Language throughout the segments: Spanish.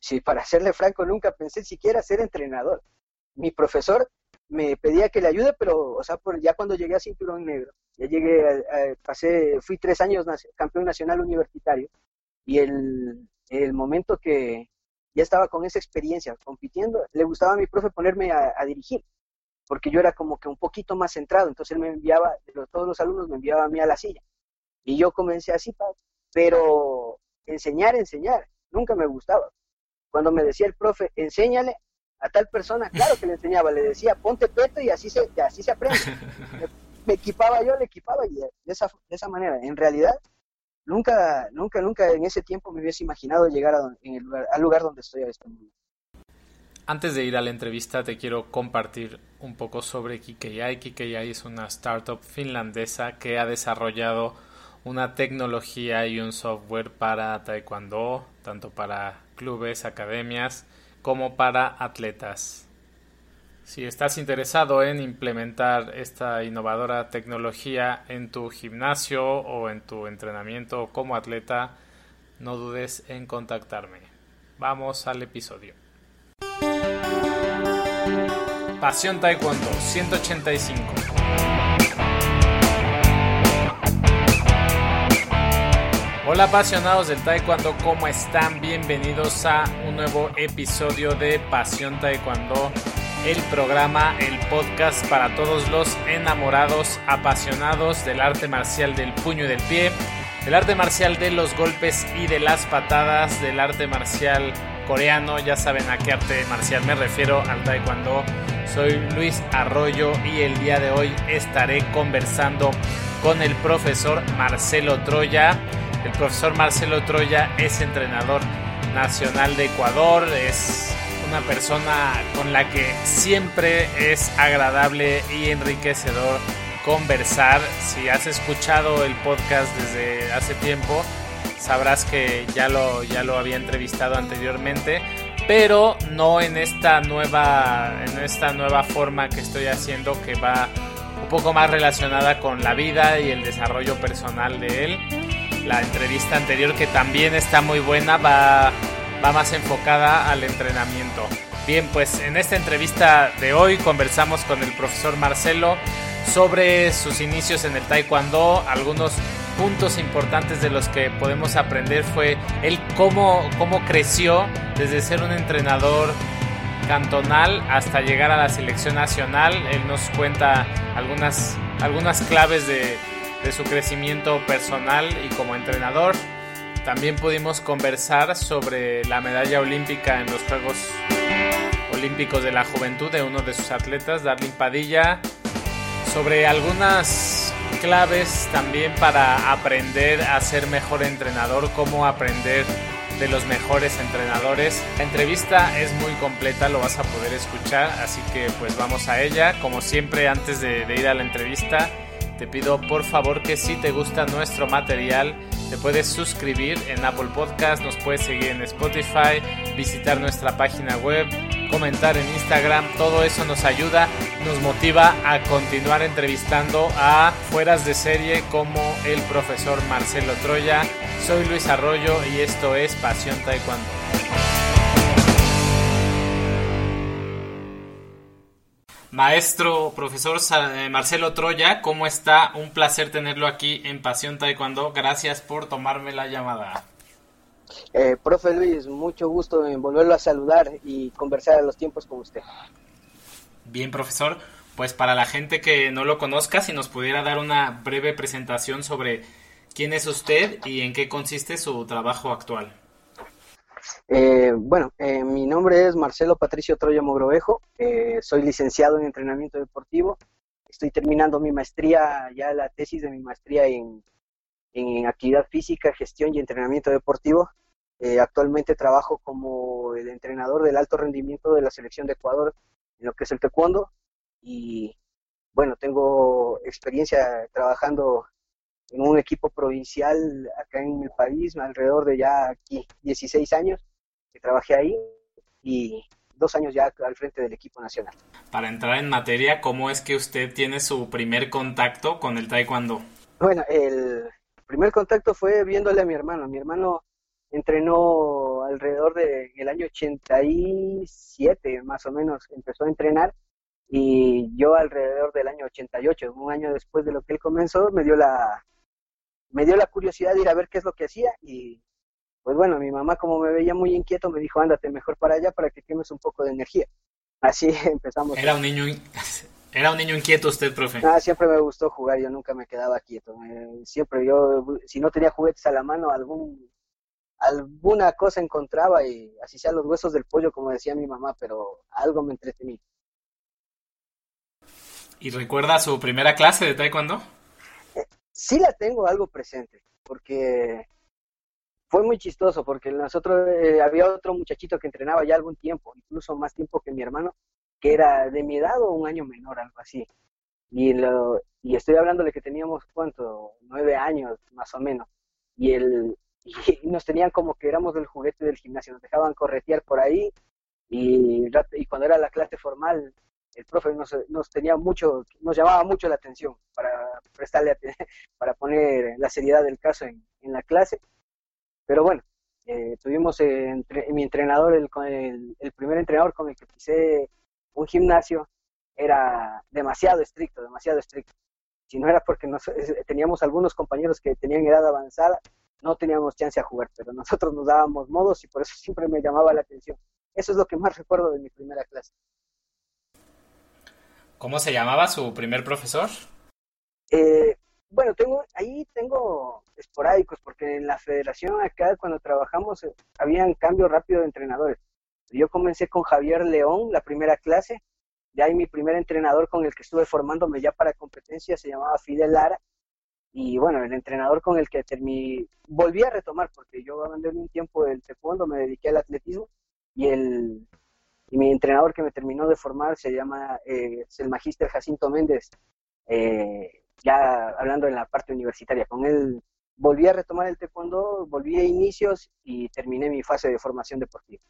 sí, para serle franco, nunca pensé siquiera ser entrenador. Mi profesor me pedía que le ayude, pero, o sea, ya cuando llegué a cinturón negro, ya llegué, pasé, fui tres años campeón nacional universitario, y el, el momento que ya estaba con esa experiencia, compitiendo, le gustaba a mi profe ponerme a, dirigir, porque yo era como que un poquito más centrado, entonces él me enviaba, todos los alumnos me enviaban a mí a la silla, y yo comencé así, pero enseñar, enseñar, nunca me gustaba. Cuando me decía el profe, enséñale, a tal persona, claro que le enseñaba, le decía, ponte peto y así se, así se aprende. me, equipaba yo, le equipaba y de esa, de esa manera. En realidad, nunca, nunca, nunca en ese tiempo me hubiese imaginado llegar a, en el lugar, al lugar donde estoy a este momento. Antes de ir a la entrevista, te quiero compartir un poco sobre Kikei. Kikei es una startup finlandesa que ha desarrollado una tecnología y un software para taekwondo, tanto para clubes, academias, como para atletas. Si estás interesado en implementar esta innovadora tecnología en tu gimnasio o en tu entrenamiento como atleta, no dudes en contactarme. Vamos al episodio. Pasión Taekwondo 185 Hola apasionados del Taekwondo, ¿cómo están? Bienvenidos a un nuevo episodio de Pasión Taekwondo, el programa, el podcast para todos los enamorados, apasionados del arte marcial del puño y del pie, del arte marcial de los golpes y de las patadas, del arte marcial coreano, ya saben a qué arte marcial me refiero, al Taekwondo. Soy Luis Arroyo y el día de hoy estaré conversando con el profesor Marcelo Troya el profesor Marcelo Troya es entrenador nacional de Ecuador, es una persona con la que siempre es agradable y enriquecedor conversar. Si has escuchado el podcast desde hace tiempo, sabrás que ya lo, ya lo había entrevistado anteriormente, pero no en esta nueva, en esta nueva forma que estoy haciendo que va un poco más relacionada con la vida y el desarrollo personal de él la entrevista anterior que también está muy buena, va, va más enfocada al entrenamiento. Bien, pues en esta entrevista de hoy conversamos con el profesor Marcelo sobre sus inicios en el taekwondo, algunos puntos importantes de los que podemos aprender fue el cómo, cómo creció desde ser un entrenador cantonal hasta llegar a la selección nacional. Él nos cuenta algunas, algunas claves de, de su crecimiento personal y como entrenador. También pudimos conversar sobre la medalla olímpica en los Juegos Olímpicos de la Juventud de uno de sus atletas, Darlene Padilla, sobre algunas claves también para aprender a ser mejor entrenador, cómo aprender de los mejores entrenadores. La entrevista es muy completa, lo vas a poder escuchar, así que pues vamos a ella. Como siempre, antes de ir a la entrevista, te pido por favor que si te gusta nuestro material, te puedes suscribir en Apple Podcast, nos puedes seguir en Spotify, visitar nuestra página web, comentar en Instagram, todo eso nos ayuda, nos motiva a continuar entrevistando a fueras de serie como el profesor Marcelo Troya. Soy Luis Arroyo y esto es Pasión Taekwondo. Maestro, profesor eh, Marcelo Troya, ¿cómo está? Un placer tenerlo aquí en Pasión Taekwondo. Gracias por tomarme la llamada. Eh, profe Luis, mucho gusto en volverlo a saludar y conversar a los tiempos con usted. Bien, profesor. Pues para la gente que no lo conozca, si nos pudiera dar una breve presentación sobre quién es usted y en qué consiste su trabajo actual. Eh, bueno, eh, mi nombre es Marcelo Patricio Troya Mogrovejo, eh, soy licenciado en entrenamiento deportivo, estoy terminando mi maestría, ya la tesis de mi maestría en, en actividad física, gestión y entrenamiento deportivo. actualmente trabajo como el entrenador del alto rendimiento de la selección de Ecuador en lo que es el taekwondo y bueno, tengo experiencia trabajando en un equipo provincial acá en el país, alrededor de ya aquí 16 años que trabajé ahí y dos años ya al frente del equipo nacional. Para entrar en materia, ¿cómo es que usted tiene su primer contacto con el taekwondo? Bueno, el primer contacto fue viéndole a mi hermano. Mi hermano entrenó alrededor del el año 87, más o menos, empezó a entrenar y yo alrededor del año 88, un año después de lo que él comenzó, me dio la me dio la curiosidad de ir a ver qué es lo que hacía y pues bueno, mi mamá como me veía muy inquieto me dijo, ándate mejor para allá para que quemes un poco de energía. Así empezamos. Era un niño, era un niño inquieto usted, profe. Ah, siempre me gustó jugar, yo nunca me quedaba quieto. siempre yo, si no tenía juguetes a la mano, algún alguna cosa encontraba y así sean los huesos del pollo, como decía mi mamá, pero algo me entretenía. ¿Y recuerda su primera clase de taekwondo? Sí la tengo algo presente, porque fue muy chistoso porque nosotros eh, había otro muchachito que entrenaba ya algún tiempo, incluso más tiempo que mi hermano, que era de mi edad o un año menor, algo así. Y, lo, y estoy hablando de que teníamos, ¿cuánto? Nueve años, más o menos. Y, el, y nos tenían como que éramos del juguete del gimnasio, nos dejaban corretear por ahí y, y cuando era la clase formal, el profe nos, nos tenía mucho, nos llamaba mucho la atención para prestarle, para poner la seriedad del caso en, la clase pero bueno, eh, tuvimos mi entrenador, el, el, el, primer entrenador con el que pisé un gimnasio, era demasiado estricto, demasiado estricto. Si no era porque nos, teníamos algunos compañeros que tenían edad avanzada, no teníamos chance a jugar, pero nosotros nos dábamos modos y por eso siempre me llamaba la atención. Eso es lo que más recuerdo de mi primera clase. ¿Cómo se llamaba su primer profesor? Eh, bueno, tengo ahí tengo esporádicos porque en la federación acá cuando trabajamos eh, habían cambio rápido de entrenadores. Yo comencé con Javier León la primera clase, de ahí mi primer entrenador con el que estuve formándome ya para competencia se llamaba Fidel Lara y bueno, el entrenador con el que terminé, volví a retomar porque yo abandoné un tiempo del taekwondo, me dediqué al atletismo y el y mi entrenador que me terminó de formar se llama eh, es el magíster Jacinto Méndez. Eh, ya hablando en la parte universitaria. Con él volví a retomar el taekwondo, volví a inicios y terminé mi fase de formación deportiva.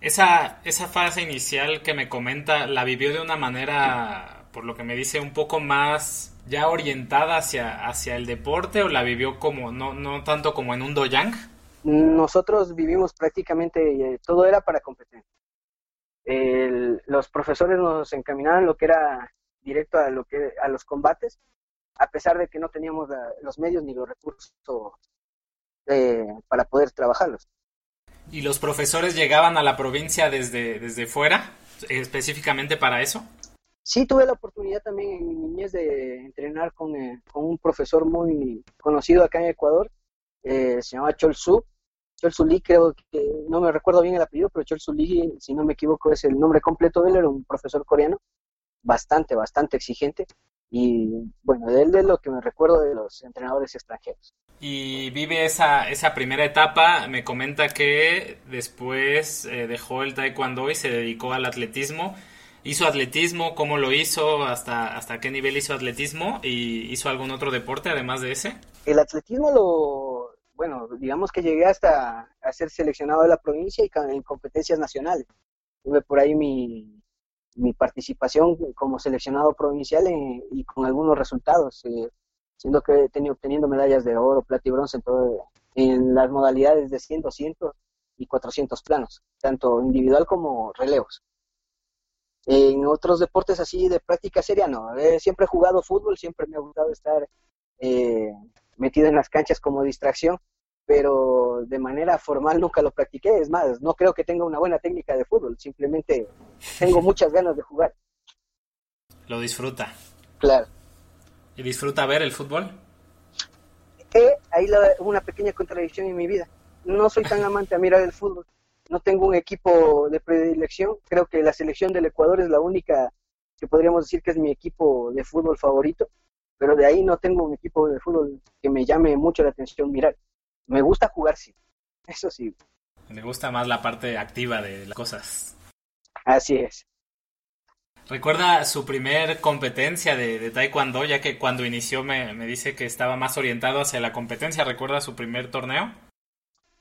Esa, esa fase inicial que me comenta, ¿la vivió de una manera, por lo que me dice, un poco más ya orientada hacia, hacia el deporte o la vivió como, no, no tanto como en un doyang? Nosotros vivimos prácticamente, eh, todo era para competencia. Los profesores nos encaminaban lo que era directo a lo que a los combates a pesar de que no teníamos los medios ni los recursos eh, para poder trabajarlos. ¿Y los profesores llegaban a la provincia desde, desde fuera, específicamente para eso? Sí, tuve la oportunidad también en mi niñez de entrenar con, eh, con un profesor muy conocido acá en Ecuador, eh, se llama Chol Su. Chol Lee, creo que no me recuerdo bien el apellido, pero Chol Lee, si no me equivoco, es el nombre completo de él, era un profesor coreano, bastante, bastante exigente. Y bueno, de él es lo que me recuerdo de los entrenadores extranjeros. Y vive esa, esa primera etapa, me comenta que después eh, dejó el taekwondo y se dedicó al atletismo. ¿Hizo atletismo? ¿Cómo lo hizo? ¿Hasta, ¿Hasta qué nivel hizo atletismo? ¿Y hizo algún otro deporte además de ese? El atletismo lo, bueno, digamos que llegué hasta a ser seleccionado de la provincia y en competencias nacionales. Tuve por ahí mi, mi participación como seleccionado provincial y con algunos resultados, eh, siendo que he tenido obteniendo medallas de oro, plata y bronce en, todo, en las modalidades de 100, 200 y 400 planos, tanto individual como relevos. En otros deportes así de práctica seria no, siempre he jugado fútbol, siempre me ha gustado estar eh, metido en las canchas como distracción, pero de manera formal nunca lo practiqué. Es más, no creo que tenga una buena técnica de fútbol, simplemente tengo muchas ganas de jugar. Lo disfruta. Claro. ¿Y disfruta ver el fútbol? Eh, ahí la, una pequeña contradicción en mi vida. No soy tan amante a mirar el fútbol. No tengo un equipo de predilección. Creo que la selección del Ecuador es la única que podríamos decir que es mi equipo de fútbol favorito. Pero de ahí no tengo un equipo de fútbol que me llame mucho la atención mirar me gusta jugar, sí. Eso sí. Me gusta más la parte activa de las cosas. Así es. ¿Recuerda su primer competencia de, taekwondo? Ya que cuando inició me, dice que estaba más orientado hacia la competencia. ¿Recuerda su primer torneo?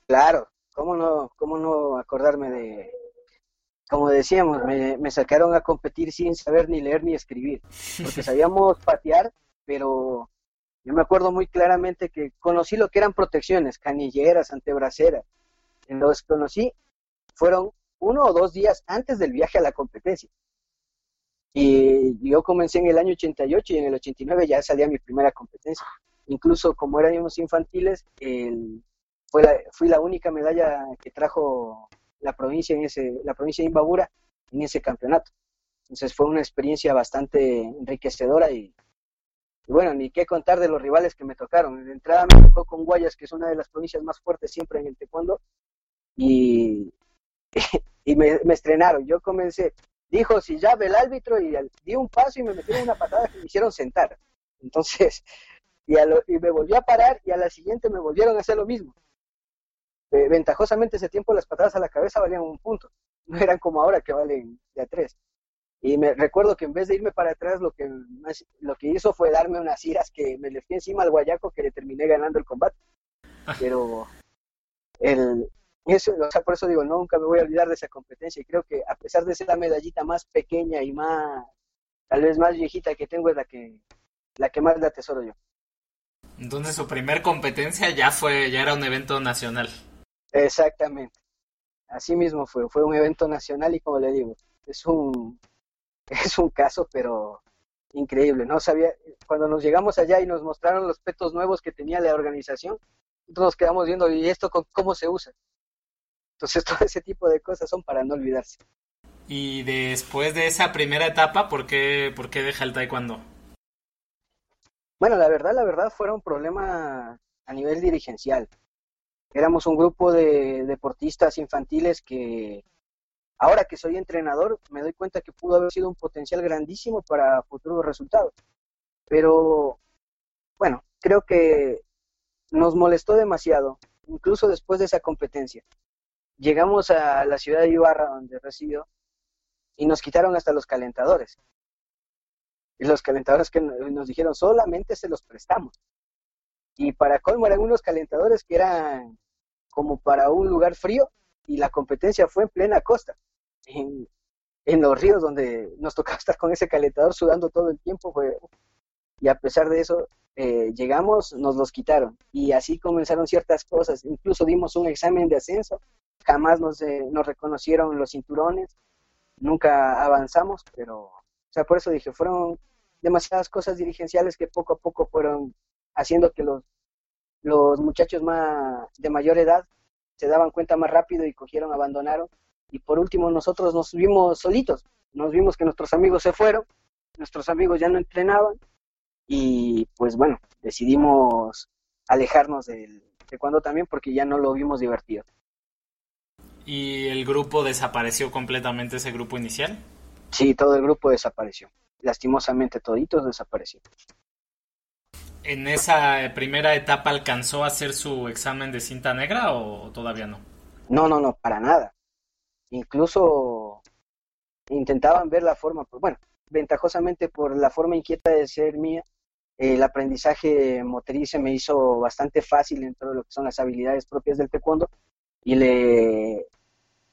Claro, ¿cómo no, cómo no acordarme de... Como decíamos, me, me sacaron a competir sin saber ni leer ni escribir, porque sabíamos patear, pero yo me acuerdo muy claramente que conocí lo que eran protecciones, canilleras, antebraceras, Los conocí, fueron uno o dos días antes del viaje a la competencia. Y yo comencé en el año 88 y en el 89 ya salía mi primera competencia. Incluso como éramos infantiles, fue la, fui la única medalla que trajo la provincia en ese, la provincia de Imbabura en ese campeonato. Entonces fue una experiencia bastante enriquecedora y, bueno, ni qué contar de los rivales que me tocaron. De entrada me tocó con Guayas, que es una de las provincias más fuertes siempre en el taekwondo, y, y me, estrenaron. Yo comencé, dijo si ya ve el árbitro y di un paso y me metieron una patada que me hicieron sentar. Entonces, y, y me volvió a parar y a la siguiente me volvieron a hacer lo mismo. Eh, ventajosamente ese tiempo las patadas a la cabeza valían un punto, no eran como ahora que valen de a tres. Y me recuerdo que en vez de irme para atrás, lo que, lo que hizo fue darme unas iras que me le fui encima al guayaco que le terminé ganando el combate. Pero el, eso, o sea, por eso digo, nunca me voy a olvidar de esa competencia y creo que a pesar de ser la medallita más pequeña y más, tal vez más viejita que tengo, es la que, la que más la atesoro yo. Entonces su primer competencia ya fue, ya era un evento nacional. Exactamente. Así mismo fue, fue un evento nacional y como le digo, es un, es un caso, pero increíble. No sabía, cuando nos llegamos allá y nos mostraron los petos nuevos que tenía la organización, nos quedamos viendo, ¿y esto cómo se usa? Entonces todo ese tipo de cosas son para no olvidarse. Y después de esa primera etapa, ¿por qué, por qué deja el taekwondo? Bueno, la verdad, la verdad, fuera un problema a nivel dirigencial. Éramos un grupo de deportistas infantiles que ahora que soy entrenador me doy cuenta que pudo haber sido un potencial grandísimo para futuros resultados. Pero bueno, creo que nos molestó demasiado, incluso después de esa competencia. Llegamos a la ciudad de Ibarra, donde resido, y nos quitaron hasta los calentadores. Y los calentadores que nos dijeron solamente se los prestamos. Y para colmo eran unos calentadores que eran como para un lugar frío y la competencia fue en plena costa, en, los ríos donde nos tocaba estar con ese calentador sudando todo el tiempo. Fue, y a pesar de eso, eh, llegamos, nos los quitaron. Y así comenzaron ciertas cosas. Incluso dimos un examen de ascenso jamás nos, eh, nos reconocieron los cinturones, nunca avanzamos, pero, o sea, por eso dije, fueron demasiadas cosas dirigenciales que poco a poco fueron haciendo que los, los muchachos más de mayor edad se daban cuenta más rápido y cogieron, abandonaron. Y por último, nosotros nos vimos solitos, nos vimos que nuestros amigos se fueron, nuestros amigos ya no entrenaban y pues bueno, decidimos alejarnos del, de cuando también porque ya no lo vimos divertido y el grupo desapareció completamente, ese grupo inicial. Sí, todo el grupo desapareció. Lastimosamente toditos desaparecieron. ¿En esa primera etapa alcanzó a hacer su examen de cinta negra o todavía no? No, no, no, para nada. Incluso intentaban ver la forma, bueno, ventajosamente por la forma inquieta de ser mía, el aprendizaje motriz me hizo bastante fácil en todo lo que son las habilidades propias del taekwondo y le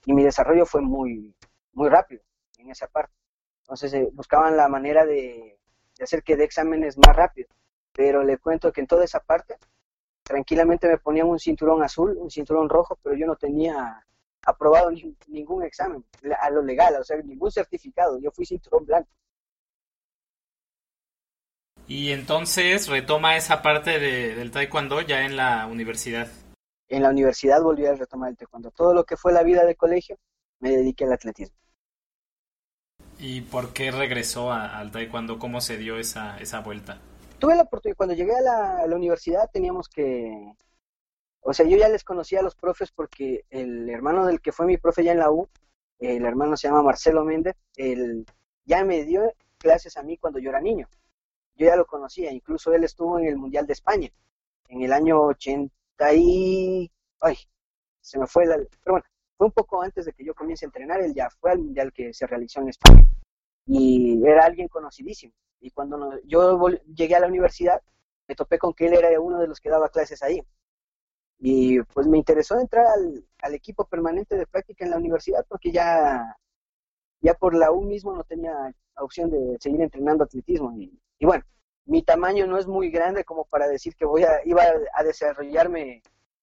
y mi desarrollo fue muy, muy rápido en esa parte. Entonces eh, buscaban la manera de, hacer que de exámenes más rápido, pero le cuento que en toda esa parte tranquilamente me ponían un cinturón azul, un cinturón rojo, pero yo no tenía aprobado ningún examen a lo legal, o sea, ningún certificado, yo fui cinturón blanco. Y entonces retoma esa parte de, del taekwondo ya en la universidad en la universidad volví a retomar el taekwondo. Todo lo que fue la vida de colegio me dediqué al atletismo. ¿Y por qué regresó al taekwondo? ¿Cómo se dio esa, esa vuelta? Tuve la oportunidad, cuando llegué a la, universidad teníamos que, o sea, yo ya les conocía a los profes porque el hermano del que fue mi profe ya en la U, el hermano se llama Marcelo Méndez, él ya me dio clases a mí cuando yo era niño. Yo ya lo conocía, incluso él estuvo en el Mundial de España en el año 80 ahí, ay, se me fue la, pero bueno, fue un poco antes de que yo comience a entrenar, él ya fue al mundial que se realizó en España y era alguien conocidísimo. Y cuando yo llegué a la universidad, me topé con que él era uno de los que daba clases ahí. Y pues me interesó entrar al, equipo permanente de práctica en la universidad porque ya, ya por la U mismo no tenía opción de seguir entrenando atletismo. Y, y bueno, mi tamaño no es muy grande como para decir que voy a, iba a desarrollarme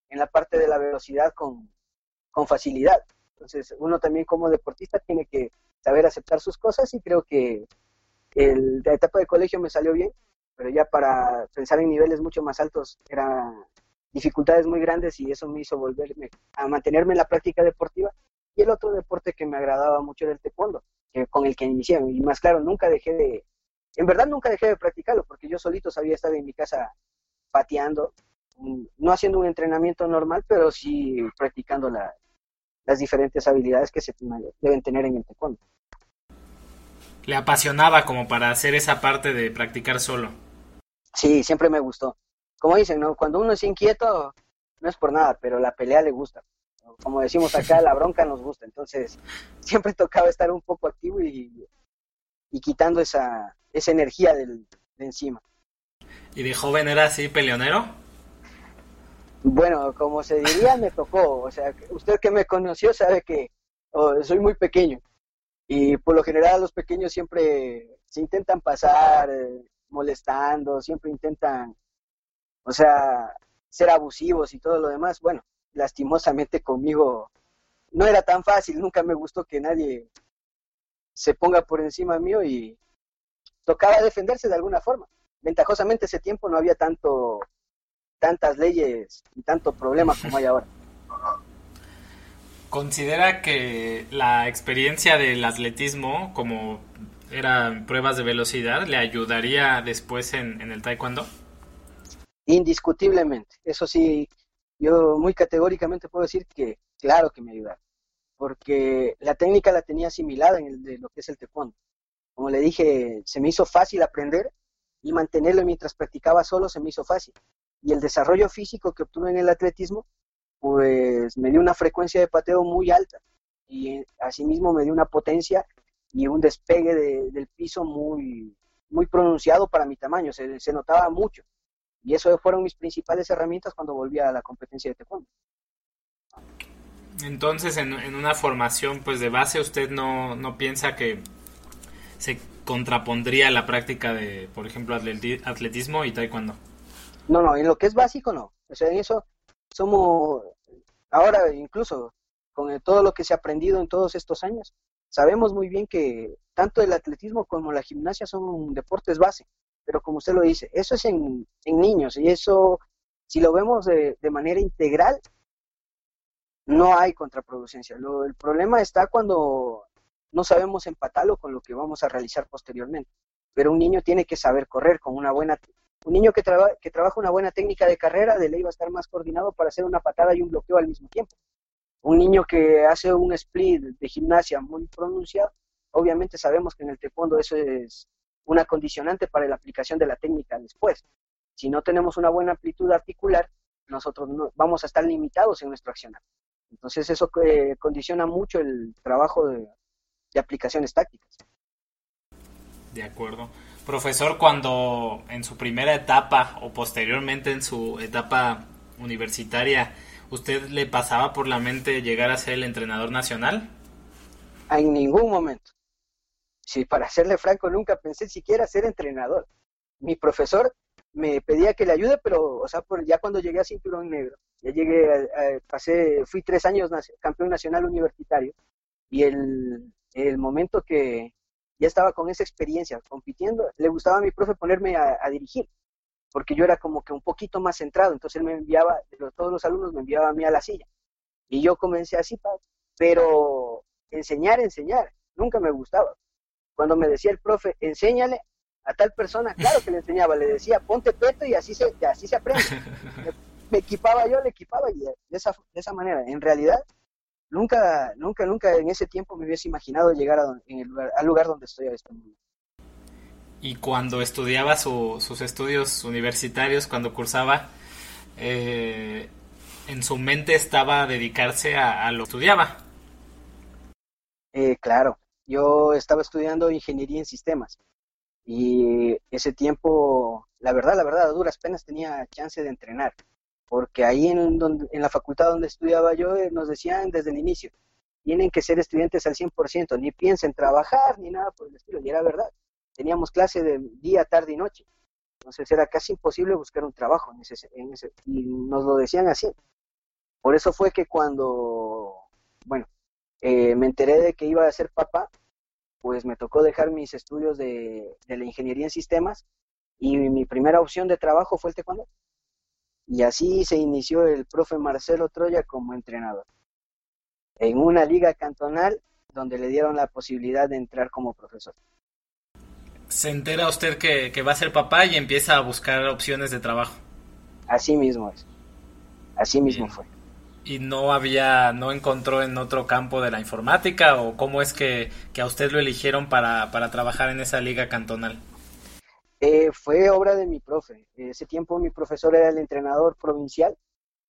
en la parte de la velocidad con, con facilidad. Entonces, uno también como deportista tiene que saber aceptar sus cosas y creo que el, la etapa de colegio me salió bien, pero ya para pensar en niveles mucho más altos eran dificultades muy grandes y eso me hizo volverme a mantenerme en la práctica deportiva. Y el otro deporte que me agradaba mucho era el taekwondo, que, con el que inicié. Y más claro, nunca dejé de, en verdad nunca dejé de practicarlo, porque yo solito sabía estar en mi casa pateando, mm, no haciendo un entrenamiento normal, pero sí practicando las diferentes habilidades que se deben tener en el taekwondo. Le apasionaba como para hacer esa parte de practicar solo. Sí, siempre me gustó. Como dicen, ¿no? Cuando uno es inquieto, no es por nada, pero la pelea le gusta. Como decimos acá, la bronca nos gusta. Entonces, siempre tocaba estar un poco activo y, y quitando esa, esa energía del, de encima. ¿Y de joven era así peleonero? Bueno, como se diría, me tocó. O sea, usted que me conoció sabe que oh, soy muy pequeño. Y por lo general los pequeños siempre se intentan pasar eh, molestando, siempre intentan, o sea, ser abusivos y todo lo demás. Bueno, lastimosamente conmigo no era tan fácil, nunca me gustó que nadie se ponga por encima mío y tocaba defenderse de alguna forma. Ventajosamente ese tiempo no había tanto tantas leyes y tanto problema como hay ahora. ¿Considera que la experiencia del atletismo, como eran pruebas de velocidad, le ayudaría después en, en el taekwondo? Indiscutiblemente. Eso sí, yo muy categóricamente puedo decir que claro que me ayudaría porque la técnica la tenía asimilada en el de lo que es el taekwondo. Como le dije, se me hizo fácil aprender y mantenerlo mientras practicaba solo se me hizo fácil. Y el desarrollo físico que obtuve en el atletismo, pues me dio una frecuencia de pateo muy alta y asimismo me dio una potencia y un despegue del piso muy, muy pronunciado para mi tamaño, se notaba mucho. Y eso fueron mis principales herramientas cuando volví a la competencia de taekwondo. Entonces, en, una formación pues de base, ¿usted no, no piensa que se contrapondría la práctica de, por ejemplo, atletismo y taekwondo? No, no, en lo que es básico no. O sea, en eso somos, ahora incluso con todo lo que se ha aprendido en todos estos años, sabemos muy bien que tanto el atletismo como la gimnasia son deportes base, pero como usted lo dice, eso es en, niños y eso, si lo vemos de, de manera integral, no hay contraproducencia. Lo, el problema está cuando no sabemos empatarlo con lo que vamos a realizar posteriormente. Pero un niño tiene que saber correr con una buena... Un niño que, que trabaja una buena técnica de carrera de ley va a estar más coordinado para hacer una patada y un bloqueo al mismo tiempo. Un niño que hace un split de gimnasia muy pronunciado, obviamente sabemos que en el taekwondo eso es una condicionante para la aplicación de la técnica después. Si no tenemos una buena amplitud articular, nosotros no, vamos a estar limitados en nuestro accionar. Entonces eso eh, condiciona mucho el trabajo de, aplicaciones tácticas. De acuerdo. Profesor, cuando en su primera etapa o posteriormente en su etapa universitaria, ¿usted le pasaba por la mente llegar a ser el entrenador nacional? En ningún momento. Sí, para serle franco, nunca pensé siquiera ser entrenador. Mi profesor me pedía que le ayude, pero, o sea, por, ya cuando llegué a cinturón negro, ya llegué, pasé, fui tres años campeón nacional universitario, y el, el momento que ya estaba con esa experiencia compitiendo, le gustaba a mi profe ponerme a, dirigir, porque yo era como que un poquito más centrado, entonces él me enviaba, todos los alumnos me enviaban a mí a la silla, y yo comencé así, pero enseñar, enseñar, nunca me gustaba. Cuando me decía el profe, enséñale, a tal persona, claro que le enseñaba, le decía, ponte peto y así se, así se aprende. me, equipaba yo, le equipaba y de esa, de esa manera. En realidad, nunca, nunca, nunca en ese tiempo me hubiese imaginado llegar a, en el lugar, al lugar donde estoy a este momento. Y cuando estudiaba sus estudios universitarios, cuando cursaba, eh, en su mente estaba dedicarse a, lo que estudiaba. Eh, claro, yo estaba estudiando ingeniería en sistemas y ese tiempo, la verdad, la verdad, a duras penas tenía chance de entrenar, porque ahí en, donde, en la facultad donde estudiaba yo eh, nos decían desde el inicio, tienen que ser estudiantes al 100%, ni piensen trabajar ni nada por el estilo, y era verdad, teníamos clase de día, tarde y noche, entonces era casi imposible buscar un trabajo en ese, en ese, y nos lo decían así. Por eso fue que cuando bueno, eh, me enteré de que iba a ser papá, pues me tocó dejar mis estudios de, de la ingeniería en sistemas y mi primera opción de trabajo fue el taekwondo. Y así se inició el profe Marcelo Troya como entrenador. En una liga cantonal donde le dieron la posibilidad de entrar como profesor. Se entera usted que, que va a ser papá y empieza a buscar opciones de trabajo. Así mismo es. Así mismo fue. ¿Y no había, no encontró en otro campo de la informática o cómo es que, que a usted lo eligieron para, para trabajar en esa liga cantonal? Eh, fue obra de mi profe. Ese tiempo mi profesor era el entrenador provincial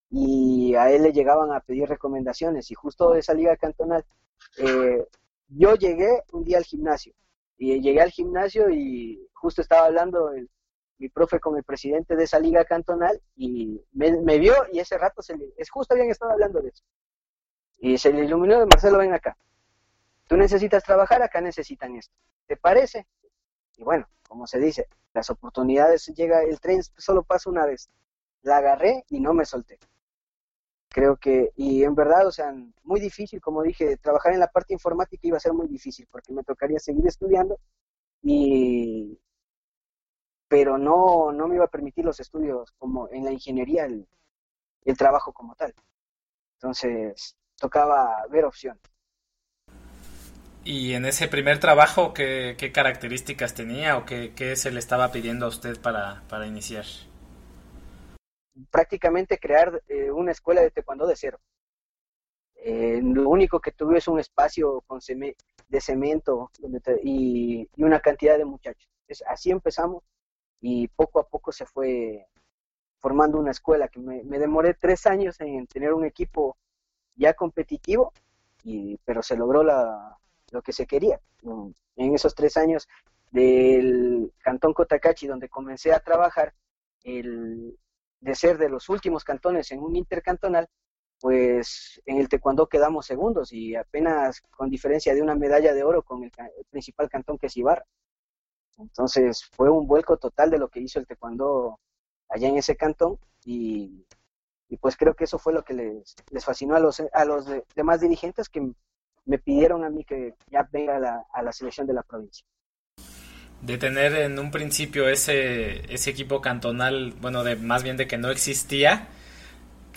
y a él le llegaban a pedir recomendaciones y justo de esa liga cantonal eh, yo llegué un día al gimnasio y llegué al gimnasio y justo estaba hablando el, mi profe con el presidente de esa liga cantonal y me, vio y ese rato se le, es justo habían estado hablando de eso y se le iluminó de Marcelo ven acá tú necesitas trabajar acá necesitan esto ¿te parece? y bueno como se dice las oportunidades llega, el tren solo pasa una vez. La agarré y no me solté. Creo que, y en verdad, o sea, muy difícil, como dije, trabajar en la parte informática iba a ser muy difícil porque me tocaría seguir estudiando y pero no, no me iba a permitir los estudios como en la ingeniería, el, el trabajo como tal. Entonces, tocaba ver opciones. Y en ese primer trabajo, ¿qué, qué características tenía o qué, qué, se le estaba pidiendo a usted para, para iniciar? Prácticamente crear eh, una escuela de taekwondo de cero. Eh, lo único que tuve es un espacio con de cemento y, y, una cantidad de muchachos. Es, así empezamos y poco a poco se fue formando una escuela que me, demoré tres años en tener un equipo ya competitivo, y, pero se logró la, lo que se quería. En esos tres años del Cantón Cotacachi, donde comencé a trabajar, el, de ser de los últimos cantones en un intercantonal, pues en el taekwondo quedamos segundos y apenas con diferencia de una medalla de oro con el, el principal cantón que es Ibarra. Entonces fue un vuelco total de lo que hizo el taekwondo allá en ese cantón y, y pues creo que eso fue lo que les, les fascinó a los, a los demás dirigentes que me pidieron a mí que ya venga a la, a la selección de la provincia. De tener en un principio ese, ese equipo cantonal, bueno, de más bien de que no existía,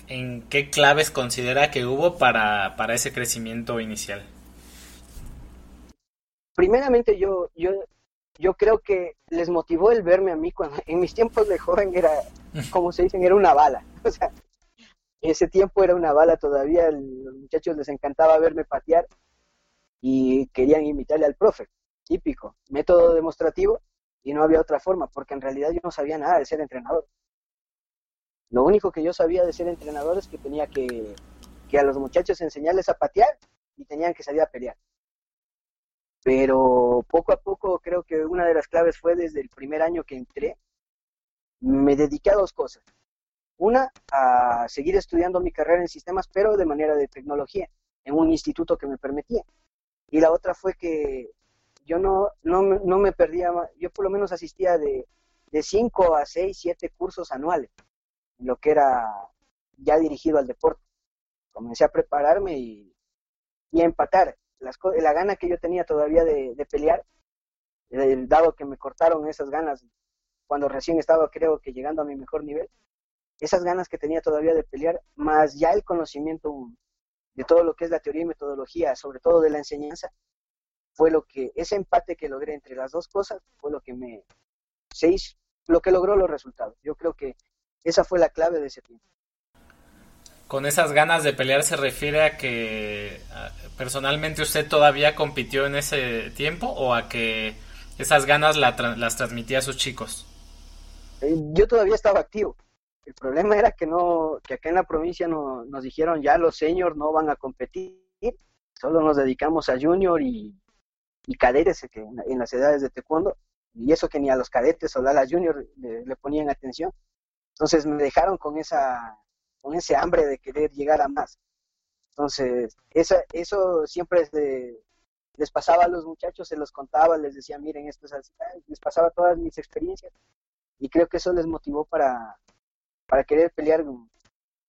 ¿en qué claves considera que hubo para, para ese crecimiento inicial? Primeramente yo, yo, yo creo que les motivó el verme a mí cuando en mis tiempos de joven era, como se dicen, era una bala. O sea, en ese tiempo era una bala todavía, los muchachos les encantaba verme patear y querían imitarle al profe, típico, método demostrativo y no había otra forma, porque en realidad yo no sabía nada de ser entrenador. Lo único que yo sabía de ser entrenador es que tenía que, que a los muchachos enseñarles a patear y tenían que salir a pelear. Pero poco a poco creo que una de las claves fue desde el primer año que entré, me dediqué a dos cosas. Una, a seguir estudiando mi carrera en sistemas, pero de manera de tecnología, en un instituto que me permitía. Y la otra fue que yo no, no, no me perdía, yo por lo menos asistía de, de cinco a seis, siete cursos anuales, lo que era ya dirigido al deporte. Comencé a prepararme y a empatar. La gana que yo tenía todavía de, de pelear, dado que me cortaron esas ganas cuando recién estaba, creo que llegando a mi mejor nivel, esas ganas que tenía todavía de pelear, más ya el conocimiento de todo lo que es la teoría y metodología, sobre todo de la enseñanza, fue lo que, ese empate que logré entre las dos cosas, fue lo que me, se lo que logró los resultados. Yo creo que esa fue la clave de ese tiempo. Con esas ganas de pelear se refiere a que personalmente usted todavía compitió en ese tiempo o a que esas ganas la, las transmitía a sus chicos? Eh, yo todavía estaba activo. El problema era que no, que acá en la provincia no, nos dijeron ya los seniors no van a competir, solo nos dedicamos a junior y, y cadetes que en, las edades de taekwondo, y eso que ni a los cadetes o a las junior le, ponían atención. Entonces me dejaron con esa, con ese hambre de querer llegar a más. Entonces, eso siempre les pasaba a los muchachos, se los contaba, les decía, miren, esto es así, les pasaba todas mis experiencias y creo que eso les motivó para, para querer pelear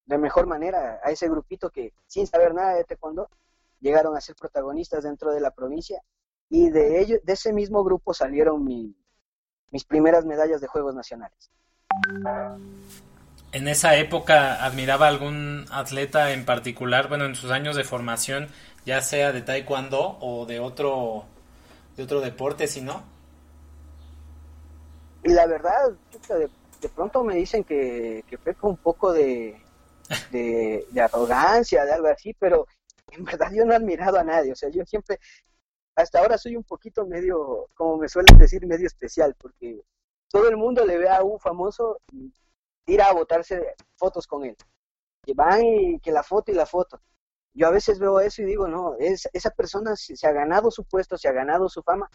de mejor manera a ese grupito que sin saber nada de taekwondo llegaron a ser protagonistas dentro de la provincia y de ellos, de ese mismo grupo salieron mis primeras medallas de Juegos Nacionales. En esa época admiraba algún atleta en particular, bueno, en sus años de formación, ya sea de taekwondo o de otro de otro deporte, si no. Y la verdad, de, pronto me dicen que, que peco un poco de, de, de, arrogancia, de algo así, pero en verdad yo no he admirado a nadie, o sea, yo siempre, hasta ahora soy un poquito medio, como me suelen decir, medio especial, porque todo el mundo le ve a un famoso y tira a botarse fotos con él. Y van y que la foto y la foto. Yo a veces veo eso y digo, no, es, esa persona se, ha ganado su puesto, se ha ganado su fama,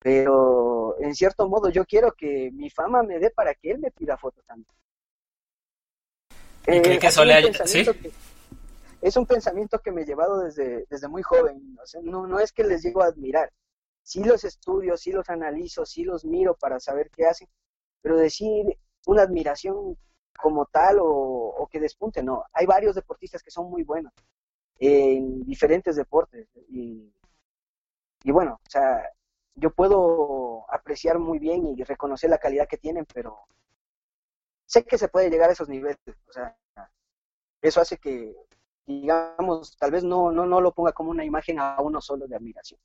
pero en cierto modo yo quiero que mi fama me dé para que él me pida fotos también. ¿Y cree que eso le ¿Sí? es un pensamiento que me he llevado desde, desde muy joven. no, no es que les llego a admirar. Sí los estudio, sí los analizo, sí los miro para saber qué hacen, pero decir una admiración como tal o, que despunte, no. Hay varios deportistas que son muy buenos en diferentes deportes y, y bueno, o sea, yo puedo apreciar muy bien y reconocer la calidad que tienen, pero sé que se puede llegar a esos niveles, o sea, eso hace que, digamos, tal vez no, no, no lo ponga como una imagen a uno solo de admiración.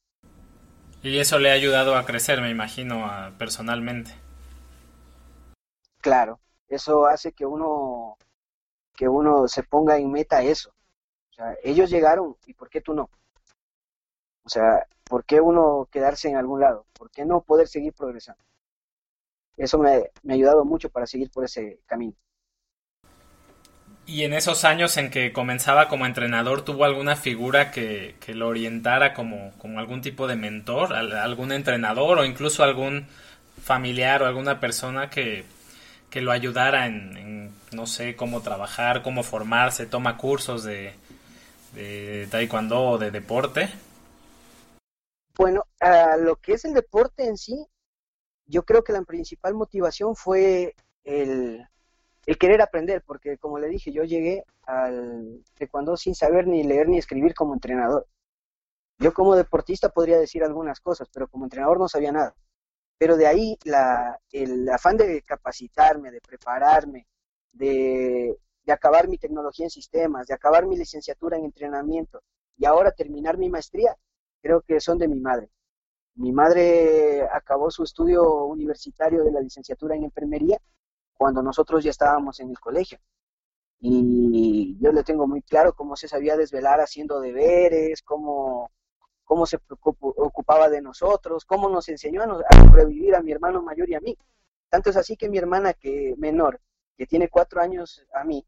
Y eso le ha ayudado a crecer, me imagino, personalmente. Claro, eso hace que uno que uno se ponga en meta eso. O sea, ellos llegaron y ¿por qué tú no? O sea, ¿por qué uno quedarse en algún lado? ¿Por qué no poder seguir progresando? Eso me, me ha ayudado mucho para seguir por ese camino. ¿Y en esos años en que comenzaba como entrenador, tuvo alguna figura que, que lo orientara como, como algún tipo de mentor, algún entrenador o incluso algún familiar o alguna persona que, que lo ayudara en, no sé, cómo trabajar, cómo formarse, toma cursos de, de taekwondo o de deporte? Bueno, a lo que es el deporte en sí, yo creo que la principal motivación fue el, el querer aprender, porque como le dije, yo llegué al taekwondo sin saber ni leer ni escribir como entrenador. Yo como deportista podría decir algunas cosas, pero como entrenador no sabía nada. Pero de ahí la, el afán de capacitarme, de prepararme, de, de acabar mi tecnología en sistemas, de acabar mi licenciatura en entrenamiento y ahora terminar mi maestría, creo que son de mi madre. Mi madre acabó su estudio universitario de la licenciatura en enfermería cuando nosotros ya estábamos en el colegio. Y yo le tengo muy claro cómo se sabía desvelar haciendo deberes, cómo cómo se ocupaba de nosotros, cómo nos enseñó a, sobrevivir a mi hermano mayor y a mí. Tanto es así que mi hermana que menor, que tiene cuatro años a mí,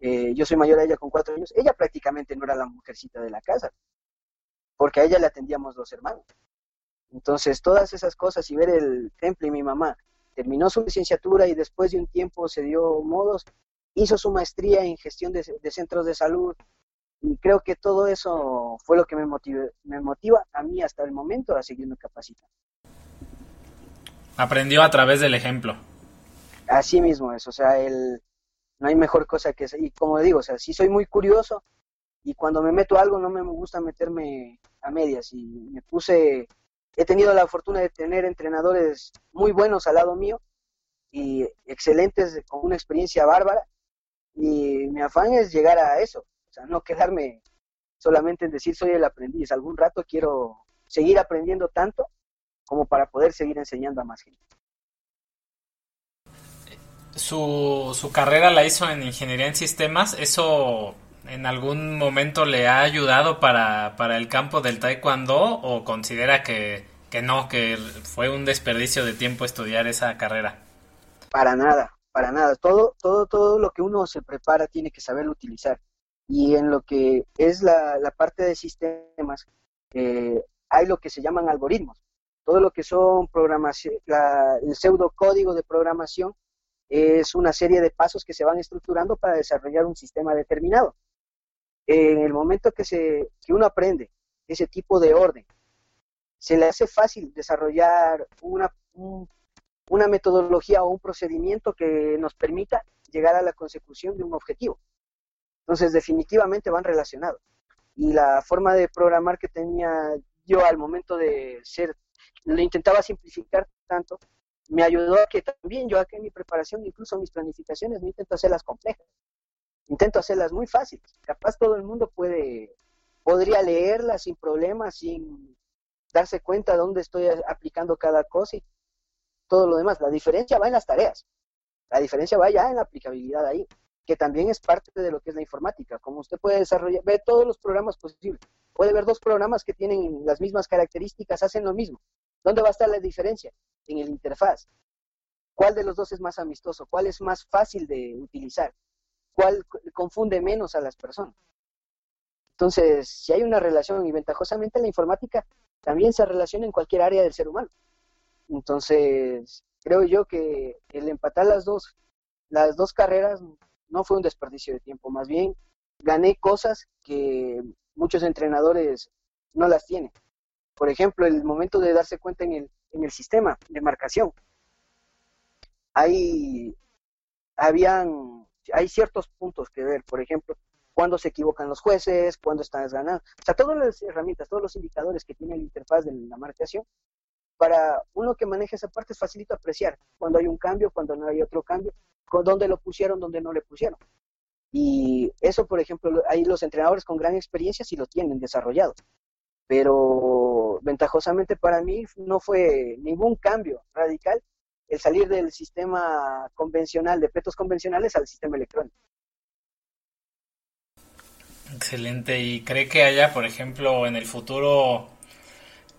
eh, yo soy mayor a ella con cuatro años, ella prácticamente no era la mujercita de la casa, porque a ella le atendíamos dos hermanos. Entonces, todas esas cosas y ver el temple y mi mamá terminó su licenciatura y después de un tiempo se dio modos, hizo su maestría en gestión de centros de salud, y creo que todo eso fue lo que me, me motiva a mí hasta el momento a seguirme capacitando. Aprendió a través del ejemplo. Así mismo es, o sea, el, no hay mejor cosa que Y como digo, o sea, sí soy muy curioso y cuando me meto a algo no me gusta meterme a medias y me puse, he tenido la fortuna de tener entrenadores muy buenos al lado mío y excelentes con una experiencia bárbara y mi afán es llegar a eso, no quedarme solamente en decir soy el aprendiz. Algún rato quiero seguir aprendiendo tanto como para poder seguir enseñando a más gente. Su, su carrera la hizo en ingeniería en sistemas. ¿Eso en algún momento le ha ayudado para, para el campo del taekwondo o considera que, que no, que fue un desperdicio de tiempo estudiar esa carrera? Para nada, para nada. Todo, todo, todo lo que uno se prepara tiene que saberlo utilizar y en lo que es la, parte de sistemas, eh, hay lo que se llaman algoritmos. Todo lo que son programación, el pseudocódigo de programación es una serie de pasos que se van estructurando para desarrollar un sistema determinado. En el momento que, se, que uno aprende ese tipo de orden, se le hace fácil desarrollar una, una metodología o un procedimiento que nos permita llegar a la consecución de un objetivo. Entonces, definitivamente van relacionados. y la forma de programar que tenía yo al momento de ser, lo intentaba simplificar tanto, me ayudó a que también yo aquí en mi preparación, incluso mis planificaciones, no intento hacerlas complejas, intento hacerlas muy fáciles. Capaz todo el mundo puede, podría leerlas sin problemas, sin darse cuenta de dónde estoy aplicando cada cosa y todo lo demás. La diferencia va en las tareas. La diferencia va ya en la aplicabilidad ahí, que también es parte de lo que es la informática. Como usted puede desarrollar, ve todos los programas posibles. Puede ver dos programas que tienen las mismas características, hacen lo mismo. ¿Dónde va a estar la diferencia? En el interfaz. ¿Cuál de los dos es más amistoso? ¿Cuál es más fácil de utilizar? ¿Cuál confunde menos a las personas? Entonces, si hay una relación, y ventajosamente la informática también se relaciona en cualquier área del ser humano. Entonces, creo yo que el empatar las dos, las dos carreras no fue un desperdicio de tiempo, más bien gané cosas que muchos entrenadores no las tienen. Por ejemplo, el momento de darse cuenta en el, en el sistema de marcación. Hay, habían, hay ciertos puntos que ver, por ejemplo, cuando se equivocan los jueces, cuando están ganando. O sea, todas las herramientas, todos los indicadores que tiene la interfaz de la marcación, para uno que maneja esa parte es facilito apreciar cuando hay un cambio, cuando no hay otro cambio, dónde lo pusieron, dónde no le pusieron. Y eso, por ejemplo, hay los entrenadores con gran experiencia sí lo tienen desarrollado. Pero ventajosamente para mí no fue ningún cambio radical el salir del sistema convencional, de petos convencionales al sistema electrónico. Excelente. ¿Y cree que haya, por ejemplo, en el futuro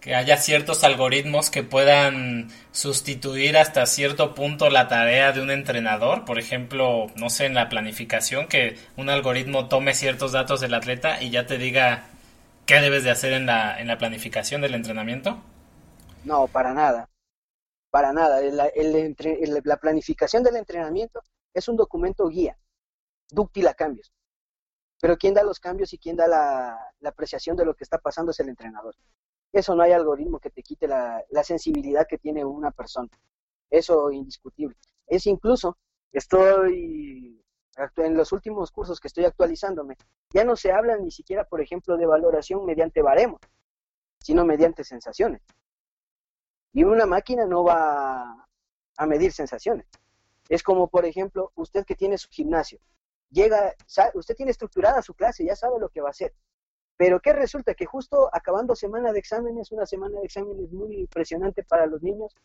que haya ciertos algoritmos que puedan sustituir hasta cierto punto la tarea de un entrenador, por ejemplo, no sé, en la planificación, que un algoritmo tome ciertos datos del atleta y ya te diga qué debes de hacer en la, en la planificación del entrenamiento? No, para nada, para nada. la planificación del entrenamiento es un documento guía, dúctil a cambios. Pero quien da los cambios y quien da la apreciación de lo que está pasando es el entrenador. Eso no hay algoritmo que te quite la, sensibilidad que tiene una persona. Eso indiscutible. Es incluso, estoy en los últimos cursos que estoy actualizándome, ya no se habla ni siquiera, por ejemplo, de valoración mediante baremos, sino mediante sensaciones. Y una máquina no va a medir sensaciones. Es como, por ejemplo, usted que tiene su gimnasio, llega, usted tiene estructurada su clase, ya sabe lo que va a hacer. Pero ¿qué resulta? Que justo acabando semana de exámenes, una semana de exámenes muy impresionante para los niños,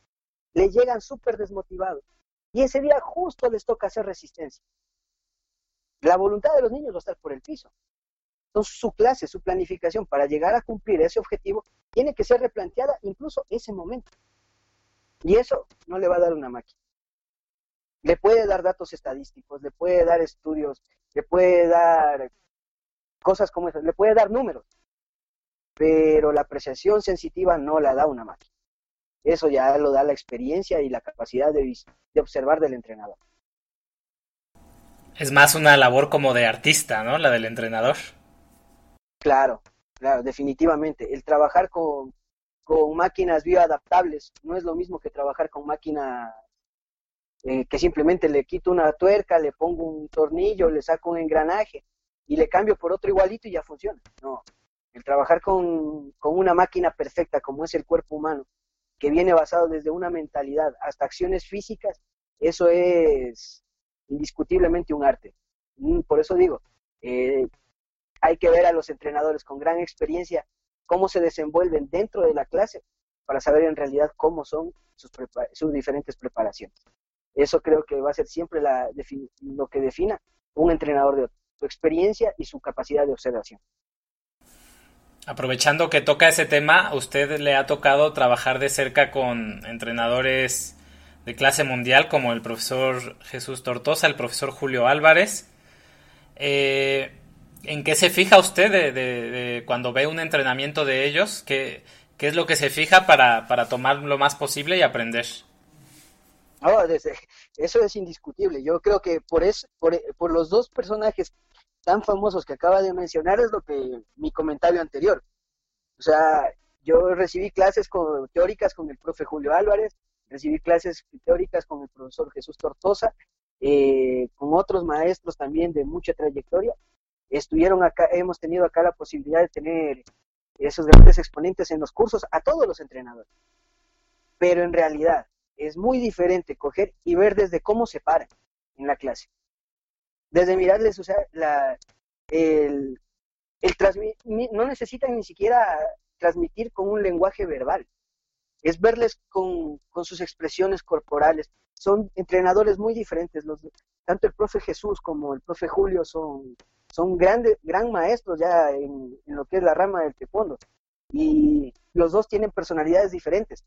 le llegan súper desmotivados. Y ese día justo les toca hacer resistencia. La voluntad de los niños va a estar por el piso. Entonces su clase, su planificación para llegar a cumplir ese objetivo tiene que ser replanteada incluso ese momento. Y eso no le va a dar una máquina. Le puede dar datos estadísticos, le puede dar estudios, le puede dar cosas como esas. Le puede dar números, pero la apreciación sensitiva no la da una máquina. Eso ya lo da la experiencia y la capacidad de, de observar del entrenador. Es más una labor como de artista, ¿no? La del entrenador. Claro, claro, definitivamente. El trabajar con, con máquinas bioadaptables no es lo mismo que trabajar con máquinas eh, que simplemente le quito una tuerca, le pongo un tornillo, le saco un engranaje y le cambio por otro igualito y ya funciona. No, el trabajar con, una máquina perfecta como es el cuerpo humano, que viene basado desde una mentalidad hasta acciones físicas, eso es indiscutiblemente un arte. Mm, por eso digo, eh, hay que ver a los entrenadores con gran experiencia cómo se desenvuelven dentro de la clase para saber en realidad cómo son sus, sus diferentes preparaciones. Eso creo que va a ser siempre la, lo que defina un entrenador de otro su experiencia y su capacidad de observación. Aprovechando que toca ese tema, ¿a usted le ha tocado trabajar de cerca con entrenadores de clase mundial como el profesor Jesús Tortosa, el profesor Julio Álvarez. Eh, ¿En qué se fija usted de, cuando ve un entrenamiento de ellos? ¿Qué, qué es lo que se fija para, para tomar lo más posible y aprender? Eso es indiscutible. Yo creo que por, es, por, los dos personajes tan famosos que acaba de mencionar es lo que mi comentario anterior. O sea, yo recibí clases teóricas con el profe Julio Álvarez, recibí clases teóricas con el profesor Jesús Tortosa, eh, con otros maestros también de mucha trayectoria. estuvieron acá, hemos tenido acá la posibilidad de tener esos grandes exponentes en los cursos a todos los entrenadores. Pero en realidad es muy diferente coger y ver desde cómo se paran en la clase. Desde mirarles, o sea, la, el, el no necesitan ni siquiera transmitir con un lenguaje verbal, es verles con, con sus expresiones corporales. Son entrenadores muy diferentes, los, tanto el profe Jesús como el profe Julio son, son grandes, gran maestros ya en, lo que es la rama del taekwondo. Y los dos tienen personalidades diferentes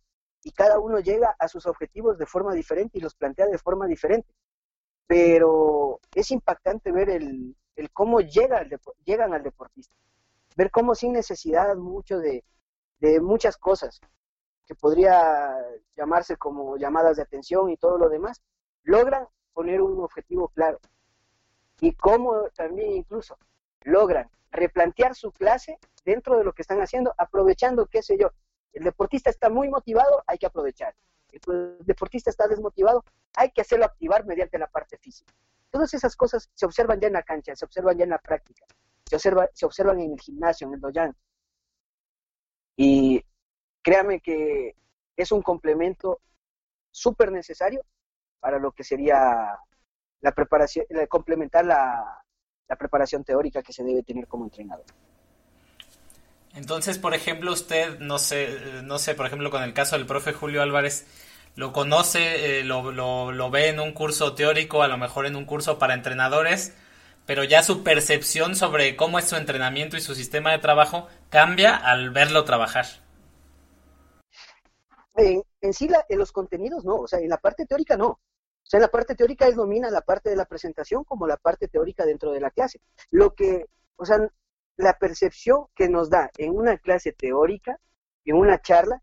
y cada uno llega a sus objetivos de forma diferente y los plantea de forma diferente. Pero es impactante ver el, el cómo llega llegan al deportista, ver cómo sin necesidad mucho de, de muchas cosas que podría llamarse como llamadas de atención y todo lo demás, logran poner un objetivo claro. Y cómo también incluso logran replantear su clase dentro de lo que están haciendo, aprovechando, qué sé yo, el deportista está muy motivado, hay que aprovechar. El deportista está desmotivado, hay que hacerlo activar mediante la parte física. Todas esas cosas se observan ya en la cancha, se observan ya en la práctica, se, observa, se observan en el gimnasio, en el doyan. Y créame que es un complemento súper necesario para lo que sería la preparación, complementar la, la preparación teórica que se debe tener como entrenador. Entonces, por ejemplo, usted, no sé, no sé, por ejemplo, con el caso del profe Julio Álvarez, lo conoce, eh, lo, lo, ve en un curso teórico, a lo mejor en un curso para entrenadores, pero ya su percepción sobre cómo es su entrenamiento y su sistema de trabajo cambia al verlo trabajar. En, en sí, en los contenidos no, o sea, en la parte teórica no. O sea, en la parte teórica él domina la parte de la presentación como la parte teórica dentro de la clase. Lo que, o sea, la percepción que nos da en una clase teórica, en una charla,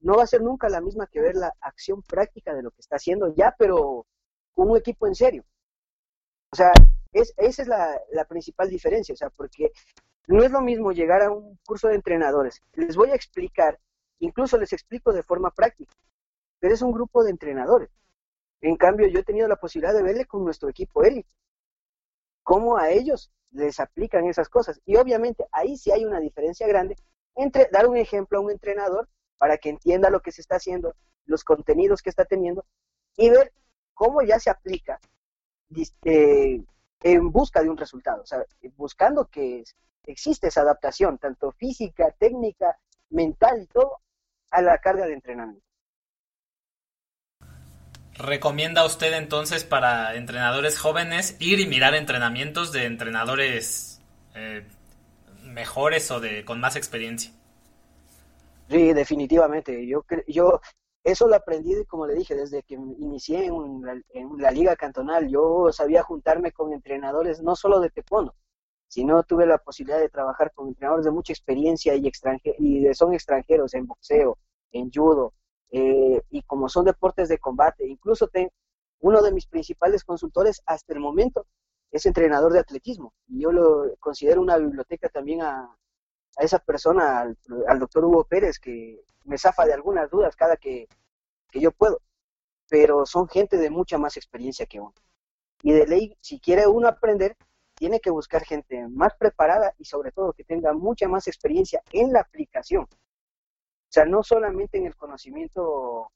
no va a ser nunca la misma que ver la acción práctica de lo que está haciendo ya, pero con un equipo en serio. O sea, es, esa es la, la principal diferencia, o sea, porque no es lo mismo llegar a un curso de entrenadores. Les voy a explicar, incluso les explico de forma práctica, pero es un grupo de entrenadores. En cambio, yo he tenido la posibilidad de verle con nuestro equipo élite, cómo a ellos les aplican esas cosas. Y obviamente ahí sí hay una diferencia grande entre dar un ejemplo a un entrenador para que entienda lo que se está haciendo, los contenidos que está teniendo y ver cómo ya se aplica eh, en busca de un resultado, o sea, buscando que existe esa adaptación, tanto física, técnica, mental y todo, a la carga de entrenamiento. ¿Recomienda usted entonces para entrenadores jóvenes ir y mirar entrenamientos de entrenadores eh, mejores o de con más experiencia? Sí, definitivamente. Yo, yo eso lo aprendí, como le dije, desde que inicié en la, liga cantonal. Yo sabía juntarme con entrenadores no solo de taekwondo, sino tuve la posibilidad de trabajar con entrenadores de mucha experiencia y, y son extranjeros en boxeo, en judo, eh, y como son deportes de combate. Incluso tengo uno de mis principales consultores hasta el momento es entrenador de atletismo. Y yo lo considero una biblioteca también a, a esa persona, al, doctor Hugo Pérez, que me zafa de algunas dudas cada que, yo puedo, pero son gente de mucha más experiencia que uno. Y de ley, si quiere uno aprender, tiene que buscar gente más preparada y sobre todo que tenga mucha más experiencia en la aplicación. O sea, no solamente en el conocimiento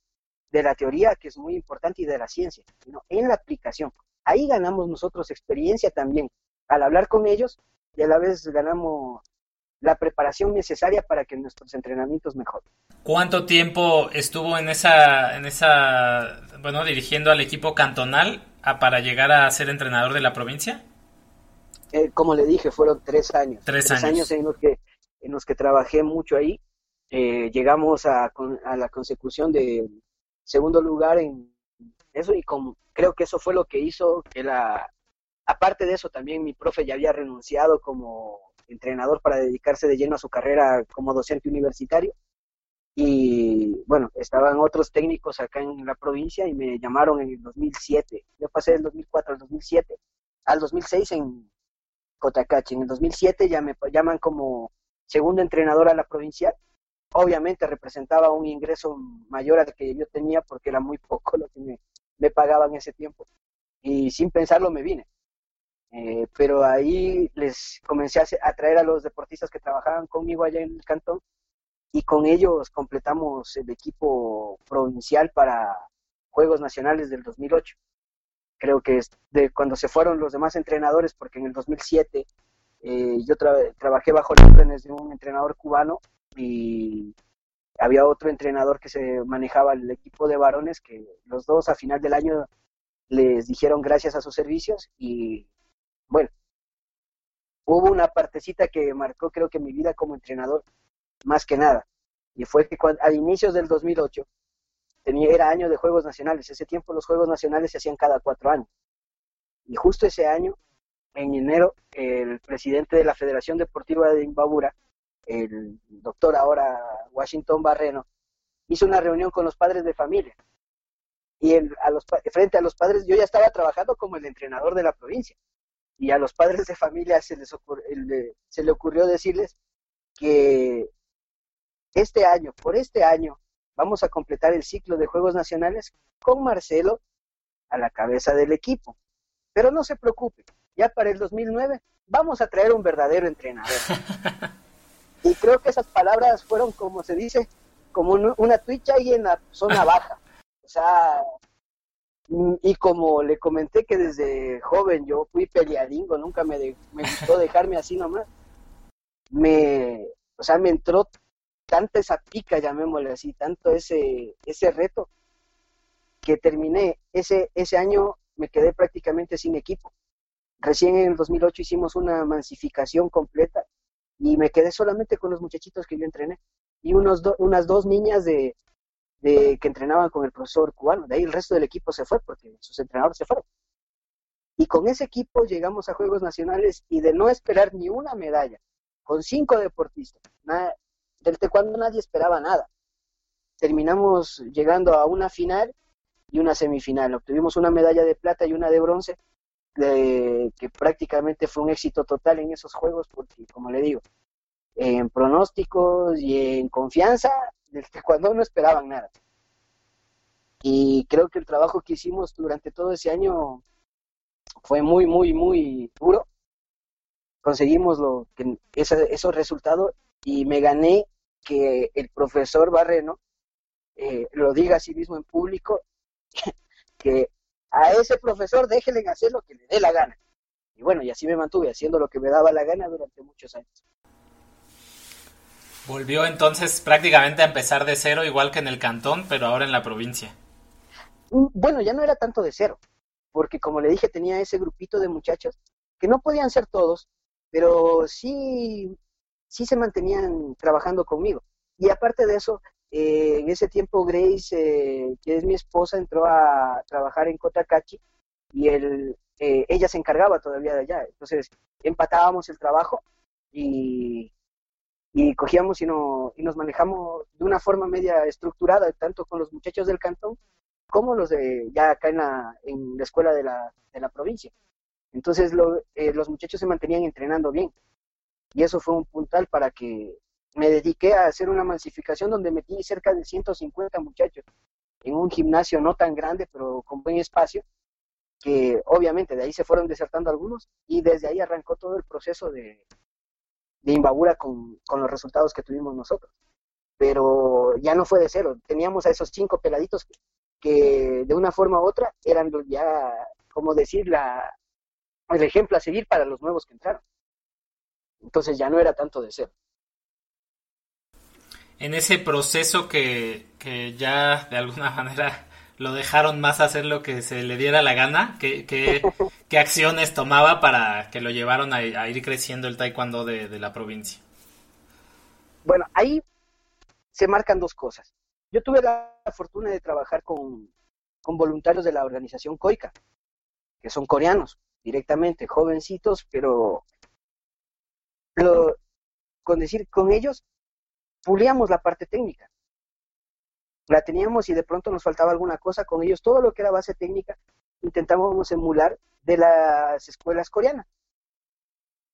de la teoría, que es muy importante, y de la ciencia, sino en la aplicación. Ahí ganamos nosotros experiencia también al hablar con ellos y a la vez ganamos la preparación necesaria para que nuestros entrenamientos mejoren. ¿Cuánto tiempo estuvo en esa, en esa, bueno, dirigiendo al equipo cantonal para llegar a ser entrenador de la provincia? Eh, como le dije, fueron tres años. Tres, años. en los que en los que trabajé mucho ahí. Eh, llegamos a, a, la consecución de segundo lugar en eso y como creo que eso fue lo que hizo que la aparte de eso también mi profe ya había renunciado como entrenador para dedicarse de lleno a su carrera como docente universitario. Y bueno, estaban otros técnicos acá en la provincia y me llamaron en el 2007. Yo pasé del 2004 al 2007, al 2006 en Cotacachi. En el 2007 ya me llaman como segundo entrenador a la provincial. Obviamente representaba un ingreso mayor al que yo tenía porque era muy poco lo que me, me pagaban ese tiempo. Y sin pensarlo me vine. Eh, pero ahí les comencé a, traer a los deportistas que trabajaban conmigo allá en el cantón y con ellos completamos el equipo provincial para Juegos Nacionales del 2008. Creo que es cuando se fueron los demás entrenadores, porque en el 2007 eh, yo trabajé bajo las órdenes de un entrenador cubano y había otro entrenador que se manejaba el equipo de varones, que los dos a final del año les dijeron gracias a sus servicios y bueno, hubo una partecita que marcó creo que mi vida como entrenador más que nada. Y fue que a inicios del 2008 tenía, era año de Juegos Nacionales. Ese tiempo los Juegos Nacionales se hacían cada cuatro años. Y justo ese año, en enero, el presidente de la Federación Deportiva de Imbabura, el doctor ahora Washington Barreno, hizo una reunión con los padres de familia. Y a los, frente a los padres, yo ya estaba trabajando como el entrenador de la provincia. Y a los padres de familia se les se le ocurrió decirles que este año, por este año, vamos a completar el ciclo de Juegos Nacionales con Marcelo a la cabeza del equipo. Pero no se preocupe, ya para el 2009 vamos a traer un verdadero entrenador. y creo que esas palabras fueron, como se dice, como una tuicha ahí en la zona baja. O sea, y como le comenté que desde joven yo fui peleadingo, nunca me, me gustó dejarme así nomás, me, o sea, me entró tanta esa pica, llamémosle así, tanto ese, ese reto, que terminé. Ese, ese año me quedé prácticamente sin equipo. Recién en el 2008 hicimos una mansificación completa y me quedé solamente con los muchachitos que yo entrené y unos unas dos niñas de, de, que entrenaban con el profesor cubano. De ahí el resto del equipo se fue porque sus entrenadores se fueron. Y con ese equipo llegamos a Juegos Nacionales y de no esperar ni una medalla, con cinco deportistas, nada, del nadie esperaba nada. Terminamos llegando a una final y una semifinal. Obtuvimos una medalla de plata y una de bronce, que prácticamente fue un éxito total en esos juegos, porque, como le digo, en pronósticos y en confianza, del taekwondo no esperaban nada. Y creo que el trabajo que hicimos durante todo ese año fue muy, muy, muy duro. Conseguimos lo que, esos resultados y me gané que el profesor Barreno eh, lo diga a sí mismo en público, que a ese profesor déjenle hacer lo que le dé la gana. Y bueno, y así me mantuve haciendo lo que me daba la gana durante muchos años. Volvió entonces prácticamente a empezar de cero, igual que en el cantón, pero ahora en la provincia. Mm, bueno, ya no era tanto de cero, porque como le dije, tenía ese grupito de muchachos que no podían ser todos, pero sí sí se mantenían trabajando conmigo. Y aparte de eso, eh, en ese tiempo Grace, eh, que es mi esposa, entró a trabajar en Cotacachi y eh, ella se encargaba todavía de allá. Entonces empatábamos el trabajo y, cogíamos y, no, nos manejamos de una forma media estructurada, tanto con los muchachos del cantón como los de ya acá en la, escuela de la, de la provincia. Entonces los muchachos se mantenían entrenando bien. Y eso fue un puntal para que me dediqué a hacer una masificación donde metí cerca de 150 muchachos en un gimnasio no tan grande, pero con buen espacio, que obviamente de ahí se fueron desertando algunos y desde ahí arrancó todo el proceso de, de Imbabura con, con los resultados que tuvimos nosotros. Pero ya no fue de cero, teníamos a esos cinco peladitos que, de una forma u otra eran ya, como decir, la, el ejemplo a seguir para los nuevos que entraron. Entonces ya no era tanto de ser. En ese proceso que, que ya de alguna manera lo dejaron más hacer lo que se le diera la gana, ¿qué, qué, qué acciones tomaba para que lo llevaron a, ir creciendo el taekwondo de, de, la provincia? Bueno, ahí se marcan dos cosas. Yo tuve la fortuna de trabajar con, con voluntarios de la organización COICA, que son coreanos directamente, jovencitos, pero pero con decir, con ellos pulíamos la parte técnica. La teníamos y de pronto nos faltaba alguna cosa con ellos. Todo lo que era base técnica intentábamos emular de las escuelas coreanas.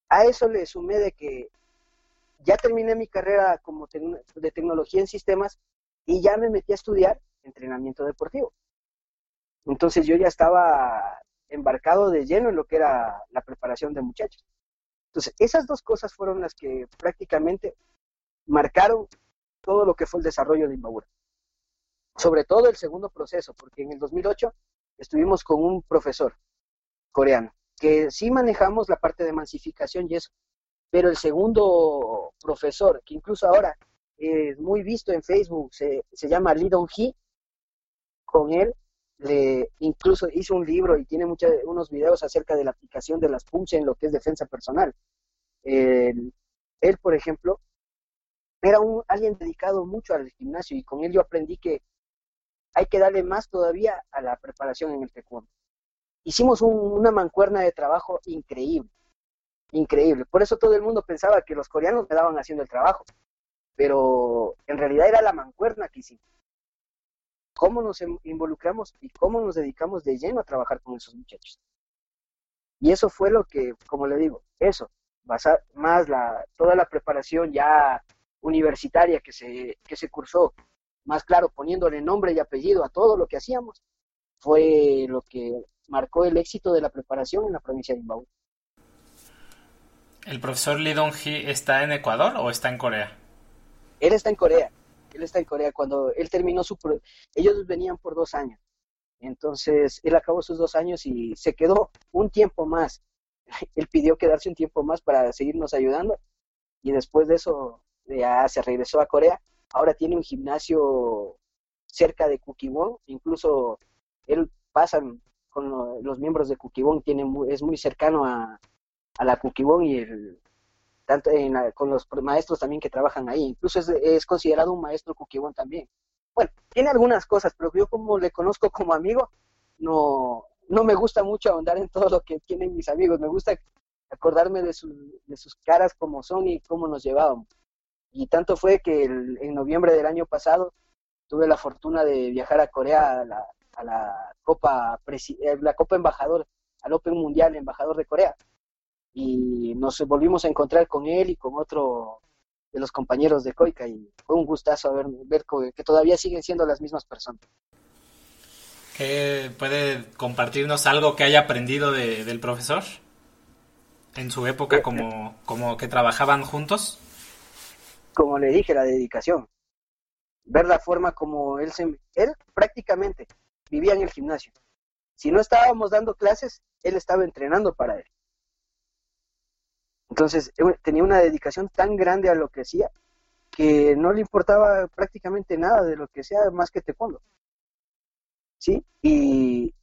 A eso le sumé de que ya terminé mi carrera como de tecnología en sistemas y ya me metí a estudiar entrenamiento deportivo. Entonces yo ya estaba embarcado de lleno en lo que era la preparación de muchachos. Entonces, esas dos cosas fueron las que prácticamente marcaron todo lo que fue el desarrollo de Imbabura. Sobre todo el segundo proceso, porque en el 2008 estuvimos con un profesor coreano, que sí manejamos la parte de masificación y eso, pero el segundo profesor, que incluso ahora es muy visto en Facebook, se, llama Lee Dong-hee, con él le, incluso hizo un libro y tiene muchos unos videos acerca de la aplicación de las PUMS en lo que es defensa personal. él, por ejemplo, era un, alguien dedicado mucho al gimnasio y con él yo aprendí que hay que darle más todavía a la preparación en el taekwondo. Hicimos una mancuerna de trabajo increíble, increíble. Por eso todo el mundo pensaba que los coreanos me daban haciendo el trabajo, pero en realidad era la mancuerna que hicimos. Cómo nos involucramos y cómo nos dedicamos de lleno a trabajar con esos muchachos. Y eso fue lo que, como le digo, eso, más la, toda la preparación ya universitaria que se, que se cursó, más claro, poniéndole nombre y apellido a todo lo que hacíamos, fue lo que marcó el éxito de la preparación en la provincia de Imbabura. ¿El profesor Lee Dong-hee está en Ecuador o está en Corea? Él está en Corea. Él está en Corea. Cuando él terminó su... Ellos venían por dos años. Entonces, él acabó sus dos años y se quedó un tiempo más. Él pidió quedarse un tiempo más para seguirnos ayudando. Y después de eso, ya se regresó a Corea. Ahora tiene un gimnasio cerca de Kukiwon. Incluso él pasa con los miembros de Kukiwon, tiene, es muy cercano a, a la Kukiwon y el, tanto con los maestros también que trabajan ahí. Incluso es, considerado un maestro Kukiwon también. Bueno, tiene algunas cosas, pero yo como le conozco como amigo, no, no me gusta mucho ahondar en todo lo que tienen mis amigos. Me gusta acordarme de, de sus caras como son y cómo nos llevábamos. Y tanto fue que en noviembre del año pasado tuve la fortuna de viajar a Corea a la, a la Copa, eh, la Copa Embajador, al Open Mundial Embajador de Corea. Y nos volvimos a encontrar con él y con otro de los compañeros de Coica y fue un gustazo ver, ver que todavía siguen siendo las mismas personas. ¿Qué puede compartirnos algo que haya aprendido del profesor en su época eh, como, como que trabajaban juntos? Como le dije, la dedicación. Ver la forma como él se... Él prácticamente vivía en el gimnasio. Si no estábamos dando clases, él estaba entrenando para él. Entonces, tenía una dedicación tan grande a lo que hacía que no le importaba prácticamente nada de lo que sea más que taekwondo. ¿Sí? Y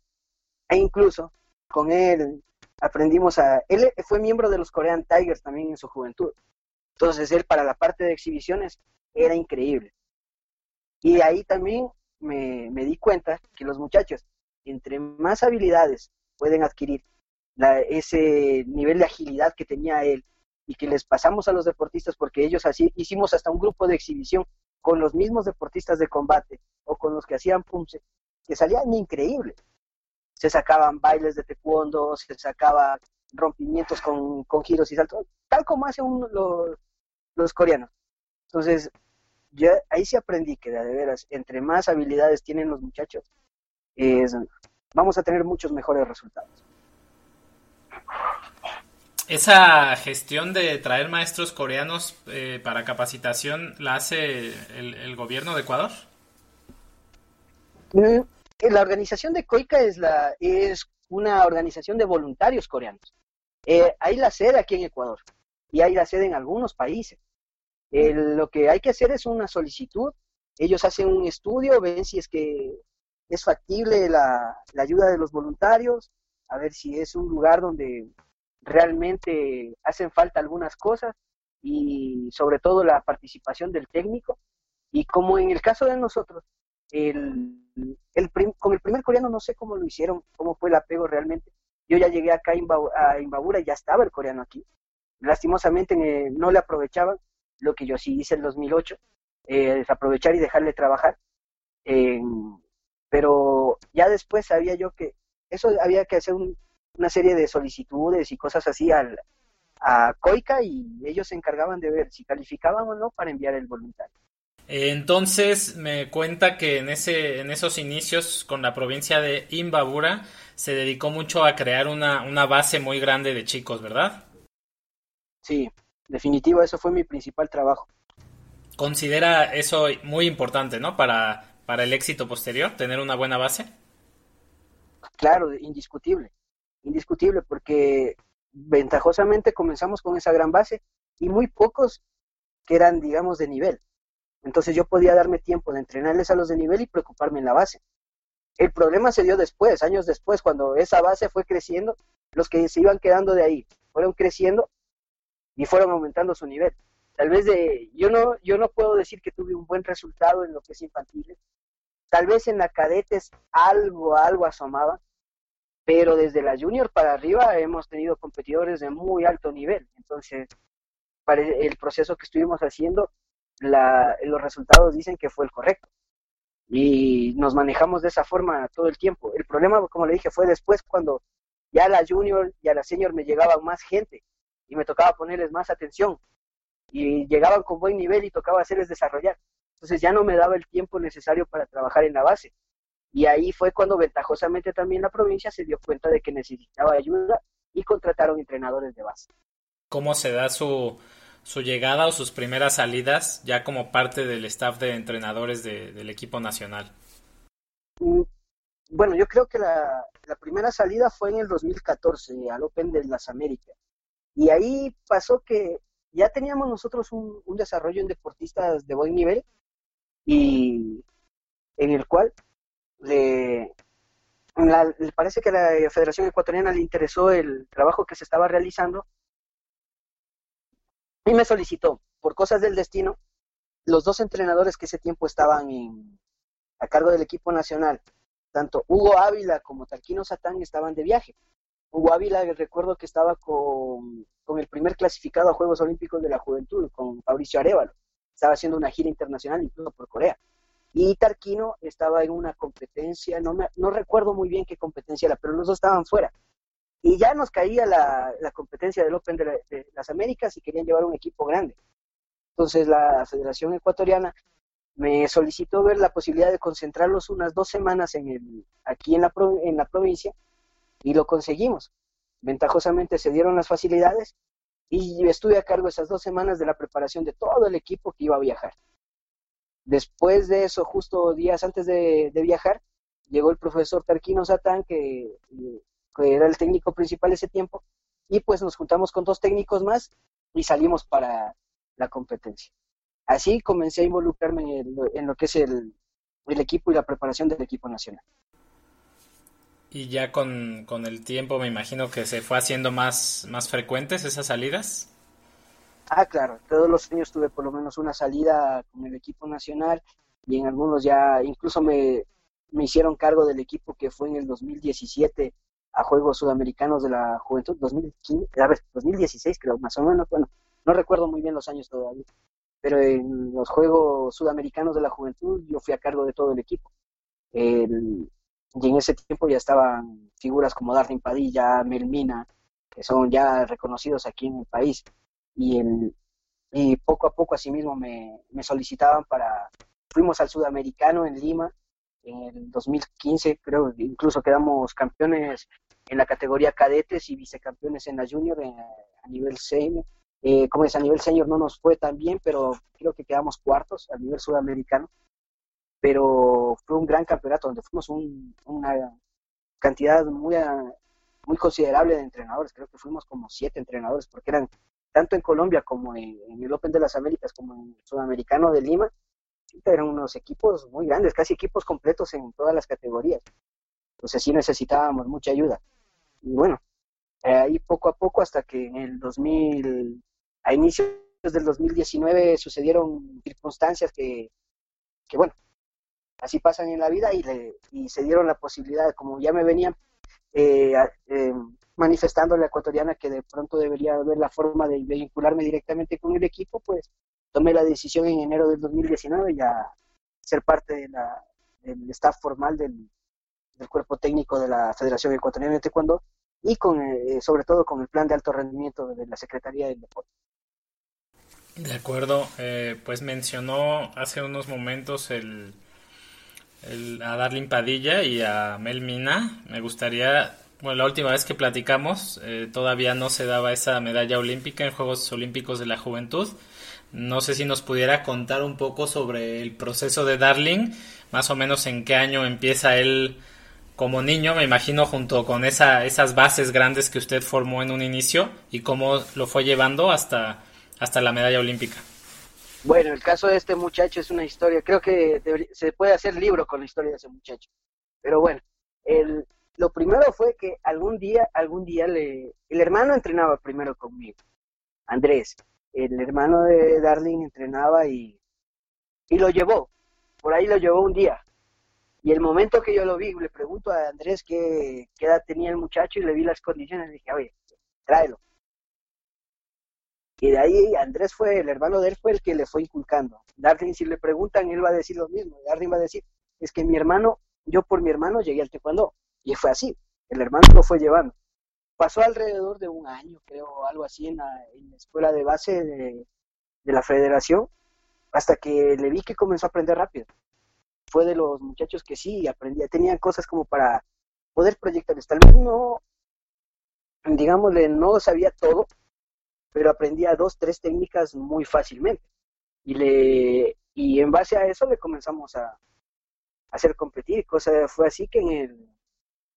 e incluso con él aprendimos a... Él fue miembro de los Korean Tigers también en su juventud. Entonces, él para la parte de exhibiciones era increíble. Y ahí también me, di cuenta que los muchachos, entre más habilidades pueden adquirir, ese nivel de agilidad que tenía él y que les pasamos a los deportistas porque ellos así hicimos hasta un grupo de exhibición con los mismos deportistas de combate o con los que hacían pumse, que salían increíbles. Se sacaban bailes de taekwondo, se sacaban rompimientos con, giros y saltos, tal como hacen los, los coreanos. Entonces, yo ahí sí aprendí que de veras, entre más habilidades tienen los muchachos, vamos a tener muchos mejores resultados. Esa gestión de traer maestros coreanos eh, para capacitación la hace el, gobierno de Ecuador. Mm, la organización de COICA es, la, es una organización de voluntarios coreanos. Eh, hay la sede aquí en Ecuador y hay la sede en algunos países lo que hay que hacer es una solicitud, ellos hacen un estudio, ven si es que es factible la, ayuda de los voluntarios, a ver si es un lugar donde realmente hacen falta algunas cosas y sobre todo la participación del técnico. Y como en el caso de nosotros, el, el con el primer coreano no sé cómo lo hicieron, cómo fue el apego realmente. Yo ya llegué acá a Imbabura y ya estaba el coreano aquí. Lastimosamente no le aprovechaban lo que yo sí hice en 2008, eh, es aprovechar y dejarle trabajar. pero ya después sabía yo que eso había que hacer una serie de solicitudes y cosas así al, a COICA y ellos se encargaban de ver si calificaban o no para enviar el voluntario. Entonces me cuenta que en, ese, en esos inicios con la provincia de Imbabura se dedicó mucho a crear una, una base muy grande de chicos, ¿verdad? Sí, definitivo, eso fue mi principal trabajo. Considera eso muy importante, ¿no? Para, para el éxito posterior, tener una buena base. Claro, indiscutible, indiscutible, porque ventajosamente comenzamos con esa gran base y muy pocos que eran, digamos, de nivel. Entonces yo podía darme tiempo de entrenarles a los de nivel y preocuparme en la base. El problema se dio después, años después, cuando esa base fue creciendo, los que se iban quedando de ahí fueron creciendo y fueron aumentando su nivel. Tal vez de, yo no, yo no puedo decir que tuve un buen resultado en lo que es infantil. Tal vez en la cadetes algo, algo asomaba, pero desde la junior para arriba hemos tenido competidores de muy alto nivel. Entonces, para el proceso que estuvimos haciendo, los resultados dicen que fue el correcto. Y nos manejamos de esa forma todo el tiempo. El problema, como le dije, fue después cuando ya a la junior y a la senior me llegaban más gente y me tocaba ponerles más atención. Y llegaban con buen nivel y tocaba hacerles desarrollar. Entonces ya no me daba el tiempo necesario para trabajar en la base. Y ahí fue cuando ventajosamente también la provincia se dio cuenta de que necesitaba ayuda y contrataron entrenadores de base. ¿Cómo se da su, su llegada o sus primeras salidas ya como parte del staff de entrenadores del equipo nacional? Mm, bueno, yo creo que la, primera salida fue en el 2014 al Open de las Américas. Y ahí pasó que ya teníamos nosotros un, desarrollo en deportistas de buen nivel y en el cual le, parece que a la Federación Ecuatoriana le interesó el trabajo que se estaba realizando y me solicitó, por cosas del destino, los dos entrenadores que ese tiempo estaban a cargo del equipo nacional, tanto Hugo Ávila como Tarquino Satán estaban de viaje. Hugo Ávila, recuerdo que estaba con, el primer clasificado a Juegos Olímpicos de la Juventud, con Fabricio Arevalo. Estaba haciendo una gira internacional incluso por Corea. Y Tarquino estaba en una competencia, no, me, no recuerdo muy bien qué competencia era, pero los dos estaban fuera y ya nos caía la, competencia del Open de, las Américas y querían llevar un equipo grande. Entonces la Federación Ecuatoriana me solicitó ver la posibilidad de concentrarlos unas dos semanas en el, aquí en la, en la provincia y lo conseguimos. Ventajosamente se dieron las facilidades y estuve a cargo esas dos semanas de la preparación de todo el equipo que iba a viajar. Después de eso, justo días antes de, viajar, llegó el profesor Tarquino Satán, que era el técnico principal ese tiempo, y pues nos juntamos con dos técnicos más y salimos para la competencia. Así comencé a involucrarme en lo, que es el, equipo y la preparación del equipo nacional. Y ya con, el tiempo me imagino que se fue haciendo más, más frecuentes esas salidas. Ah, claro, todos los años tuve por lo menos una salida con el equipo nacional y en algunos ya incluso me, me hicieron cargo del equipo que fue en el 2017 a Juegos Sudamericanos de la Juventud, 2015, 2016 creo, más o menos, bueno, no recuerdo muy bien los años todavía, pero en los Juegos Sudamericanos de la Juventud yo fui a cargo de todo el equipo. Y en ese tiempo ya estaban figuras como Darwin Padilla, Melmina, que son ya reconocidos aquí en el país. Y, y poco a poco asimismo me, me solicitaban para, fuimos al Sudamericano en Lima, en el 2015 creo incluso quedamos campeones en la categoría cadetes y vicecampeones en la junior eh, a nivel senior. Eh, como es a nivel senior no nos fue tan bien, pero creo que quedamos cuartos a nivel sudamericano. Pero fue un gran campeonato donde fuimos una cantidad muy, muy considerable de entrenadores. Creo que fuimos como siete entrenadores, porque eran tanto en Colombia como en, el Open de las Américas como en el Sudamericano de Lima. Eran unos equipos muy grandes, casi equipos completos en todas las categorías. Entonces sí necesitábamos mucha ayuda. Y bueno, ahí poco a poco hasta que en el 2000, a inicios del 2019 sucedieron circunstancias que, que bueno, así pasan en la vida y, le, y se dieron la posibilidad, como ya me venían eh, eh, manifestando la ecuatoriana que de pronto debería haber la forma de vincularme directamente con el equipo, pues tomé la decisión en enero del 2019 ya ser parte del staff formal del, del cuerpo técnico de la Federación Ecuatoriana de Taekwondo y con, eh, sobre todo con el plan de alto rendimiento de la Secretaría del Deporte. De acuerdo, eh, pues mencionó hace unos momentos el, a Darlene Padilla y a Mel Mina. Me gustaría, bueno, la última vez que platicamos eh, todavía no se daba esa medalla olímpica en Juegos Olímpicos de la Juventud. No sé si nos pudiera contar un poco sobre el proceso de Darling, más o menos en qué año empieza él como niño, me imagino, junto con esa, esas bases grandes que usted formó en un inicio y cómo lo fue llevando hasta hasta la medalla olímpica. Bueno, el caso de este muchacho es una historia, creo que se puede hacer libro con la historia de ese muchacho. Pero bueno, el, lo primero fue que algún día, algún día le, el hermano entrenaba primero conmigo, Andrés, el hermano de Darling entrenaba y, y lo llevó, por ahí lo llevó un día. Y el momento que yo lo vi, le pregunto a Andrés qué, qué edad tenía el muchacho y le vi las condiciones, y dije, oye, tráelo. Y de ahí Andrés fue, el hermano de él fue el que le fue inculcando. Darling, si le preguntan, él va a decir lo mismo. Darling va a decir, es que mi hermano, yo por mi hermano llegué al taekwondo. Y fue así, el hermano lo fue llevando. Pasó alrededor de un año, creo, algo así, en la, escuela de base de, la federación, hasta que le vi que comenzó a aprender rápido. Fue de los muchachos que sí aprendía, tenían cosas como para poder proyectar. Tal vez no, digámosle, no sabía todo, pero aprendía dos, tres técnicas muy fácilmente. Y, le, y en base a eso le comenzamos a, hacer competir. Cosa, fue así que en el,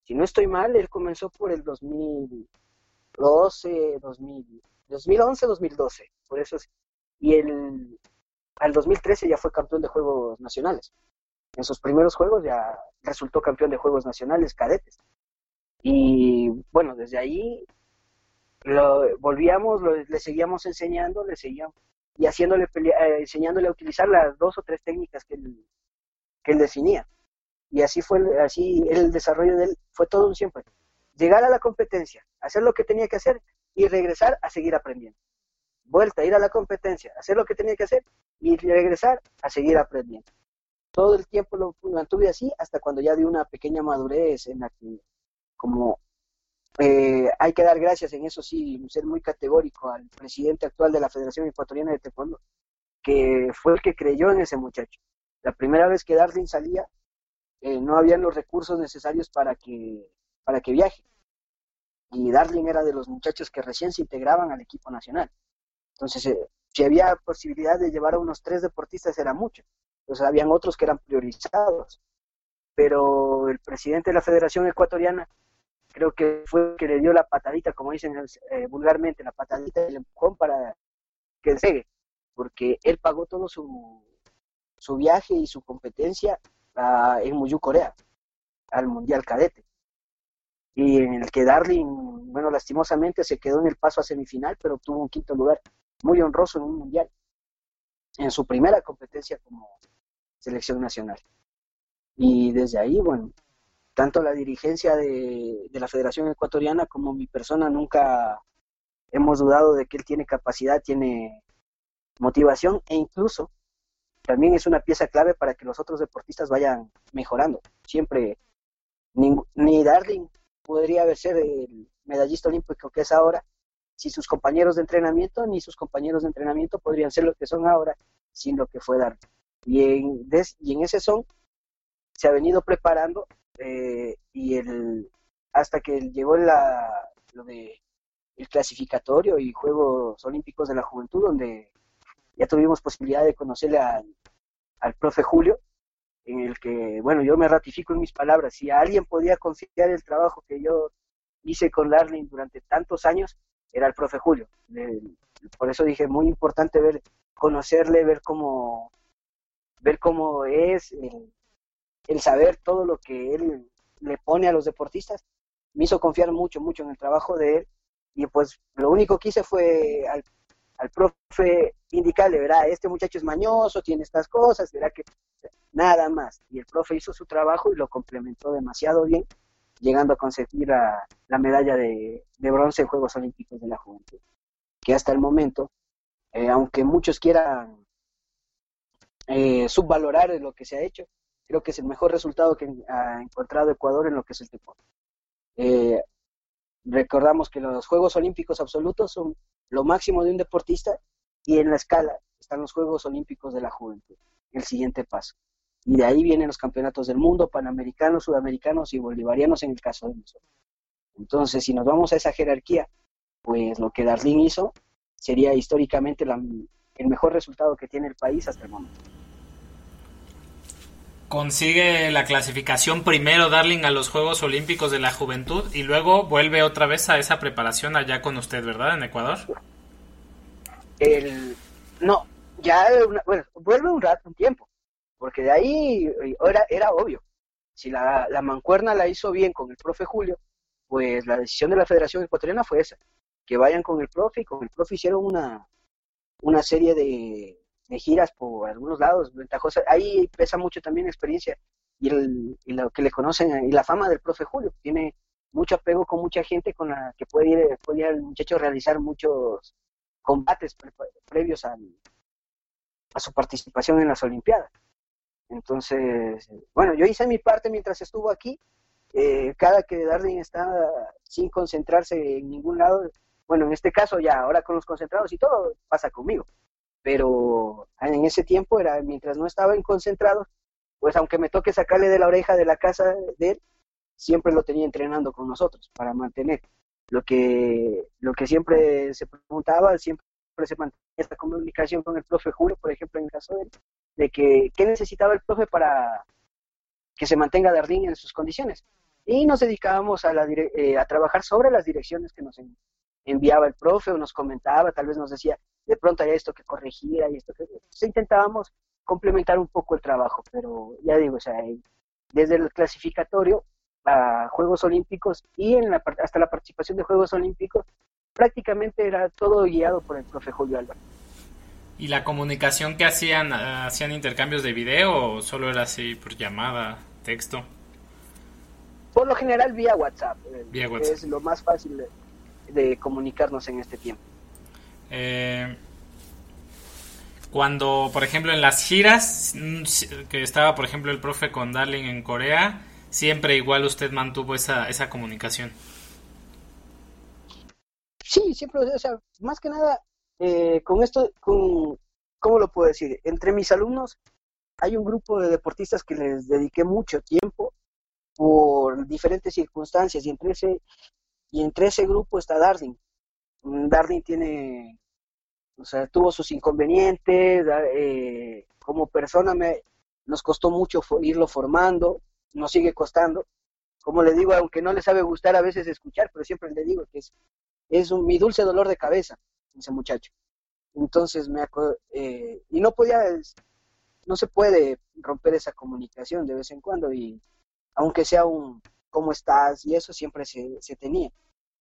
si no estoy mal, él comenzó por el 2012, 2000, 2011, 2012. Por eso y el, al 2013 ya fue campeón de Juegos Nacionales. En sus primeros juegos ya resultó campeón de Juegos Nacionales cadetes. Y bueno, desde ahí lo volvíamos, le seguíamos enseñando, le seguíamos y haciéndole eh, enseñándole a utilizar las dos o tres técnicas que él, que definía. Y así fue, así el desarrollo de él fue todo un siempre. Llegar a la competencia, hacer lo que tenía que hacer y regresar a seguir aprendiendo. Vuelta, ir a la competencia, hacer lo que tenía que hacer y regresar a seguir aprendiendo. Todo el tiempo lo mantuve así hasta cuando ya di una pequeña madurez en la que como eh, hay que dar gracias en eso sí, ser muy categórico al presidente actual de la Federación Ecuatoriana de Taekwondo, que fue el que creyó en ese muchacho. La primera vez que Darling salía, eh, no habían los recursos necesarios para que, para que viaje. Y Darling era de los muchachos que recién se integraban al equipo nacional. Entonces, eh, si había posibilidad de llevar a unos tres deportistas, era mucho. Entonces, habían otros que eran priorizados. Pero el presidente de la Federación Ecuatoriana creo que fue que le dio la patadita, como dicen eh, vulgarmente, la patadita del empujón para que llegue, porque él pagó todo su, su viaje y su competencia en Muyu, Corea, al Mundial Cadete. Y en el que Darling, bueno, lastimosamente se quedó en el paso a semifinal, pero obtuvo un quinto lugar muy honroso en un Mundial, en su primera competencia como selección nacional. Y desde ahí, bueno, tanto la dirigencia de, la Federación Ecuatoriana como mi persona nunca hemos dudado de que él tiene capacidad, tiene motivación e incluso también es una pieza clave para que los otros deportistas vayan mejorando. Siempre, ni, Darling podría ser el medallista olímpico que es ahora si sus compañeros de entrenamiento, ni sus compañeros de entrenamiento podrían ser lo que son ahora sin lo que fue Darling. Y en ese son se ha venido preparando eh, y el hasta que llegó la, lo de el clasificatorio y Juegos Olímpicos de la Juventud, donde ya tuvimos posibilidad de conocerle al, profe Julio, en el que, bueno, yo me ratifico en mis palabras, si alguien podía confiar el trabajo que yo hice con Darling durante tantos años, era el profe Julio. por eso dije, muy importante ver, conocerle, ver cómo, ver cómo es, el, el saber todo lo que él le pone a los deportistas, me hizo confiar mucho, mucho en el trabajo de él. Y pues lo único que hice fue al, al profe indicarle, verá, este muchacho es mañoso, tiene estas cosas, verá que nada más. Y el profe hizo su trabajo y lo complementó demasiado bien, llegando a conseguir la, medalla de, bronce en Juegos Olímpicos de la Juventud. Que hasta el momento, eh, aunque muchos quieran eh, subvalorar lo que se ha hecho, creo que es el mejor resultado que ha encontrado Ecuador en lo que es el deporte. Eh, recordamos que los Juegos Olímpicos absolutos son lo máximo de un deportista y en la escala están los Juegos Olímpicos de la Juventud, el siguiente paso. Y de ahí vienen los campeonatos del mundo, panamericanos, sudamericanos y bolivarianos en el caso de nosotros. Entonces, si nos vamos a esa jerarquía, pues lo que Darlene hizo sería históricamente el mejor resultado que tiene el país hasta el momento. Consigue la clasificación primero Darling a los Juegos Olímpicos de la Juventud y luego vuelve otra vez a esa preparación allá con usted, ¿verdad? En Ecuador. El, no, ya bueno, vuelve un rato, un tiempo, porque de ahí era, era obvio. Si la, la mancuerna la hizo bien con el profe Julio, pues la decisión de la Federación Ecuatoriana fue esa, que vayan con el profe y con el profe hicieron una, una serie de, giras por algunos lados ventajosas. Ahí pesa mucho también la experiencia y, el, y lo que le conocen y la fama del profe Julio. Tiene mucho apego con mucha gente con la que puede ir, puede el muchacho realizar muchos combates previos a, a su participación en las Olimpiadas. Entonces, bueno, yo hice mi parte mientras estuvo aquí eh, cada que Darling está sin concentrarse en ningún lado, bueno, en este caso ya, ahora con los concentrados y todo, pasa conmigo. Pero en ese tiempo era, mientras no estaba en concentrado, pues aunque me toque sacarle de la oreja de la casa de él, siempre lo tenía entrenando con nosotros para mantener. Lo que, lo que siempre se preguntaba, siempre se mantenía esta comunicación con el profe Julio, por ejemplo, en el caso de él, de que qué necesitaba el profe para que se mantenga Darling en sus condiciones y nos dedicábamos a, la eh, a trabajar sobre las direcciones que nos enviaba el profe o nos comentaba, tal vez nos decía, de pronto hay esto que corregir, y esto que... Entonces intentábamos complementar un poco el trabajo, pero ya digo, o sea, desde el clasificatorio a Juegos Olímpicos y en la, hasta la participación de Juegos Olímpicos, prácticamente era todo guiado por el profe Julio Álvarez. ¿Y la comunicación que hacían, hacían intercambios de video o solo era así por llamada, texto? Por lo general vía WhatsApp, eh, es lo más fácil de, comunicarnos en este tiempo. Eh, cuando, por ejemplo, en las giras, que estaba, por ejemplo, el profe con Darling en Corea, siempre igual usted mantuvo esa, esa comunicación. Sí, siempre, o sea, más que nada, eh, con esto, con, ¿cómo lo puedo decir? Entre mis alumnos hay un grupo de deportistas que les dediqué mucho tiempo por diferentes circunstancias y entre ese, y entre ese grupo está Darling. Darling tiene, o sea, tuvo sus inconvenientes, eh, como persona me, nos costó mucho irlo formando, nos sigue costando. Como le digo, aunque no le sabe gustar a veces escuchar, pero siempre le digo que es, es mi dulce dolor de cabeza, ese muchacho. Entonces me eh, y no podía, no se puede romper esa comunicación de vez en cuando y aunque sea un cómo estás y eso siempre se, se tenía.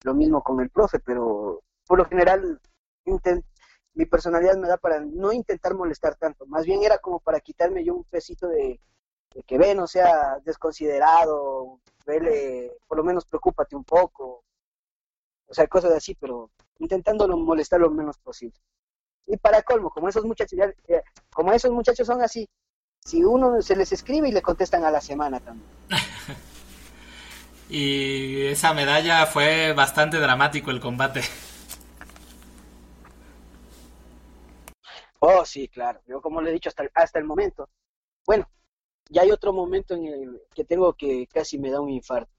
Lo mismo con el profe, pero por lo general mi personalidad me da para no intentar molestar tanto, más bien era como para quitarme yo un pesito de, que ve, no sea desconsiderado, vele, por lo menos preocúpate un poco, o sea, cosas así, pero intentando molestar lo menos posible. Y para colmo, como esos muchachos, como esos muchachos son así, si uno se les escribe y le contestan a la semana también. y esa medalla fue bastante dramático el combate. Oh, sí, claro. Yo como le he dicho hasta, hasta el momento. Bueno, ya hay otro momento en el que tengo que casi me da un infarto.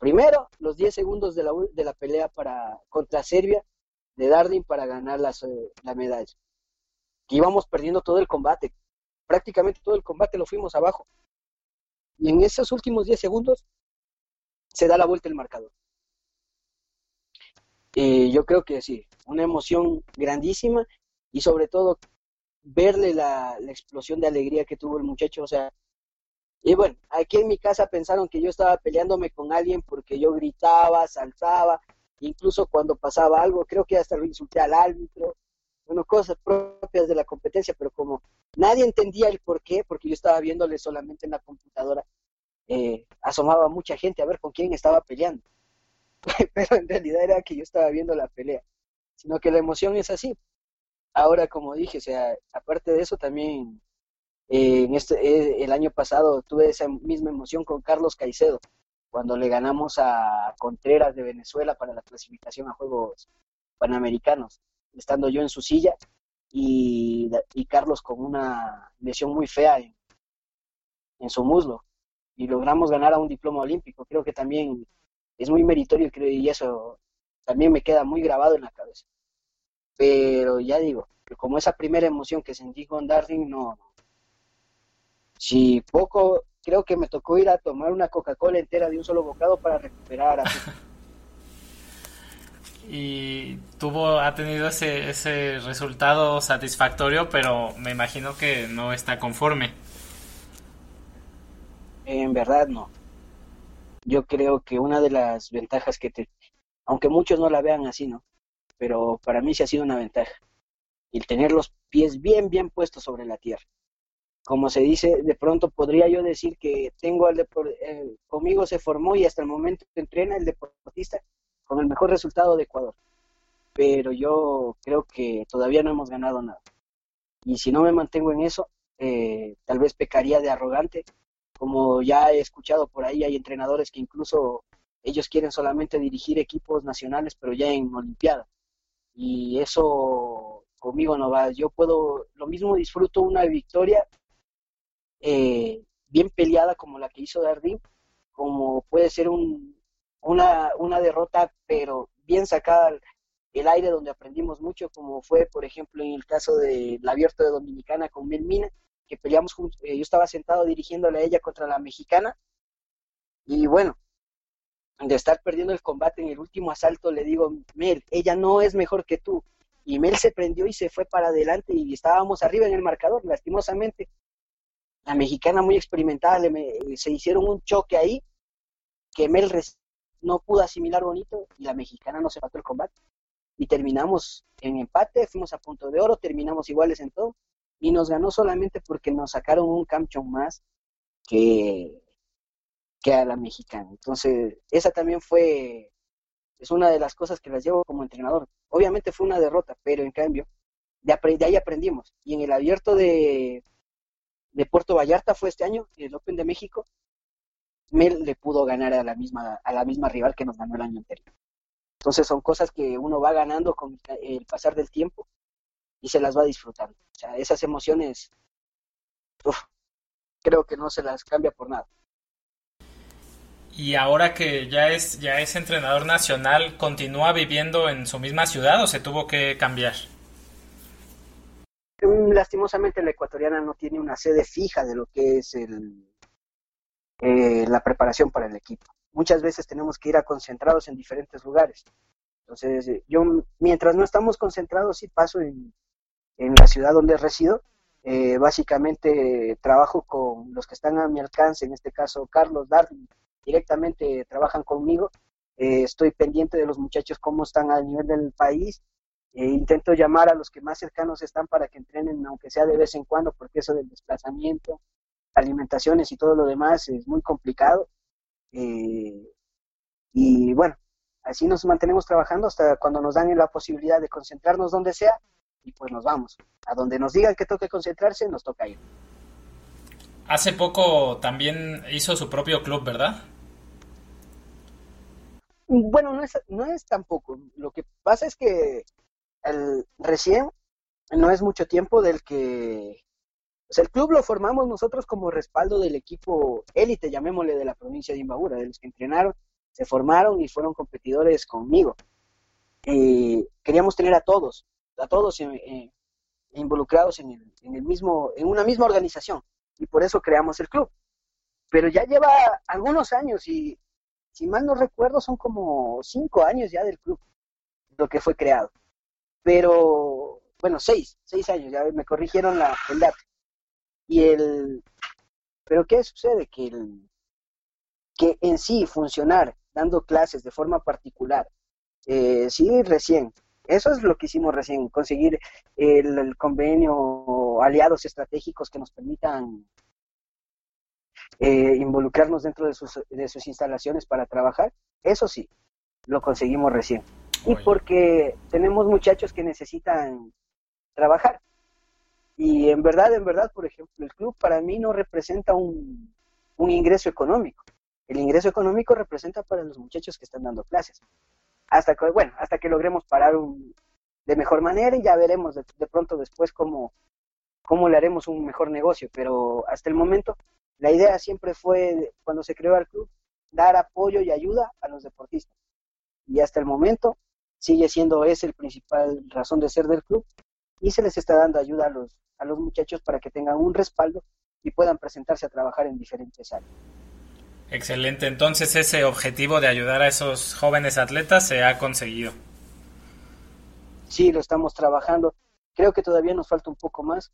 Primero, los 10 segundos de la, de la pelea para contra Serbia de Darling para ganar la, la medalla. Que íbamos perdiendo todo el combate prácticamente todo el combate lo fuimos abajo. Y en esos últimos 10 segundos se da la vuelta el marcador. Y yo creo que sí, una emoción grandísima y sobre todo verle la, explosión de alegría que tuvo el muchacho. O sea, y bueno, aquí en mi casa pensaron que yo estaba peleándome con alguien porque yo gritaba, saltaba, incluso cuando pasaba algo, creo que hasta lo insulté al árbitro bueno, cosas propias de la competencia, pero como nadie entendía el por qué, porque yo estaba viéndole solamente en la computadora, eh, asomaba mucha gente a ver con quién estaba peleando. pero en realidad era que yo estaba viendo la pelea, sino que la emoción es así. Ahora, como dije, o sea, aparte de eso, también eh, en este, eh, el año pasado tuve esa misma emoción con Carlos Caicedo, cuando le ganamos a Contreras de Venezuela para la clasificación a Juegos Panamericanos estando yo en su silla, y, y Carlos con una lesión muy fea en, en su muslo y logramos ganar a un diploma olímpico. Creo que también es muy meritorio creo, y eso también me queda muy grabado en la cabeza. Pero ya digo, como esa primera emoción que sentí con Darling, no. Si poco, creo que me tocó ir a tomar una Coca-Cola entera de un solo bocado para recuperar. y tuvo, ha tenido ese, ese resultado satisfactorio, pero me imagino que no está conforme. En verdad no. Yo creo que una de las ventajas que te, aunque muchos no la vean así, ¿no? Pero para mí sí ha sido una ventaja. El tener los pies bien, bien puestos sobre la tierra. Como se dice, de pronto podría yo decir que tengo al eh, conmigo se formó y hasta el momento entrena el deportista con el mejor resultado de Ecuador. Pero yo creo que todavía no hemos ganado nada. Y si no me mantengo en eso, eh, tal vez pecaría de arrogante como ya he escuchado por ahí, hay entrenadores que incluso ellos quieren solamente dirigir equipos nacionales, pero ya en Olimpiada. Y eso conmigo no va. Yo puedo, lo mismo disfruto una victoria eh, bien peleada como la que hizo Dardim, como puede ser un, una, una derrota, pero bien sacada el aire donde aprendimos mucho, como fue, por ejemplo, en el caso del abierto de Dominicana con Melmina, que peleamos juntos, eh, yo estaba sentado dirigiéndole a ella contra la mexicana y bueno, de estar perdiendo el combate en el último asalto le digo, Mel, ella no es mejor que tú. Y Mel se prendió y se fue para adelante y estábamos arriba en el marcador, lastimosamente. La mexicana muy experimentada, le, se hicieron un choque ahí que Mel no pudo asimilar bonito y la mexicana no se mató el combate. Y terminamos en empate, fuimos a punto de oro, terminamos iguales en todo y nos ganó solamente porque nos sacaron un campeón más que, que a la mexicana. Entonces, esa también fue, es una de las cosas que las llevo como entrenador. Obviamente fue una derrota, pero en cambio, de, ahí aprendimos. Y en el abierto de, de Puerto Vallarta fue este año, el Open de México, Mel le pudo ganar a la misma, a la misma rival que nos ganó el año anterior. Entonces son cosas que uno va ganando con el pasar del tiempo y se las va disfrutando. O sea, esas emociones, creo que no se las cambia por nada. Y ahora que ya es, ya es entrenador nacional, ¿continúa viviendo en su misma ciudad o se tuvo que cambiar? Mm, lastimosamente la ecuatoriana no tiene una sede fija de lo que es el, eh, la preparación para el equipo. Muchas veces tenemos que ir a concentrados en diferentes lugares. Entonces, eh, yo mientras no estamos concentrados, sí paso en, en la ciudad donde resido. Eh, básicamente trabajo con los que están a mi alcance, en este caso Carlos Darwin, directamente trabajan conmigo. Eh, estoy pendiente de los muchachos cómo están a nivel del país. Eh, intento llamar a los que más cercanos están para que entrenen, aunque sea de vez en cuando, porque eso del desplazamiento, alimentaciones y todo lo demás es muy complicado. y bueno, así nos mantenemos trabajando hasta cuando nos dan la posibilidad de concentrarnos donde sea y pues nos vamos. A donde nos digan que toque concentrarse, nos toca ir. Hace poco también hizo su propio club, ¿verdad? Bueno, no es, no es tampoco. Lo que pasa es que el, recién no es mucho tiempo del que... O sea, el club lo formamos nosotros como respaldo del equipo élite, llamémosle, de la provincia de Imbabura, de los que entrenaron, se formaron y fueron competidores conmigo. y queríamos tener a todos, a todos eh, involucrados en el, en el mismo, en una misma organización y por eso creamos el club. Pero ya lleva algunos años y si mal no recuerdo son como cinco años ya del club, lo que fue creado. Pero, bueno, seis, seis años, ya me corrigieron la, el dato. Y el, pero ¿qué sucede? Que, el, que en sí funcionar dando clases de forma particular, eh, sí, recién, eso es lo que hicimos recién, conseguir el, convenio aliados estratégicos que nos permitan eh, involucrarnos dentro de sus, de sus instalaciones para trabajar. Eso sí, lo conseguimos recién. Y porque tenemos muchachos que necesitan trabajar. Y en verdad, en verdad, por ejemplo, el club para mí no representa un, un ingreso económico. El ingreso económico representa para los muchachos que están dando clases hasta que, bueno, hasta que logremos parar un, de mejor manera y ya veremos de, pronto después cómo, cómo le haremos un mejor negocio. Pero hasta el momento la idea siempre fue, cuando se creó el club, dar apoyo y ayuda a los deportistas. Y hasta el momento sigue siendo ese el principal razón de ser del club y se les está dando ayuda a los, a los muchachos para que tengan un respaldo y puedan presentarse a trabajar en diferentes áreas. Excelente, entonces ese objetivo de ayudar a esos jóvenes atletas se ha conseguido. Sí, lo estamos trabajando. Creo que todavía nos falta un poco más,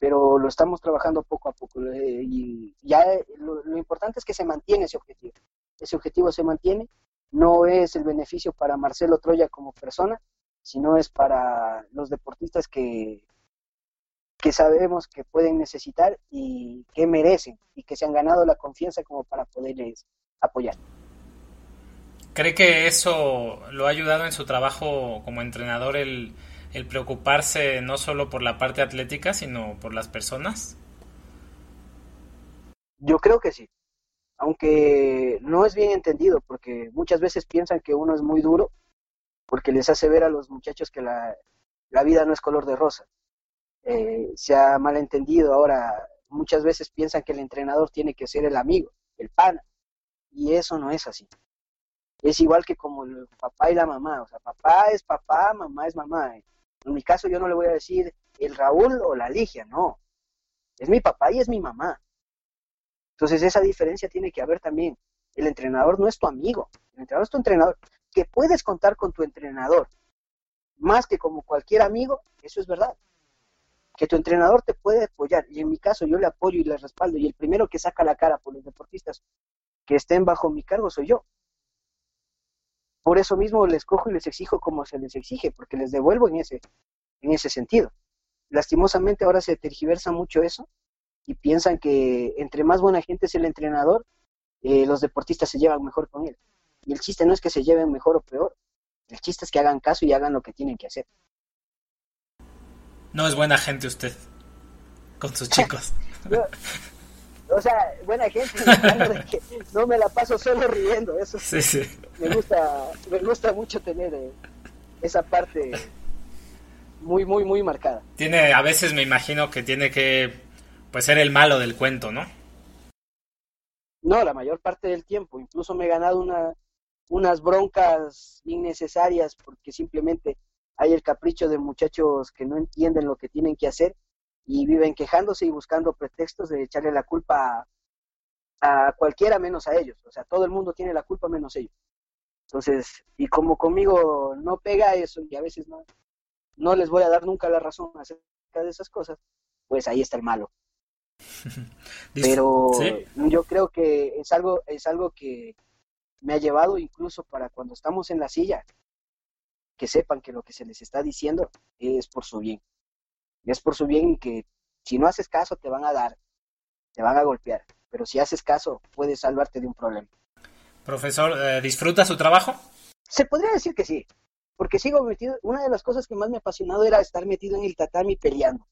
pero lo estamos trabajando poco a poco. Eh, y ya lo, lo importante es que se mantiene ese objetivo. Ese objetivo se mantiene. No es el beneficio para Marcelo Troya como persona, sino es para los deportistas que, que sabemos que pueden necesitar y que merecen y que se han ganado la confianza como para poderles apoyar. ¿Cree que eso lo ha ayudado en su trabajo como entrenador el, el preocuparse no solo por la parte atlética, sino por las personas? Yo creo que sí, aunque no es bien entendido, porque muchas veces piensan que uno es muy duro, porque les hace ver a los muchachos que la, la vida no es color de rosa eh, se ha malentendido. Ahora, muchas veces piensan que el entrenador tiene que ser el amigo, el pana, y eso no es así. Es igual que como el papá y la mamá, o sea, papá es papá, mamá es mamá. En mi caso yo no le voy a decir el Raúl o la Ligia, no. Es mi papá y es mi mamá. Entonces esa diferencia tiene que haber también. El entrenador no es tu amigo, el entrenador es tu entrenador. Que puedes contar con tu entrenador más que como cualquier amigo, eso es verdad que tu entrenador te puede apoyar. Y en mi caso yo le apoyo y le respaldo. Y el primero que saca la cara por los deportistas que estén bajo mi cargo soy yo. Por eso mismo les cojo y les exijo como se les exige, porque les devuelvo en ese, en ese sentido. Lastimosamente ahora se tergiversa mucho eso y piensan que entre más buena gente es el entrenador, eh, los deportistas se llevan mejor con él. Y el chiste no es que se lleven mejor o peor, el chiste es que hagan caso y hagan lo que tienen que hacer. No es buena gente usted con sus chicos. O sea, buena gente, no me la paso solo riendo, eso sí, sí. me gusta, me gusta mucho tener eh, esa parte muy, muy, muy marcada. Tiene, a veces me imagino que tiene que, pues, ser el malo del cuento, ¿no? No, la mayor parte del tiempo, incluso me he ganado una, unas broncas innecesarias porque simplemente hay el capricho de muchachos que no entienden lo que tienen que hacer y viven quejándose y buscando pretextos de echarle la culpa a, cualquiera menos a ellos. O sea, todo el mundo tiene la culpa menos ellos. Entonces, y como conmigo no pega eso y a veces no, no les voy a dar nunca la razón acerca de esas cosas, pues ahí está el malo. Pero yo creo que es algo, es algo que me ha llevado incluso para cuando estamos en la silla, que sepan que lo que se les está diciendo es por su bien. Es por su bien que si no haces caso te van a dar, te van a golpear, pero si haces caso puedes salvarte de un problema. Profesor, eh, ¿disfruta su trabajo? Se podría decir que sí, porque sigo metido, una de las cosas que más me ha apasionado era estar metido en el tatami peleando.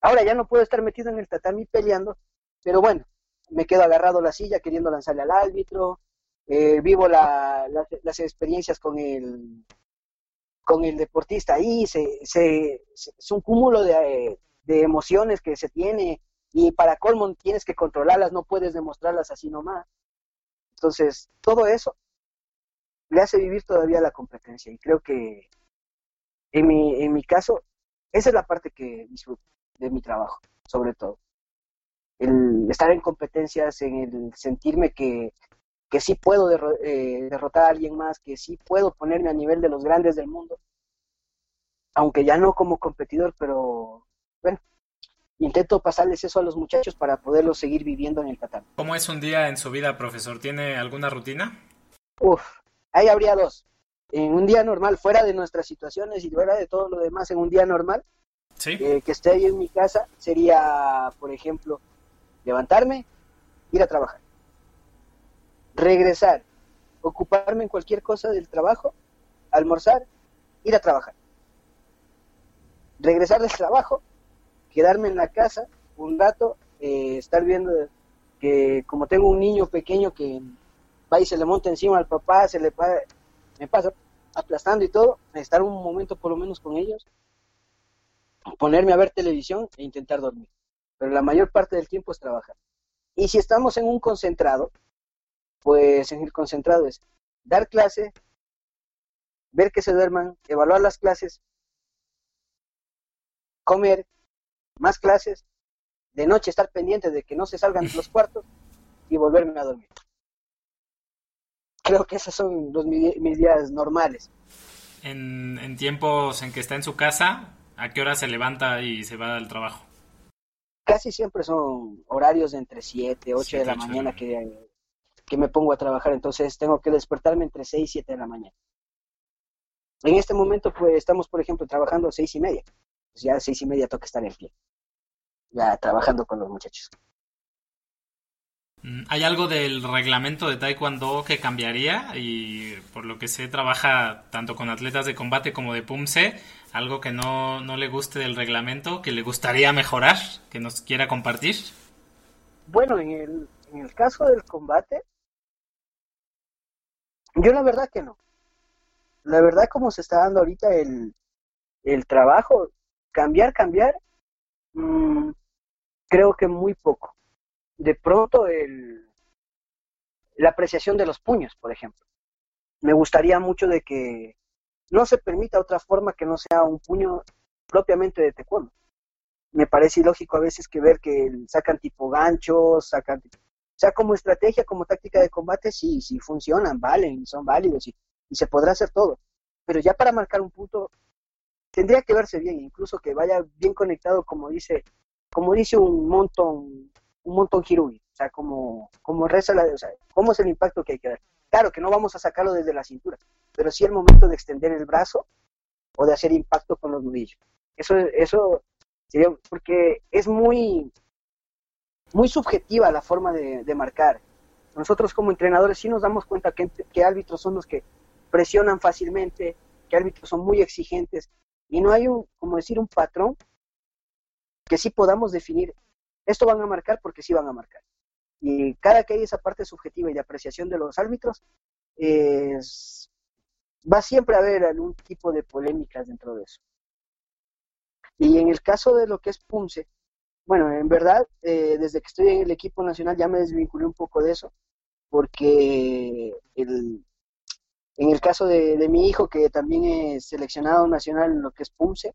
Ahora ya no puedo estar metido en el tatami peleando, pero bueno, me quedo agarrado a la silla queriendo lanzarle al árbitro, eh, vivo las experiencias con el, con el deportista ahí, se, se, es un cúmulo de, de, emociones que se tiene y para colmo tienes que controlarlas, no puedes demostrarlas así nomás. Entonces, todo eso le hace vivir todavía la competencia y creo que en mi, en mi caso, esa es la parte que disfruto de mi trabajo, sobre todo. El estar en competencias, en el sentirme que que sí puedo eh, derrotar a alguien más, que sí puedo ponerme a nivel de los grandes del mundo, aunque ya no como competidor, pero bueno, intento pasarles eso a los muchachos para poderlos seguir viviendo en el Qatar. ¿Cómo es un día en su vida, profesor? ¿Tiene alguna rutina? Uf, ahí habría dos. En un día normal, fuera de nuestras situaciones y fuera de todo lo demás, en un día normal, ¿Sí? Eh, que esté ahí en mi casa, sería, por ejemplo, levantarme, ir a trabajar regresar, ocuparme en cualquier cosa del trabajo, almorzar, ir a trabajar. Regresar del trabajo, quedarme en la casa un rato, eh, estar viendo que como tengo un niño pequeño que va y se le monta encima al papá, se le me pasa, aplastando y todo, estar un momento por lo menos con ellos, ponerme a ver televisión e intentar dormir. Pero la mayor parte del tiempo es trabajar. Y si estamos en un concentrado, pues en el concentrado es dar clase, ver que se duerman, evaluar las clases, comer, más clases, de noche estar pendiente de que no se salgan los cuartos y volverme a dormir. Creo que esos son los, mis días normales. En, en tiempos en que está en su casa, ¿a qué hora se levanta y se va al trabajo? Casi siempre son horarios de entre 7, 8 de la mañana que, que me pongo a trabajar, entonces tengo que despertarme entre 6 y 7 de la mañana. En este momento, pues estamos, por ejemplo, trabajando a 6 y media. Pues ya a 6 y media toca estar en pie, ya trabajando con los muchachos. Mm, ¿Hay algo del reglamento de Taekwondo que cambiaría? Y por lo que sé, trabaja tanto con atletas de combate como de PUMSE. ¿Algo que no, no le guste del reglamento, que le gustaría mejorar, que nos quiera compartir? Bueno, en el, en el caso del combate, yo la verdad que no. La verdad como se está dando ahorita el, el trabajo, cambiar, cambiar, mmm, creo que muy poco de pronto el, la apreciación de los puños, por ejemplo. Me gustaría mucho de que no se permita otra forma que no sea un puño propiamente de taekwondo. Me parece ilógico a veces que ver que sacan tipo ganchos, sacan... O sea, como estrategia, como táctica de combate, sí, sí funcionan, valen, son válidos y, y se podrá hacer todo. Pero ya para marcar un punto, tendría que verse bien, incluso que vaya bien conectado, como dice, como dice un montón un montón Hirugi, o sea, como, como reza la, o sea, cómo es el impacto que hay que dar. Claro que no vamos a sacarlo desde la cintura, pero sí el momento de extender el brazo o de hacer impacto con los nudillos. Eso, eso sería, porque es muy, muy subjetiva la forma de, de marcar. Nosotros como entrenadores sí nos damos cuenta que, que árbitros son los que presionan fácilmente, que árbitros son muy exigentes y no hay un, como decir, un patrón que sí podamos definir esto van a marcar porque sí van a marcar. Y cada que hay esa parte subjetiva y de apreciación de los árbitros, va siempre a haber algún tipo de polémicas dentro de eso. Y en el caso de lo que es Punce, bueno, en verdad, eh, desde que estoy en el equipo nacional ya me desvinculé un poco de eso, porque el, en el caso de, mi hijo, que también es seleccionado nacional en lo que es Punce,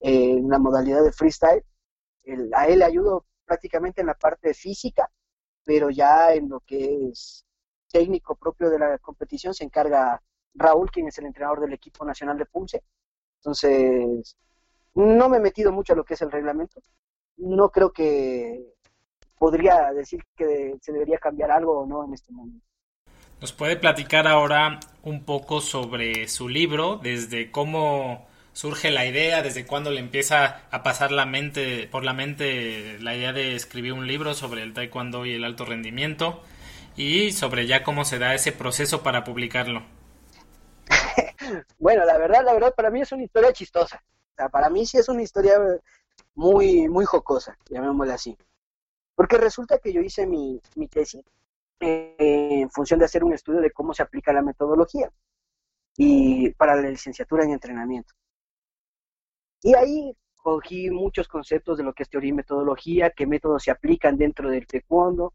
eh, en la modalidad de freestyle, a él le ayudo prácticamente en la parte física, pero ya en lo que es técnico propio de la competición se encarga Raúl, quien es el entrenador del equipo nacional de Punce. Entonces, no me he metido mucho a lo que es el reglamento. No creo que podría decir que se debería cambiar algo o no en este momento. ¿Nos puede platicar ahora un poco sobre su libro, desde cómo surge la idea, desde cuándo le empieza a pasar la mente, por la mente la idea de escribir un libro sobre el taekwondo y el alto rendimiento y sobre ya cómo se da ese proceso para publicarlo. bueno, la verdad, la verdad para mí es una historia chistosa. O sea, para mí sí es una historia muy muy jocosa, llamémosla así. Porque resulta que yo hice mi, mi tesis en función de hacer un estudio de cómo se aplica la metodología y para la licenciatura en entrenamiento. Y ahí cogí muchos conceptos de lo que es teoría y metodología, qué métodos se aplican dentro del taekwondo,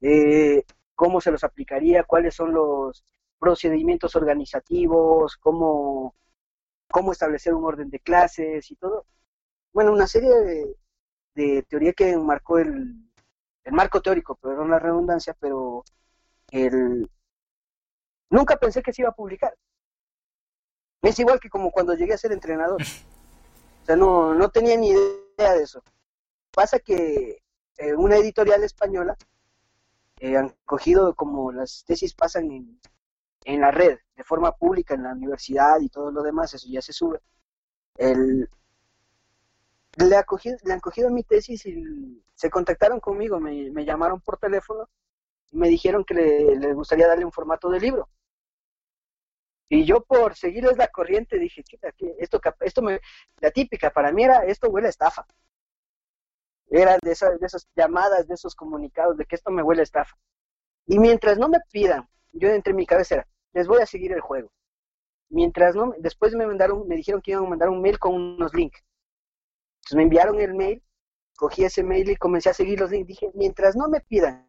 eh, cómo se los aplicaría, cuáles son los procedimientos organizativos, cómo, cómo establecer un orden de clases y todo. Bueno, una serie de, teoría que marcó el, el marco teórico, perdón la redundancia, pero el, nunca pensé que se iba a publicar. Es igual que como cuando llegué a ser entrenador. O sea, no, no tenía ni idea de eso. Pasa que eh, una editorial española eh, han cogido como las tesis pasan en, en la red, de forma pública, en la universidad y todo lo demás, eso ya se sube. El, le, le han cogido mi tesis y se contactaron conmigo, me, me llamaron por teléfono y me dijeron que le, les gustaría darle un formato de libro. Y yo por seguirles la corriente dije, esto, esto me, la típica para mí era, esto huele a estafa. Era de esas, de esas llamadas, de esos comunicados de que esto me huele a estafa. Y mientras no me pidan, yo entre mi cabeza era, les voy a seguir el juego. mientras no, después me mandaron, me dijeron que iban a mandar un mail con unos links. Entonces me enviaron el mail, cogí ese mail y comencé a seguir los links. Dije, mientras no me pidan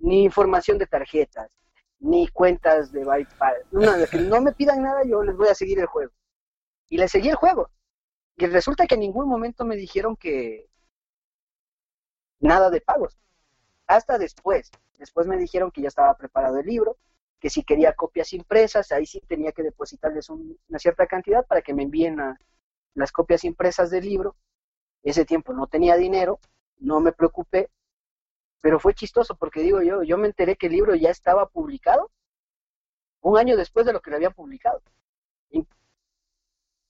ni información de tarjetas, ni cuentas de bypass, no, no me pidan nada, yo les voy a seguir el juego. Y les seguí el juego. Y resulta que en ningún momento me dijeron que nada de pagos. Hasta después. Después me dijeron que ya estaba preparado el libro, que si quería copias impresas, ahí sí tenía que depositarles una cierta cantidad para que me envíen las copias impresas del libro. Ese tiempo no tenía dinero, no me preocupé, pero fue chistoso porque digo yo, yo me enteré que el libro ya estaba publicado un año después de lo que lo había publicado.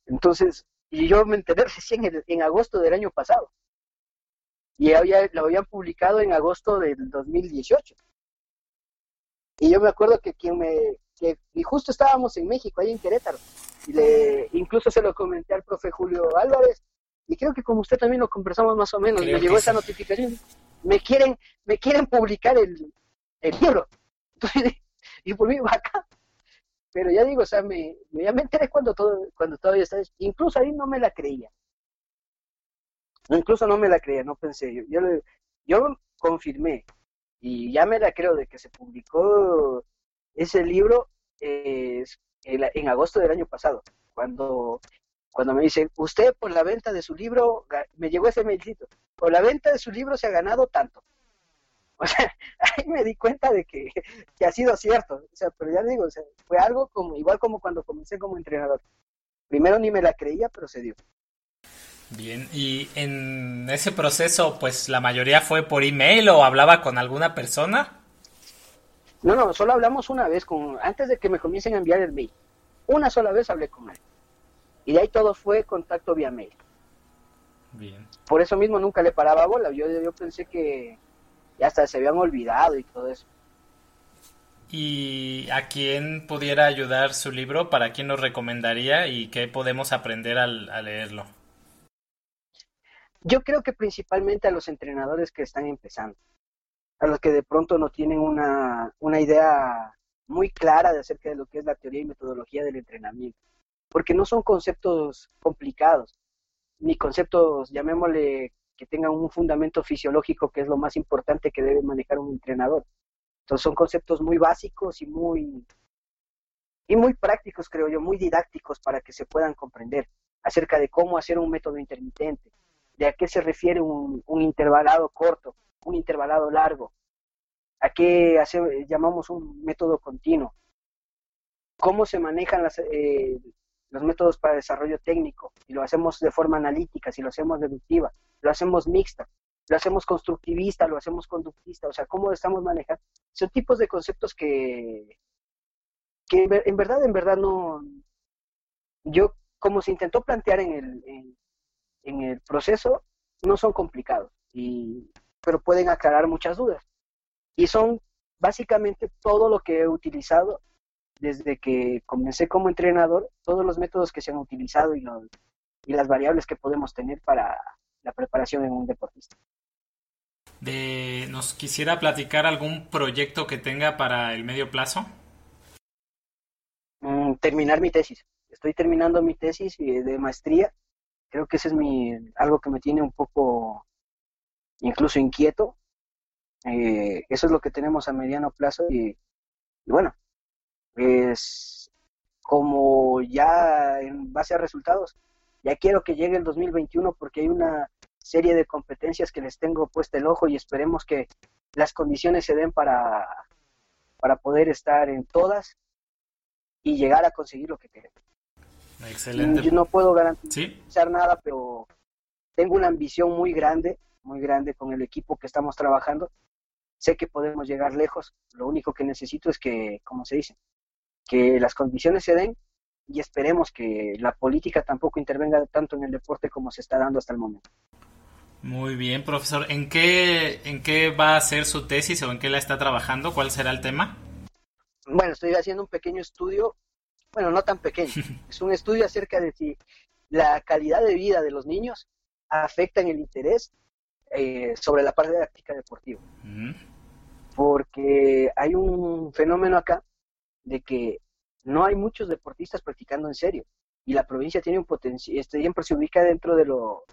Entonces, y yo me enteré recién en, en agosto del año pasado. Y había, lo habían publicado en agosto del 2018. Y yo me acuerdo que quien me, que, y justo estábamos en México, ahí en Querétaro, y le, incluso se lo comenté al profe Julio Álvarez, y creo que como usted también lo conversamos más o menos, me llegó esa notificación, me quieren, me quieren publicar el, el libro. y por mí acá. Pero ya digo, o sea, me, ya me enteré cuando todo, cuando todavía está, incluso ahí no me la creía. Incluso no me la creía, no pensé, yo, yo, yo confirmé, y ya me la creo de que se publicó ese libro eh, en agosto del año pasado, cuando, cuando me dicen, usted por la venta de su libro, me llegó ese mailcito, por la venta de su libro se ha ganado tanto. O sea, ahí me di cuenta de que, que ha sido cierto. O sea, pero ya digo, o sea, fue algo como igual como cuando comencé como entrenador. Primero ni me la creía, pero se dio. Bien, y en ese proceso, pues la mayoría fue por email o hablaba con alguna persona. No, no, solo hablamos una vez, con antes de que me comiencen a enviar el mail. Una sola vez hablé con él. Y de ahí todo fue contacto vía mail. Bien. Por eso mismo nunca le paraba bola. Yo, yo pensé que ya hasta se habían olvidado y todo eso. ¿Y a quién pudiera ayudar su libro? ¿Para quién nos recomendaría y qué podemos aprender al leerlo? Yo creo que principalmente a los entrenadores que están empezando, a los que de pronto no tienen una, una idea muy clara de acerca de lo que es la teoría y metodología del entrenamiento, porque no son conceptos complicados, ni conceptos, llamémosle, que tengan un fundamento fisiológico, que es lo más importante que debe manejar un entrenador. Entonces son conceptos muy básicos y muy, y muy prácticos, creo yo, muy didácticos para que se puedan comprender acerca de cómo hacer un método intermitente, de a qué se refiere un, intervalado corto, un intervalado largo, a qué llamamos un método continuo, cómo se manejan eh, los métodos para desarrollo técnico, si lo hacemos de forma analítica, si lo hacemos deductiva, lo hacemos mixta, lo hacemos constructivista, lo hacemos conductista, o sea, cómo estamos manejando. Son tipos de conceptos que, que en verdad, en verdad no, yo como se intentó plantear en el, en el proceso no son complicados, y, pero pueden aclarar muchas dudas. Y son básicamente todo lo que he utilizado desde que comencé como entrenador, todos los métodos que se han utilizado y, los, y las variables que podemos tener para la preparación en un deportista. De, ¿Nos quisiera platicar algún proyecto que tenga para el medio plazo? Mm, terminar mi tesis. Estoy terminando mi tesis de maestría creo que ese es mi, algo que me tiene un poco incluso inquieto. Eh, eso es lo que tenemos a mediano plazo y, bueno, es como ya en base a resultados, ya quiero que llegue el 2021 porque hay una serie de competencias que les tengo puesto el ojo y esperemos que las condiciones se den para, para poder estar en todas y llegar a conseguir lo que queremos. Excelente. Yo no puedo garantizar nada, pero tengo una ambición muy grande, muy grande con el equipo que estamos trabajando. Sé que podemos llegar lejos. Lo único que necesito es que, como se dice, que las condiciones se den y esperemos que la política tampoco intervenga tanto en el deporte como se está dando hasta el momento. Muy bien, profesor. ¿En qué, ¿En qué va a ser su tesis o en qué la está trabajando? ¿Cuál será el tema? Bueno, estoy haciendo un pequeño estudio bueno, no tan pequeño, es un estudio acerca de si la calidad de vida de los niños afecta en el interés eh, sobre la parte de la práctica deportiva. Porque hay un fenómeno acá de que no hay muchos deportistas practicando en serio. Y la provincia tiene un potencial, este, siempre se ubica dentro de lo,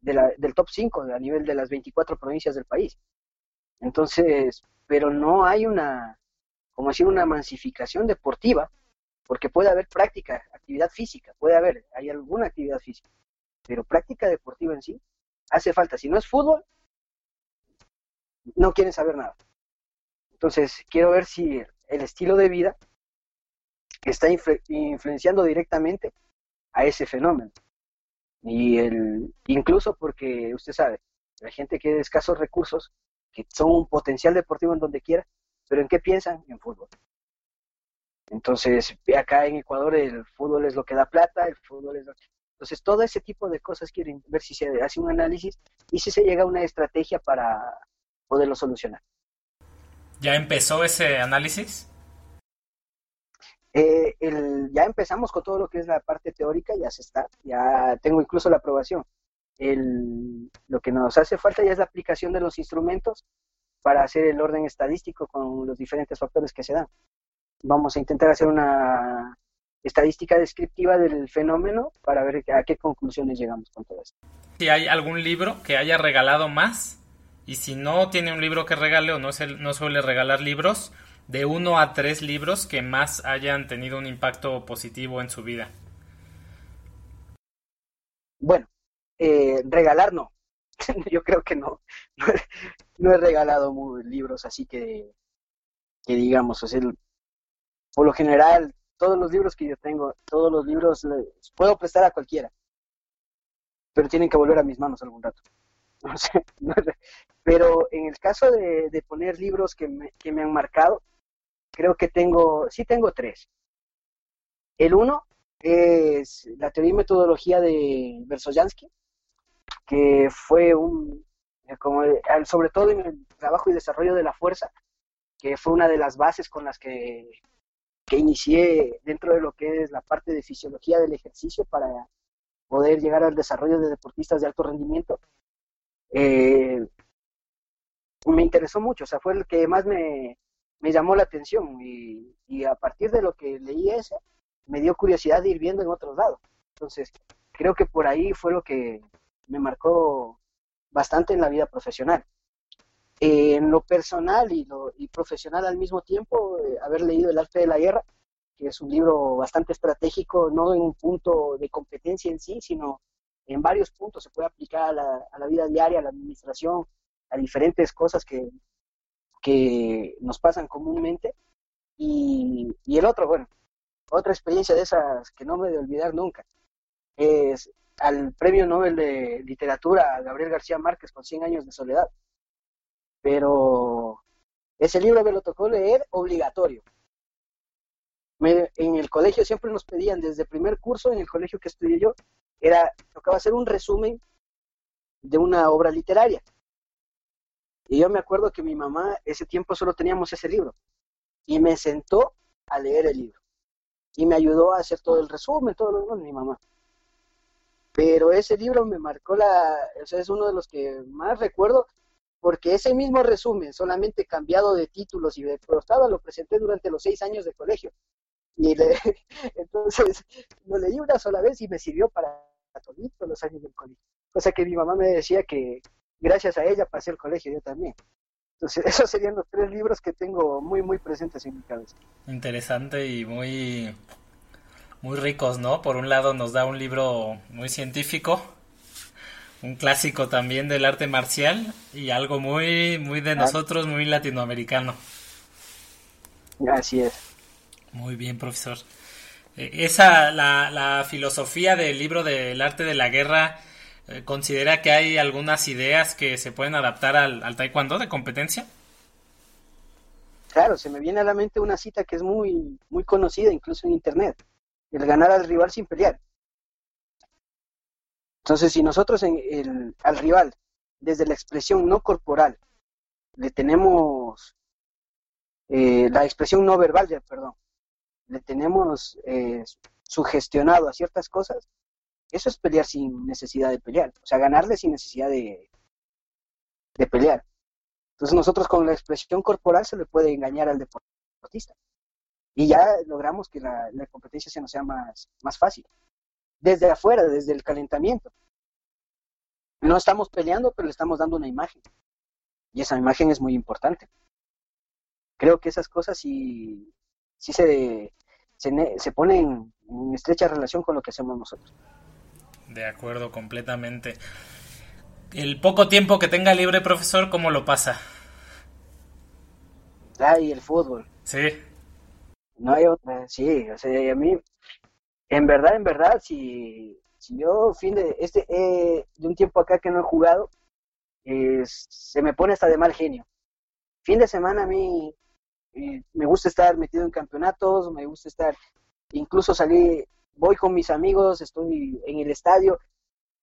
del top 5 a nivel de las 24 provincias del país. Entonces, pero no hay una, como decir, una mansificación deportiva, porque puede haber práctica, actividad física, puede haber, hay alguna actividad física, pero práctica deportiva en sí hace falta. Si no es fútbol, no quieren saber nada. Entonces, quiero ver si el estilo de vida está influenciando directamente a ese fenómeno. Y el, incluso porque usted sabe, la gente que de escasos recursos, que son un potencial deportivo en donde quiera, pero ¿en qué piensan? En fútbol. Entonces, acá en Ecuador el fútbol es lo que da plata, el fútbol es lo que... Entonces, todo ese tipo de cosas quieren ver si se hace un análisis y si se llega a una estrategia para poderlo solucionar. ¿Ya empezó ese análisis? Eh, ya empezamos con todo lo que es la parte teórica, ya se está, ya tengo incluso la aprobación. El, lo que nos hace falta ya es la aplicación de los instrumentos para hacer el orden estadístico con los diferentes factores que se dan. Vamos a intentar hacer una estadística descriptiva del fenómeno para ver a qué conclusiones llegamos con todo esto. Si hay algún libro que haya regalado más y si no tiene un libro que regale o no, no suele regalar libros, de uno a tres libros que más hayan tenido un impacto positivo en su vida. Bueno, eh, regalar no. Yo creo que no. No he, regalado libros así que, que digamos, o por lo general, todos los libros que yo tengo, todos los libros puedo prestar a cualquiera, pero tienen que volver a mis manos algún rato. pero en el caso de, de poner libros que me, que me han marcado, creo que tengo, sí tengo tres. El uno es la teoría y metodología de Versoyansky, que fue un, como sobre todo en el trabajo y desarrollo de la fuerza, que fue una de las bases con las que, que inicié dentro de lo que es la parte de fisiología del ejercicio para poder llegar al desarrollo de deportistas de alto rendimiento. Eh, me interesó mucho, o sea, fue el que más me, me llamó la atención y, y, a partir de lo que leí ese, me dio curiosidad de ir viendo en otros lados. Entonces, creo que por ahí fue lo que me marcó bastante en la vida profesional. en lo personal y, lo, y profesional al mismo tiempo, eh, haber leído El arte de la guerra, que es un libro bastante estratégico, no en un punto de competencia en sí, sino en varios puntos se puede aplicar a la, a la vida diaria, a la administración, a diferentes cosas que, que nos pasan comúnmente. Y, y el otro, bueno, otra experiencia de esas que no me de olvidar nunca, es al premio Nobel de Literatura Gabriel García Márquez con 100 años de soledad. Pero ese libro me lo tocó leer obligatorio. en el colegio siempre nos pedían, desde el primer curso en el colegio que estudié yo, era, tocaba hacer un resumen de una obra literaria. Y yo me acuerdo que mi mamá, ese tiempo solo teníamos ese libro, y me sentó a leer el libro. Y me ayudó a hacer todo el resumen, todo lo demás, mi mamá. Pero ese libro me marcó la, o sea, es uno de los que más recuerdo, porque ese mismo resumen, solamente cambiado de títulos y de portada, lo presenté durante los seis años de colegio. Y le, entonces lo leí una sola vez y me sirvió para todos los años del colegio. Cosa que mi mamá me decía que, gracias a ella pasé el colegio yo también. Entonces, esos serían los tres libros que tengo muy, muy presentes en mi cabeza. Interesante y muy, muy ricos, ¿no? Por un lado nos da un libro muy científico, un clásico también del arte marcial y algo muy, muy de nosotros, muy latinoamericano. Así es. Muy bien, profesor. Eh, esa, la, la filosofía del libro del arte de la guerra, eh, ¿Considera que hay algunas ideas que se pueden adaptar al, taekwondo de competencia? Claro, se me viene a la mente una cita que es muy, muy conocida incluso en internet, el ganar al rival sin pelear. Entonces, si nosotros en el, al rival, desde la expresión no corporal, le tenemos eh, la expresión no verbal, perdón, le tenemos eh, sugestionado a ciertas cosas, eso es pelear sin necesidad de pelear, o sea, ganarle sin necesidad de, de pelear. Entonces nosotros con la expresión corporal se le puede engañar al deportista. y ya logramos que la, competencia se nos sea más, más fácil. Desde afuera, desde el calentamiento. No estamos peleando, pero le estamos dando una imagen. Y esa imagen es muy importante. Creo que esas cosas sí, sí se, se, se ponen en estrecha relación con lo que hacemos nosotros. De acuerdo, completamente. El poco tiempo que tenga libre, profesor, ¿cómo lo pasa? Ay, el fútbol. Sí. No hay otra, sí, o sea, a mí, en verdad, en verdad, si, si yo fin de, este, eh, de un tiempo acá que no he jugado, se me pone hasta de mal genio. Fin de semana a mí eh, me gusta estar metido en campeonatos, me gusta estar, incluso salí, voy con mis amigos, estoy en el estadio,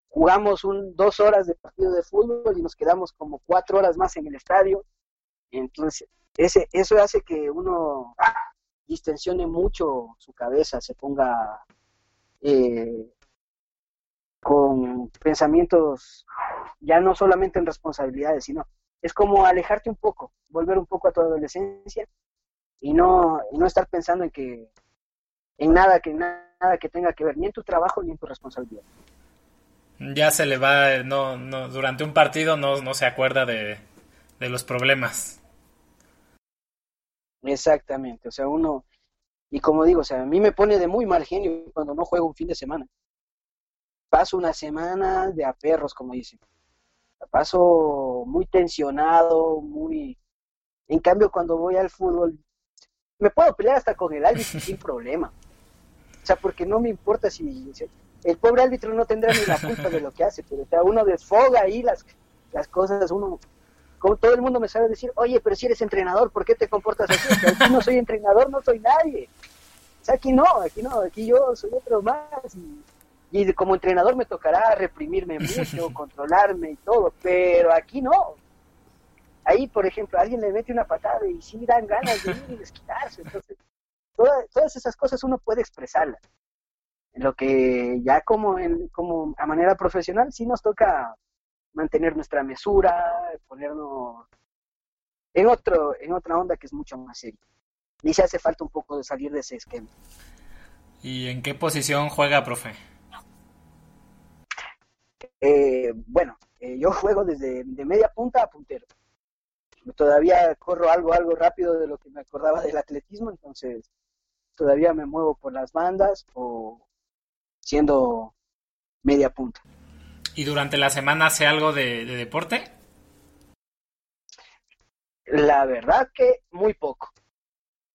jugamos un, dos horas de partido de fútbol y nos quedamos como cuatro horas más en el estadio. Entonces, ese, eso hace que uno distensione mucho su cabeza, se ponga eh, con pensamientos ya no solamente en responsabilidades, sino es como alejarte un poco, volver un poco a tu adolescencia y no, no estar pensando en que en nada que nada que tenga que ver ni en tu trabajo ni en tu responsabilidad. Ya se le va, no, no durante un partido no, no se acuerda de, de los problemas. Exactamente, o sea, uno, y como digo, o sea, a mí me pone de muy mal genio cuando no juego un fin de semana. Paso una semana de a perros, como dicen. Paso muy tensionado, muy... En cambio, cuando voy al fútbol, me puedo pelear hasta con el árbitro sin problema. O sea, porque no me importa si... El pobre árbitro no tendrá ni la culpa de lo que hace, pero o sea, uno desfoga ahí las, las cosas, uno como todo el mundo me sabe decir, oye, pero si eres entrenador, ¿por qué te comportas así? aquí no soy entrenador, no soy nadie. O sea, aquí no, aquí no, aquí yo soy otro más. Y, como entrenador me tocará reprimirme mucho, controlarme y todo, pero aquí no. Ahí, por ejemplo, alguien le mete una patada y sí dan ganas de ir y desquitarse. Entonces, todas, todas esas cosas uno puede expresarlas. Lo que ya como, en, como a manera profesional sí nos toca mantener nuestra mesura, ponernos en otro, en otra onda que es mucho más seria. Y se hace falta un poco de salir de ese esquema. ¿Y en qué posición juega, profe? Eh, bueno, eh, yo juego desde de media punta a puntero. Todavía corro algo, algo rápido de lo que me acordaba del atletismo, entonces todavía me muevo por las bandas o siendo media punta. ¿Y durante la semana hace algo de, deporte? La verdad que muy poco.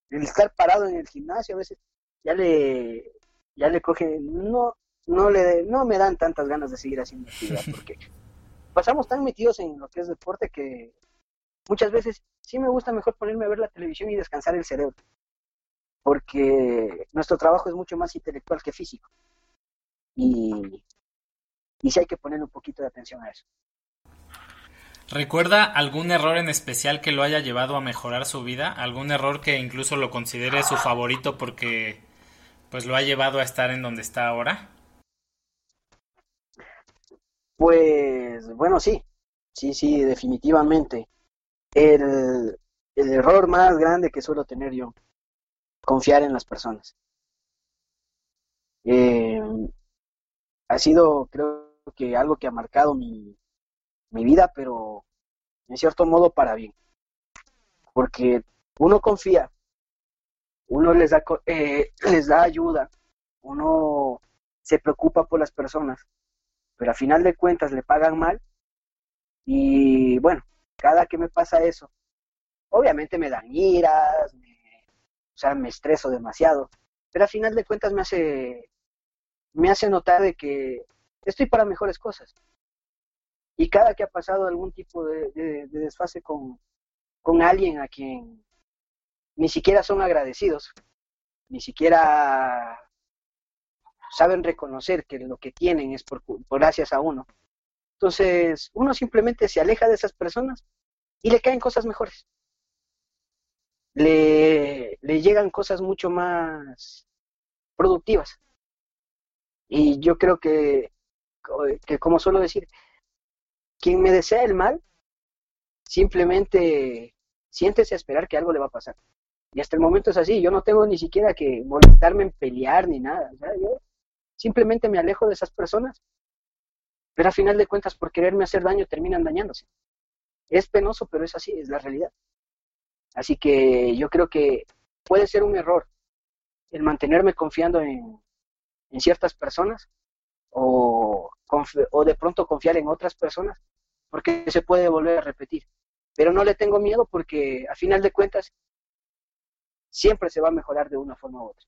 El estar parado en el gimnasio a veces ya le ya le coge no no le no me dan tantas ganas de seguir haciendo actividad porque pasamos tan metidos en lo que es deporte que muchas veces sí me gusta mejor ponerme a ver la televisión y descansar el cerebro porque nuestro trabajo es mucho más intelectual que físico y y sí hay que poner un poquito de atención a eso. ¿Recuerda algún error en especial que lo haya llevado a mejorar su vida? ¿Algún error que incluso lo considere su favorito porque pues lo ha llevado a estar en donde está ahora? Pues bueno, sí, sí, sí, definitivamente. El, el error más grande que suelo tener yo, confiar en las personas. Eh, ha sido, creo que algo que ha marcado mi, mi vida, pero en cierto modo para bien. Porque uno confía, uno les da, eh, les da ayuda, uno se preocupa por las personas, pero a final de cuentas le pagan mal y bueno, cada que me pasa eso, obviamente me dan iras, o sea, me estreso demasiado, pero a final de cuentas me hace, me hace notar de que estoy para mejores cosas. Y cada que ha pasado algún tipo de, desfase con, con alguien a quien ni siquiera son agradecidos, ni siquiera saben reconocer que lo que tienen es por, gracias a uno. Entonces, uno simplemente se aleja de esas personas y le caen cosas mejores. Le, le llegan cosas mucho más productivas. Y yo creo que que como suelo decir, quien me desea el mal, simplemente siéntese a esperar que algo le va a pasar. Y hasta el momento es así, yo no tengo ni siquiera que molestarme en pelear ni nada. Yo simplemente me alejo de esas personas. Pero a final de cuentas, por quererme hacer daño, terminan dañándose. Es penoso, pero es así, es la realidad. Así que yo creo que puede ser un error el mantenerme confiando en, en ciertas personas o, o de pronto confiar en otras personas, porque se puede volver a repetir. Pero no le tengo miedo porque a final de cuentas siempre se va a mejorar de una forma u otra.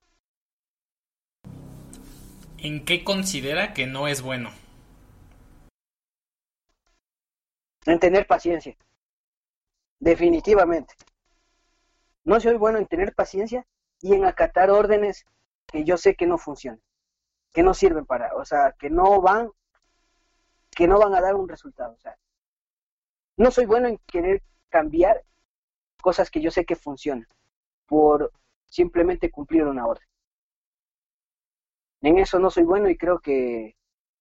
¿En qué considera que no es bueno? En tener paciencia. Definitivamente. No soy bueno en tener paciencia y en acatar órdenes que yo sé que no funcionan, que no sirven para, o sea, que no van, que no van a dar un resultado. O sea, no soy bueno en querer cambiar cosas que yo sé que funcionan por simplemente cumplir una orden. En eso no soy bueno y creo que,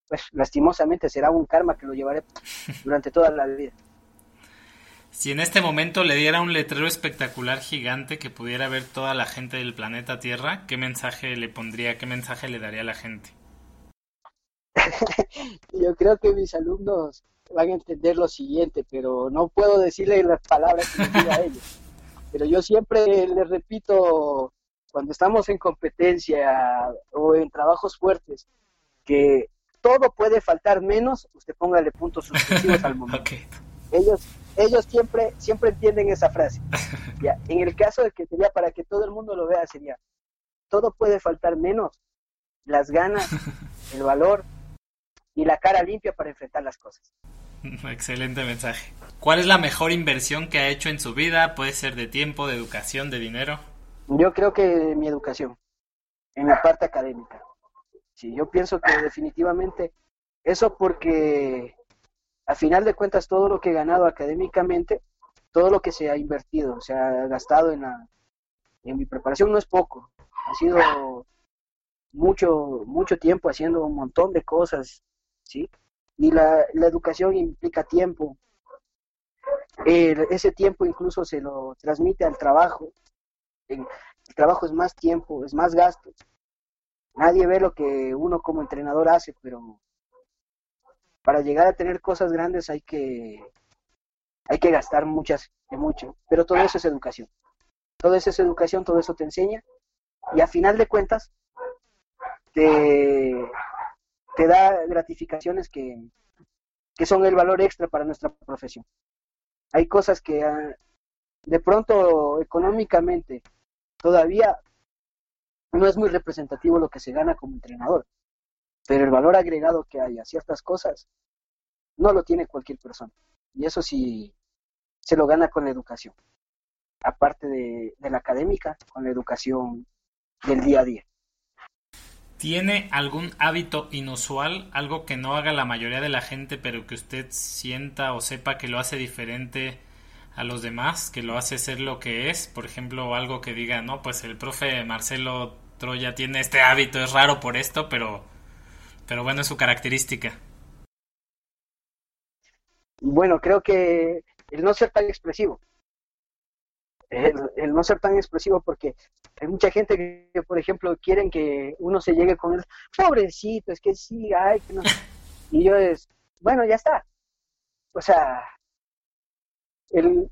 pues, lastimosamente será un karma que lo llevaré durante toda la vida. Si en este momento le diera un letrero espectacular gigante que pudiera ver toda la gente del planeta Tierra, ¿qué mensaje le pondría, qué mensaje le daría a la gente? Yo creo que mis alumnos van a entender lo siguiente, pero no puedo decirle las palabras que diga a ellos. Pero yo siempre les repito, cuando estamos en competencia o en trabajos fuertes, que todo puede faltar menos, usted póngale puntos suspensivos al momento. Ellos ellos siempre, siempre entienden esa frase. Ya, en el caso de que sería para que todo el mundo lo vea, sería, todo puede faltar menos las ganas, el valor y la cara limpia para enfrentar las cosas. Excelente mensaje. ¿Cuál es la mejor inversión que ha hecho en su vida? Puede ser de tiempo, de educación, de dinero. Yo creo que mi educación, en la parte académica. Sí, yo pienso que definitivamente eso porque a final de cuentas todo lo que he ganado académicamente, todo lo que se ha invertido, se ha gastado en, la, en mi preparación no es poco, ha sido mucho, mucho tiempo haciendo un montón de cosas, ¿sí? Y la, la educación implica tiempo, ese tiempo incluso se lo transmite al trabajo, el trabajo es más tiempo, es más gasto. Nadie ve lo que uno como entrenador hace, pero para llegar a tener cosas grandes hay que, hay que gastar muchas, de mucho, pero todo eso es educación. Todo eso es educación, todo eso te enseña y a final de cuentas te, te da gratificaciones que, que son el valor extra para nuestra profesión. Hay cosas que ah, de pronto económicamente todavía no es muy representativo lo que se gana como entrenador, pero el valor agregado que hay a ciertas cosas no lo tiene cualquier persona. Y eso sí se lo gana con la educación. Aparte de, la académica, con la educación del día a día. ¿Tiene algún hábito inusual, algo que no haga la mayoría de la gente, pero que usted sienta o sepa que lo hace diferente a los demás, que lo hace ser lo que es? Por ejemplo, algo que diga, no, pues el profe Marcelo Troya tiene este hábito, es raro por esto, pero pero bueno, es su característica. Bueno, creo que el no ser tan expresivo. El, no ser tan expresivo porque hay mucha gente que, por ejemplo, quieren que uno se llegue con el pobrecito, es que sí, ay, que no. Y yo es, bueno, ya está. O sea, el,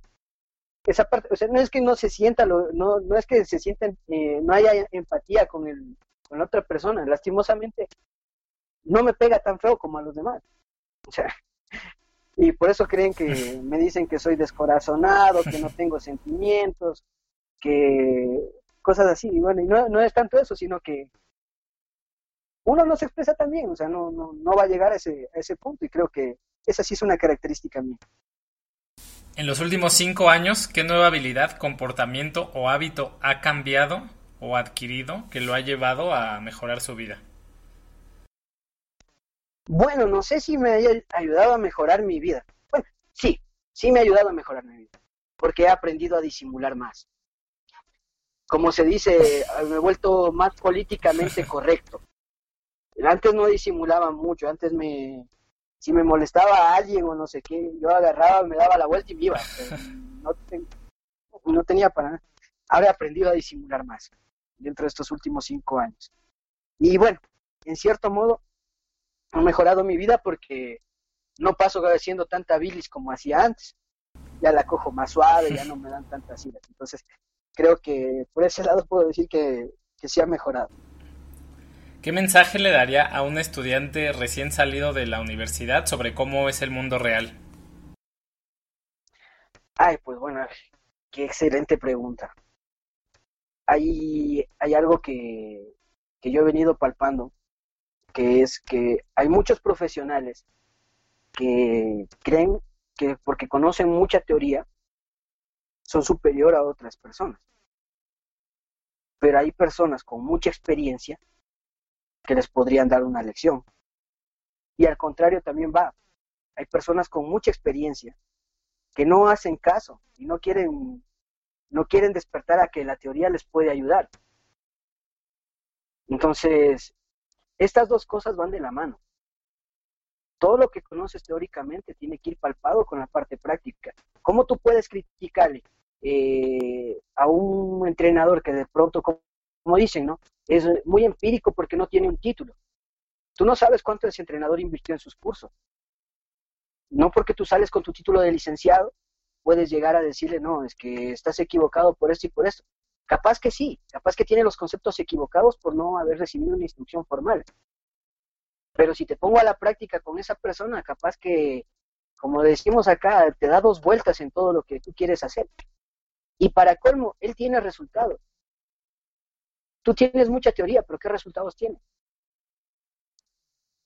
esa parte, o sea, no es que no se sienta, lo, no, no es que se sienten, eh, no haya empatía con, el, con la otra persona. Lastimosamente, no me pega tan feo como a los demás. O sea, y por eso creen que me dicen que soy descorazonado, que no tengo sentimientos, que cosas así. Y bueno, y no, no es tanto eso, sino que uno no se expresa tan bien, o sea, no, no, no va a llegar a ese, a ese punto y creo que esa sí es una característica mía. En los últimos cinco años, ¿qué nueva habilidad, comportamiento o hábito ha cambiado o adquirido que lo ha llevado a mejorar su vida? Bueno, no sé si me haya ayudado a mejorar mi vida. Bueno, sí, sí me ha ayudado a mejorar mi vida, porque he aprendido a disimular más. Como se dice, me he vuelto más políticamente correcto. Antes no disimulaba mucho, antes me, si me molestaba a alguien o no sé qué, yo agarraba, me daba la vuelta y me iba. No, no tenía para nada. ahora he aprendido a disimular más dentro de estos últimos cinco años. Y bueno, en cierto modo, he mejorado mi vida porque no paso haciendo tanta bilis como hacía antes. Ya la cojo más suave, ya no me dan tantas iras. Entonces, creo que por ese lado puedo decir que, que sí ha mejorado. ¿Qué mensaje le daría a un estudiante recién salido de la universidad sobre cómo es el mundo real? Ay, pues bueno, qué excelente pregunta. Hay, hay algo que, que yo he venido palpando, que es que hay muchos profesionales que creen que porque conocen mucha teoría son superior a otras personas. Pero hay personas con mucha experiencia que les podrían dar una lección. Y al contrario también va. Hay personas con mucha experiencia que no hacen caso y no quieren, no quieren despertar a que la teoría les puede ayudar. Entonces, estas dos cosas van de la mano. Todo lo que conoces teóricamente tiene que ir palpado con la parte práctica. ¿Cómo tú puedes criticarle eh, a un entrenador que de pronto, como dicen, ¿no? Es muy empírico porque no tiene un título. Tú no sabes cuánto ese entrenador invirtió en sus cursos. No porque tú sales con tu título de licenciado, puedes llegar a decirle, no, es que estás equivocado por esto y por esto. Capaz que sí, capaz que tiene los conceptos equivocados por no haber recibido una instrucción formal. Pero si te pongo a la práctica con esa persona, capaz que, como decimos acá, te da dos vueltas en todo lo que tú quieres hacer. Y para colmo, él tiene resultados. Tú tienes mucha teoría, pero ¿qué resultados tiene?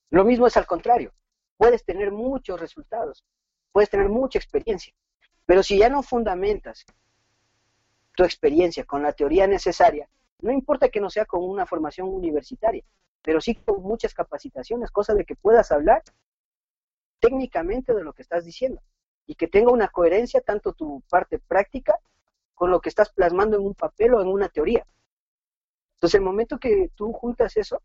Lo mismo es al contrario. Puedes tener muchos resultados, puedes tener mucha experiencia, pero si ya no fundamentas tu experiencia con la teoría necesaria, no importa que no sea con una formación universitaria, pero sí con muchas capacitaciones, cosa de que puedas hablar técnicamente de lo que estás diciendo y que tenga una coherencia tanto tu parte práctica con lo que estás plasmando en un papel o en una teoría. Entonces, el momento que tú juntas eso,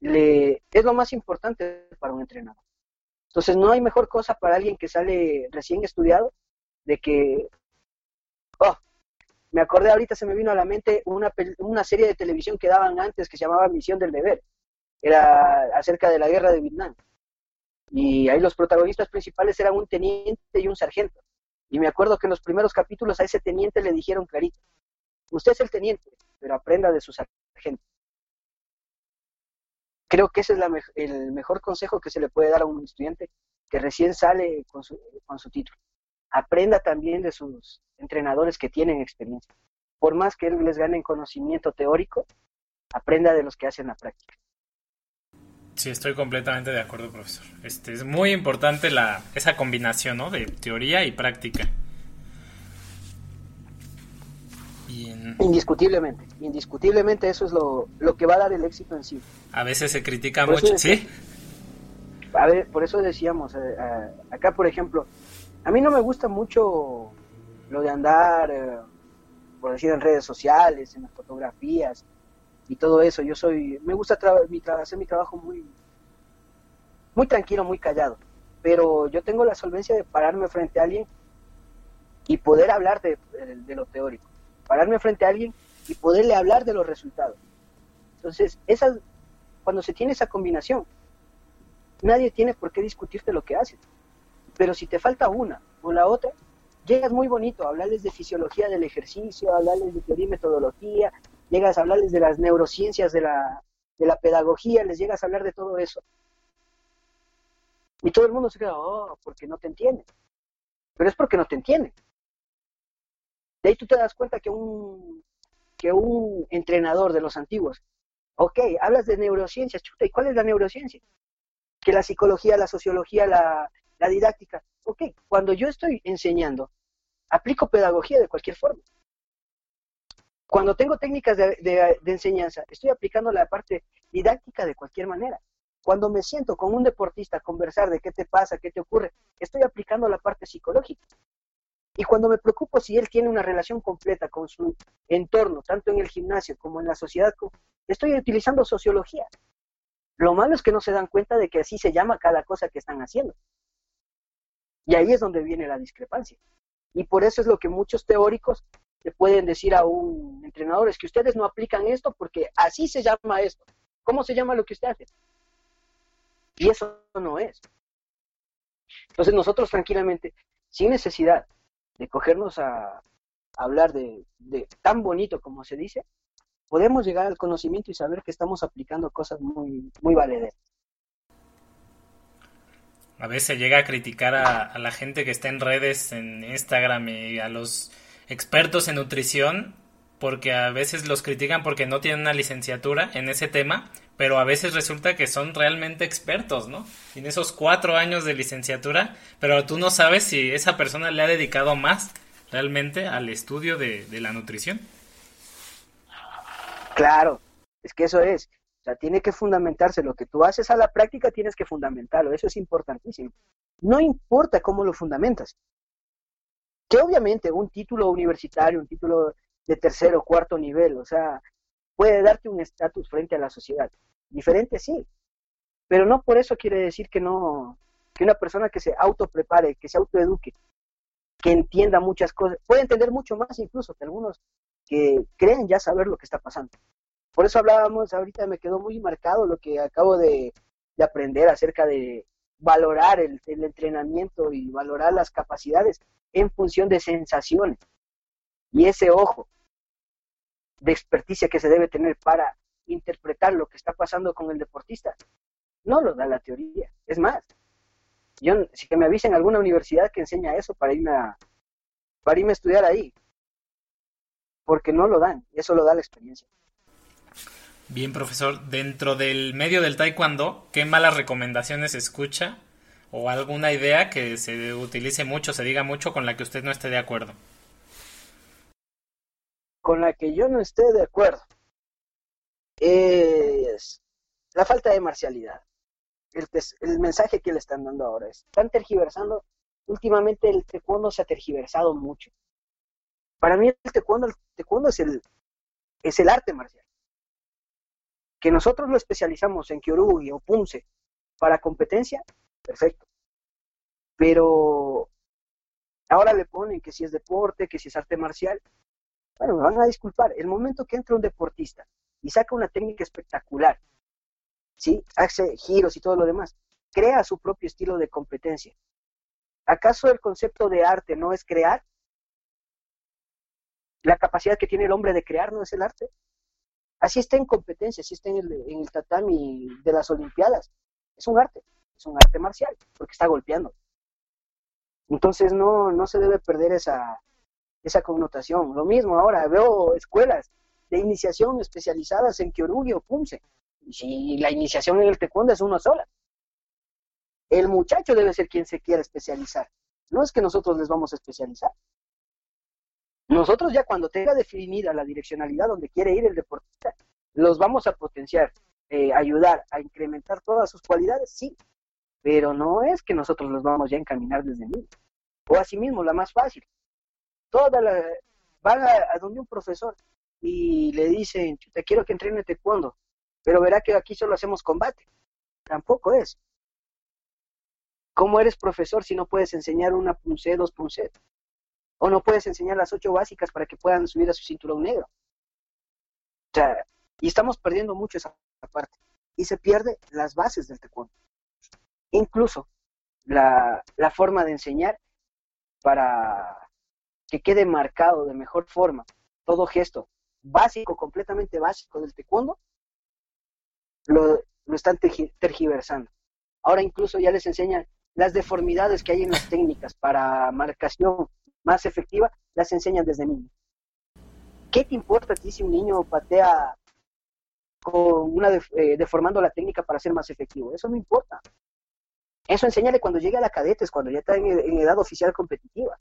le, es lo más importante para un entrenador. Entonces, no hay mejor cosa para alguien que sale recién estudiado de que, oh, me acordé ahorita, se me vino a la mente una, una serie de televisión que daban antes que se llamaba Misión del Deber. Era acerca de la guerra de Vietnam. Y ahí los protagonistas principales eran un teniente y un sargento. Y me acuerdo que en los primeros capítulos a ese teniente le dijeron clarito, usted es el teniente, pero aprenda de su sargento. Creo que ese es el mejor consejo que se le puede dar a un estudiante que recién sale con su, con su título. Aprenda también de sus entrenadores que tienen experiencia. Por más que él les gane conocimiento teórico, aprenda de los que hacen la práctica. Sí, estoy completamente de acuerdo, profesor. Este, es muy importante la, esa combinación ¿no? de teoría y práctica. Indiscutiblemente, indiscutiblemente eso es lo, lo, que va a dar el éxito en sí. A veces se critica mucho, ¿sí? A ver, por eso decíamos, eh, acá por ejemplo, a mí no me gusta mucho lo de andar, eh, por decir, en redes sociales, en las fotografías y todo eso. Yo soy, me gusta hacer mi trabajo muy, muy tranquilo, muy callado. Pero yo tengo la solvencia de pararme frente a alguien y poder hablar de lo teórico pararme frente a alguien y poderle hablar de los resultados. Entonces, esa, cuando se tiene esa combinación, nadie tiene por qué discutirte lo que haces. Pero si te falta una o la otra, llegas muy bonito a hablarles de fisiología del ejercicio, a hablarles de teoría y metodología, llegas a hablarles de las neurociencias de la, de la pedagogía, les llegas a hablar de todo eso. Y todo el mundo se queda, oh, porque no te entiende. Pero es porque no te entiende. De ahí tú te das cuenta que un, que un entrenador de los antiguos, ok, hablas de neurociencias, chuta, ¿y cuál es la neurociencia? Que la psicología, la sociología, la, didáctica. Ok, cuando yo estoy enseñando, aplico pedagogía de cualquier forma. Cuando tengo técnicas de, de, enseñanza, estoy aplicando la parte didáctica de cualquier manera. Cuando me siento con un deportista a conversar de qué te pasa, qué te ocurre, estoy aplicando la parte psicológica. Y cuando me preocupo si él tiene una relación completa con su entorno, tanto en el gimnasio como en la sociedad, estoy utilizando sociología. Lo malo es que no se dan cuenta de que así se llama cada cosa que están haciendo. Y ahí es donde viene la discrepancia. Y por eso es lo que muchos teóricos le pueden decir a un entrenador, es que ustedes no aplican esto porque así se llama esto. ¿Cómo se llama lo que usted hace? Y eso no es. Entonces nosotros tranquilamente, sin necesidad de cogernos a, hablar de, tan bonito como se dice, podemos llegar al conocimiento y saber que estamos aplicando cosas muy, muy valederas. A veces llega a criticar a, la gente que está en redes, en Instagram y a los expertos en nutrición, porque a veces los critican porque no tienen una licenciatura en ese tema, pero a veces resulta que son realmente expertos, ¿no? En esos cuatro años de licenciatura, pero tú no sabes si esa persona le ha dedicado más realmente al estudio de, la nutrición. Claro, es que eso es. O sea, tiene que fundamentarse. Lo que tú haces a la práctica tienes que fundamentarlo. Eso es importantísimo. No importa cómo lo fundamentas. Que obviamente un título universitario, un título de tercero o cuarto nivel, o sea, puede darte un estatus frente a la sociedad. Diferente sí. Pero no por eso quiere decir que no, que una persona que se autoprepare, que se autoeduque, que entienda muchas cosas, puede entender mucho más incluso que algunos que creen ya saber lo que está pasando. Por eso hablábamos, ahorita me quedó muy marcado lo que acabo de, aprender acerca de valorar el, entrenamiento y valorar las capacidades en función de sensaciones. Y ese ojo de experticia que se debe tener para interpretar lo que está pasando con el deportista, no lo da la teoría. Es más, yo, si que me avisen alguna universidad que enseña eso para irme a, para irme a estudiar ahí. Porque no lo dan, y eso lo da la experiencia. Bien, profesor, dentro del medio del taekwondo, ¿qué malas recomendaciones escucha o alguna idea que se utilice mucho, se diga mucho con la que usted no esté de acuerdo? Con la que yo no esté de acuerdo es la falta de marcialidad el, mensaje que le están dando ahora es, están tergiversando, últimamente el taekwondo se ha tergiversado mucho. Para mí el taekwondo, el taekwondo es el, es el arte marcial. Que nosotros lo especializamos en Kyorugi o Punce para competencia, perfecto. Pero ahora le ponen que si es deporte, que si es arte marcial. Bueno, me van a disculpar, el momento que entra un deportista y saca una técnica espectacular ¿sí? Hace giros y todo lo demás. Crea su propio estilo de competencia. ¿Acaso el concepto de arte no es crear? ¿La capacidad que tiene el hombre de crear no es el arte? Así está en competencia, así está en el, tatami de las Olimpiadas. Es un arte, es un arte marcial, porque está golpeando. Entonces no, no se debe perder esa, esa connotación. Lo mismo ahora, veo escuelas de iniciación especializadas en Kyorugi o Punce, si la iniciación en el taekwondo es una sola. El muchacho debe ser quien se quiera especializar. No es que nosotros les vamos a especializar. Nosotros ya cuando tenga definida la direccionalidad donde quiere ir el deportista, los vamos a potenciar, eh, ayudar a incrementar todas sus cualidades, sí, pero no es que nosotros los vamos ya a encaminar desde mí. O asimismo, la más fácil. Toda van a, donde un profesor y le dicen, te quiero que entrene taekwondo pero verá que aquí solo hacemos combate. Tampoco es. ¿Cómo eres profesor si no puedes enseñar una punce, dos punce? O no puedes enseñar las ocho básicas para que puedan subir a su cinturón negro. O sea, y estamos perdiendo mucho esa parte. Y se pierde las bases del taekwondo. Incluso la, la forma de enseñar para que quede marcado de mejor forma todo gesto básico, completamente básico del taekwondo, lo, están tergiversando. Ahora incluso ya les enseñan las deformidades que hay en las técnicas para marcación más efectiva, las enseñan desde niño. ¿Qué te importa a ti si un niño patea con una eh, deformando la técnica para ser más efectivo? Eso no importa. Eso enséñale cuando llegue a la cadetes, cuando ya está en, edad oficial competitiva.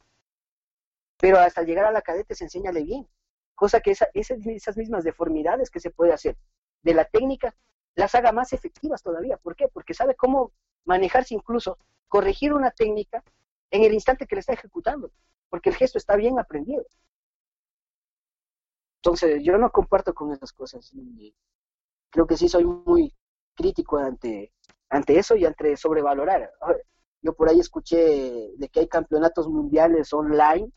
Pero hasta llegar a la cadetes, enséñale bien. Cosa que esas mismas deformidades que se puede hacer de la técnica las haga más efectivas todavía. ¿Por qué? Porque sabe cómo manejarse incluso, corregir una técnica en el instante que le está ejecutando, porque el gesto está bien aprendido. Entonces, yo no comparto con esas cosas. Y creo que sí soy muy crítico ante, ante eso y ante sobrevalorar. Yo por ahí escuché de que hay campeonatos mundiales online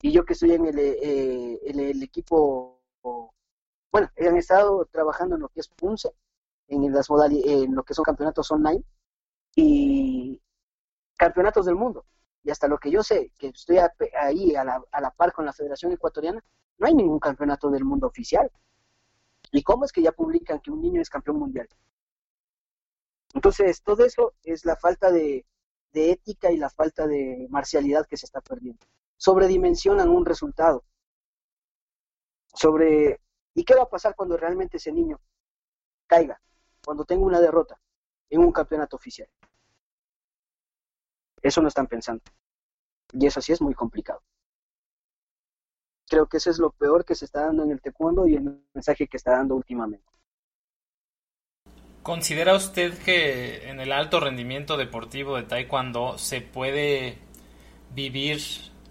y yo que estoy en el, eh, el equipo, bueno, han estado trabajando en lo que es PUNCE, en, las en lo que son campeonatos online y campeonatos del mundo. Y hasta lo que yo sé, que estoy ahí a la, a la par con la Federación Ecuatoriana, no hay ningún campeonato del mundo oficial. ¿Y cómo es que ya publican que un niño es campeón mundial? Entonces, todo eso es la falta de, de ética y la falta de marcialidad que se está perdiendo. Sobredimensionan un resultado. Sobre, ¿y qué va a pasar cuando realmente ese niño caiga? Cuando tenga una derrota en un campeonato oficial. Eso no están pensando. Y eso sí es muy complicado. Creo que eso es lo peor que se está dando en el taekwondo y el mensaje que está dando últimamente. ¿Considera usted que en el alto rendimiento deportivo de taekwondo se puede vivir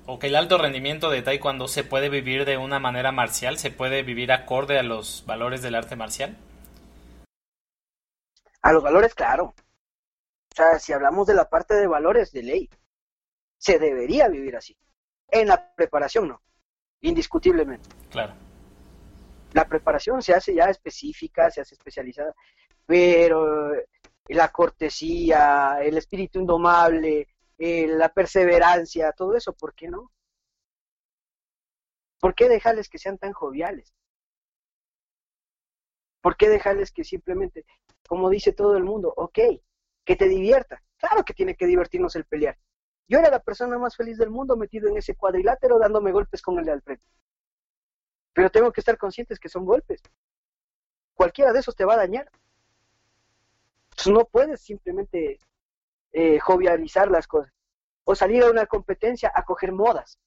o que el alto rendimiento de taekwondo se puede vivir de una manera marcial, se puede vivir acorde a los valores del arte marcial? A los valores, claro. O sea, si hablamos de la parte de valores de ley, se debería vivir así. En la preparación no, indiscutiblemente. Claro. La preparación se hace ya específica, se hace especializada, pero la cortesía, el espíritu indomable, eh, la perseverancia, todo eso, ¿por qué no? ¿Por qué dejarles que sean tan joviales? ¿Por qué dejarles que simplemente, como dice todo el mundo, ok, que te divierta? Claro que tiene que divertirnos el pelear. Yo era la persona más feliz del mundo metido en ese cuadrilátero dándome golpes con el de al frente. Pero tengo que estar conscientes que son golpes. Cualquiera de esos te va a dañar. No puedes simplemente eh, jovializar las cosas o salir a una competencia a coger modas.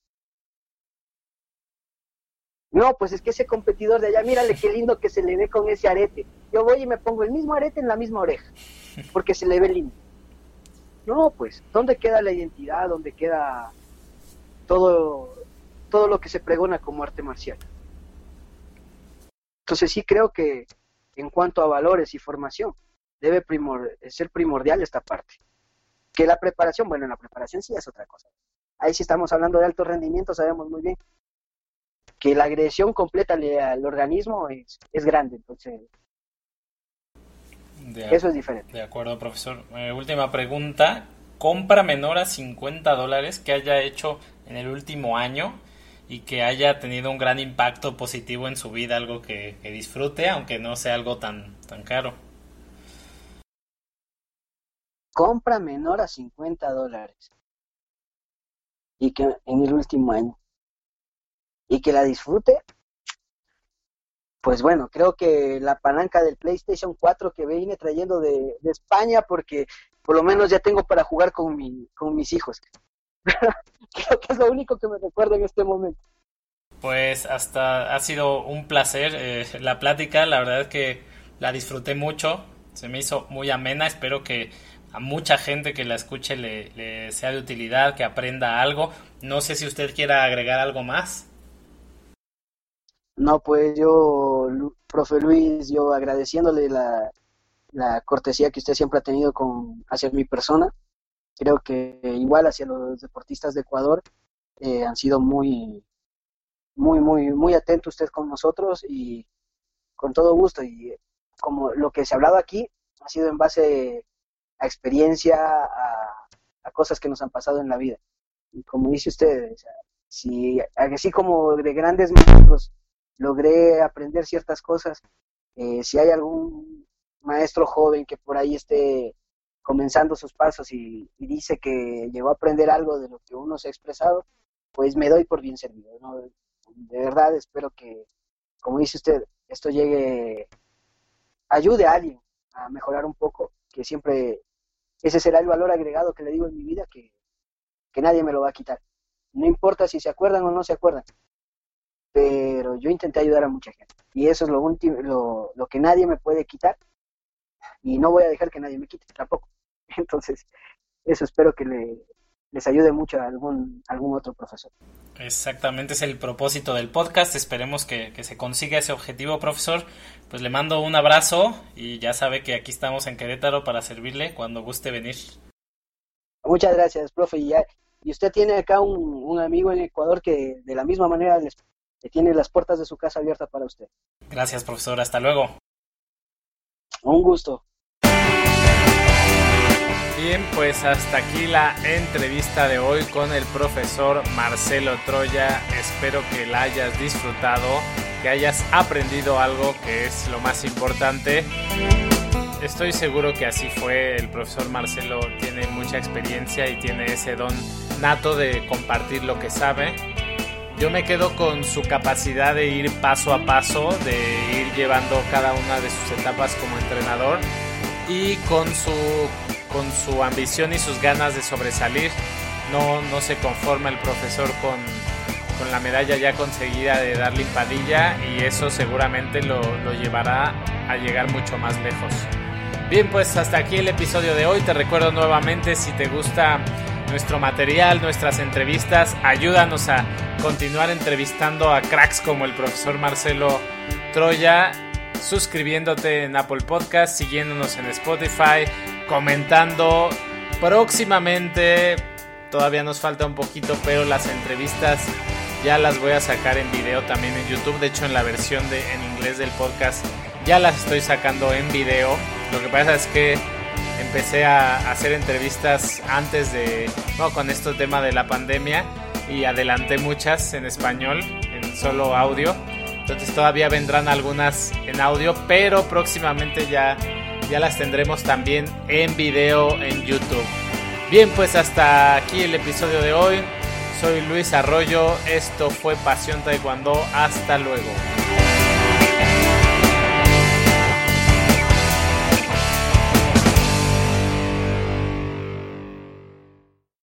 No, pues es que ese competidor de allá, mírale qué lindo que se le ve con ese arete. Yo voy y me pongo el mismo arete en la misma oreja, porque se le ve lindo. No, pues, ¿dónde queda la identidad? ¿Dónde queda todo, todo lo que se pregona como arte marcial? Entonces sí creo que en cuanto a valores y formación, debe ser primordial esta parte. Que la preparación, bueno, la preparación sí es otra cosa. Ahí sí estamos hablando de alto rendimiento, sabemos muy bien que la agresión completa al organismo es, es grande, entonces eso es diferente. De acuerdo, profesor. Eh, última pregunta. ¿Compra menor a 50 dólares que haya hecho en el último año y que haya tenido un gran impacto positivo en su vida, algo que, que disfrute, aunque no sea algo tan, tan caro? compra menor a 50 dólares y que en el último año y que la disfrute pues bueno creo que la palanca del PlayStation 4 que vine trayendo de, España porque por lo menos ya tengo para jugar con mi con mis hijos creo que es lo único que me recuerdo en este momento pues hasta ha sido un placer eh, la plática la verdad es que la disfruté mucho se me hizo muy amena espero que a mucha gente que la escuche le, sea de utilidad, que aprenda algo. No sé si usted quiera agregar algo más. No, pues yo, profe Luis, yo agradeciéndole la, la cortesía que usted siempre ha tenido con hacia mi persona. Creo que igual hacia los deportistas de Ecuador eh, han sido muy, muy, muy, muy atentos usted con nosotros y con todo gusto. Y como lo que se ha hablado aquí ha sido en base a experiencia, a, cosas que nos han pasado en la vida. Y como dice usted, si así como de grandes maestros logré aprender ciertas cosas, eh, si hay algún maestro joven que por ahí esté comenzando sus pasos y, dice que llegó a aprender algo de lo que uno se ha expresado, pues me doy por bien servido. De verdad espero que, como dice usted, esto llegue, ayude a alguien a mejorar un poco, que siempre ese será el valor agregado que le digo en mi vida que, nadie me lo va a quitar. No importa si se acuerdan o no se acuerdan, pero yo intenté ayudar a mucha gente. Y eso es lo, último, lo, que nadie me puede quitar y no voy a dejar que nadie me quite tampoco. Entonces, eso espero que le, les ayude mucho a algún, algún otro profesor. Exactamente, es el propósito del podcast. Esperemos que, que, se consiga ese objetivo, profesor. Pues le mando un abrazo y ya sabe que aquí estamos en Querétaro para servirle cuando guste venir. Muchas gracias, profe. Y, Y usted tiene acá un, amigo en Ecuador que de la misma manera les, tiene las puertas de su casa abiertas para usted. Gracias, profesor. Hasta luego. Un gusto. Bien, pues hasta aquí la entrevista de hoy con el profesor Marcelo Troya. Espero que la hayas disfrutado, que hayas aprendido algo que es lo más importante. Estoy seguro que así fue. El profesor Marcelo tiene mucha experiencia y tiene ese don nato de compartir lo que sabe. Yo me quedo con su capacidad de ir paso a paso, de ir llevando cada una de sus etapas como entrenador y con su con su ambición y sus ganas de sobresalir. No, no se conforma el profesor con, con la medalla ya conseguida de Darlene Padilla y eso seguramente lo, lo llevará a llegar mucho más lejos. Bien, pues hasta aquí el episodio de hoy. Te recuerdo nuevamente si te gusta nuestro material, nuestras entrevistas, ayúdanos a continuar entrevistando a cracks como el profesor Marcelo Troya, suscribiéndote en Apple Podcast, siguiéndonos en Spotify, comentando próximamente. Todavía nos falta un poquito, pero las entrevistas ya las voy a sacar en video también en YouTube. De hecho, en la versión de, en inglés del podcast ya las estoy sacando en video. Lo que pasa es que empecé a hacer entrevistas antes de, no, con este tema de la pandemia y adelanté muchas en español, en solo audio. Entonces todavía vendrán algunas en audio, pero próximamente ya ya las tendremos también en video en YouTube. Bien, pues hasta aquí el episodio de hoy. Soy Luis Arroyo, esto fue Pasión Taekwondo, hasta luego.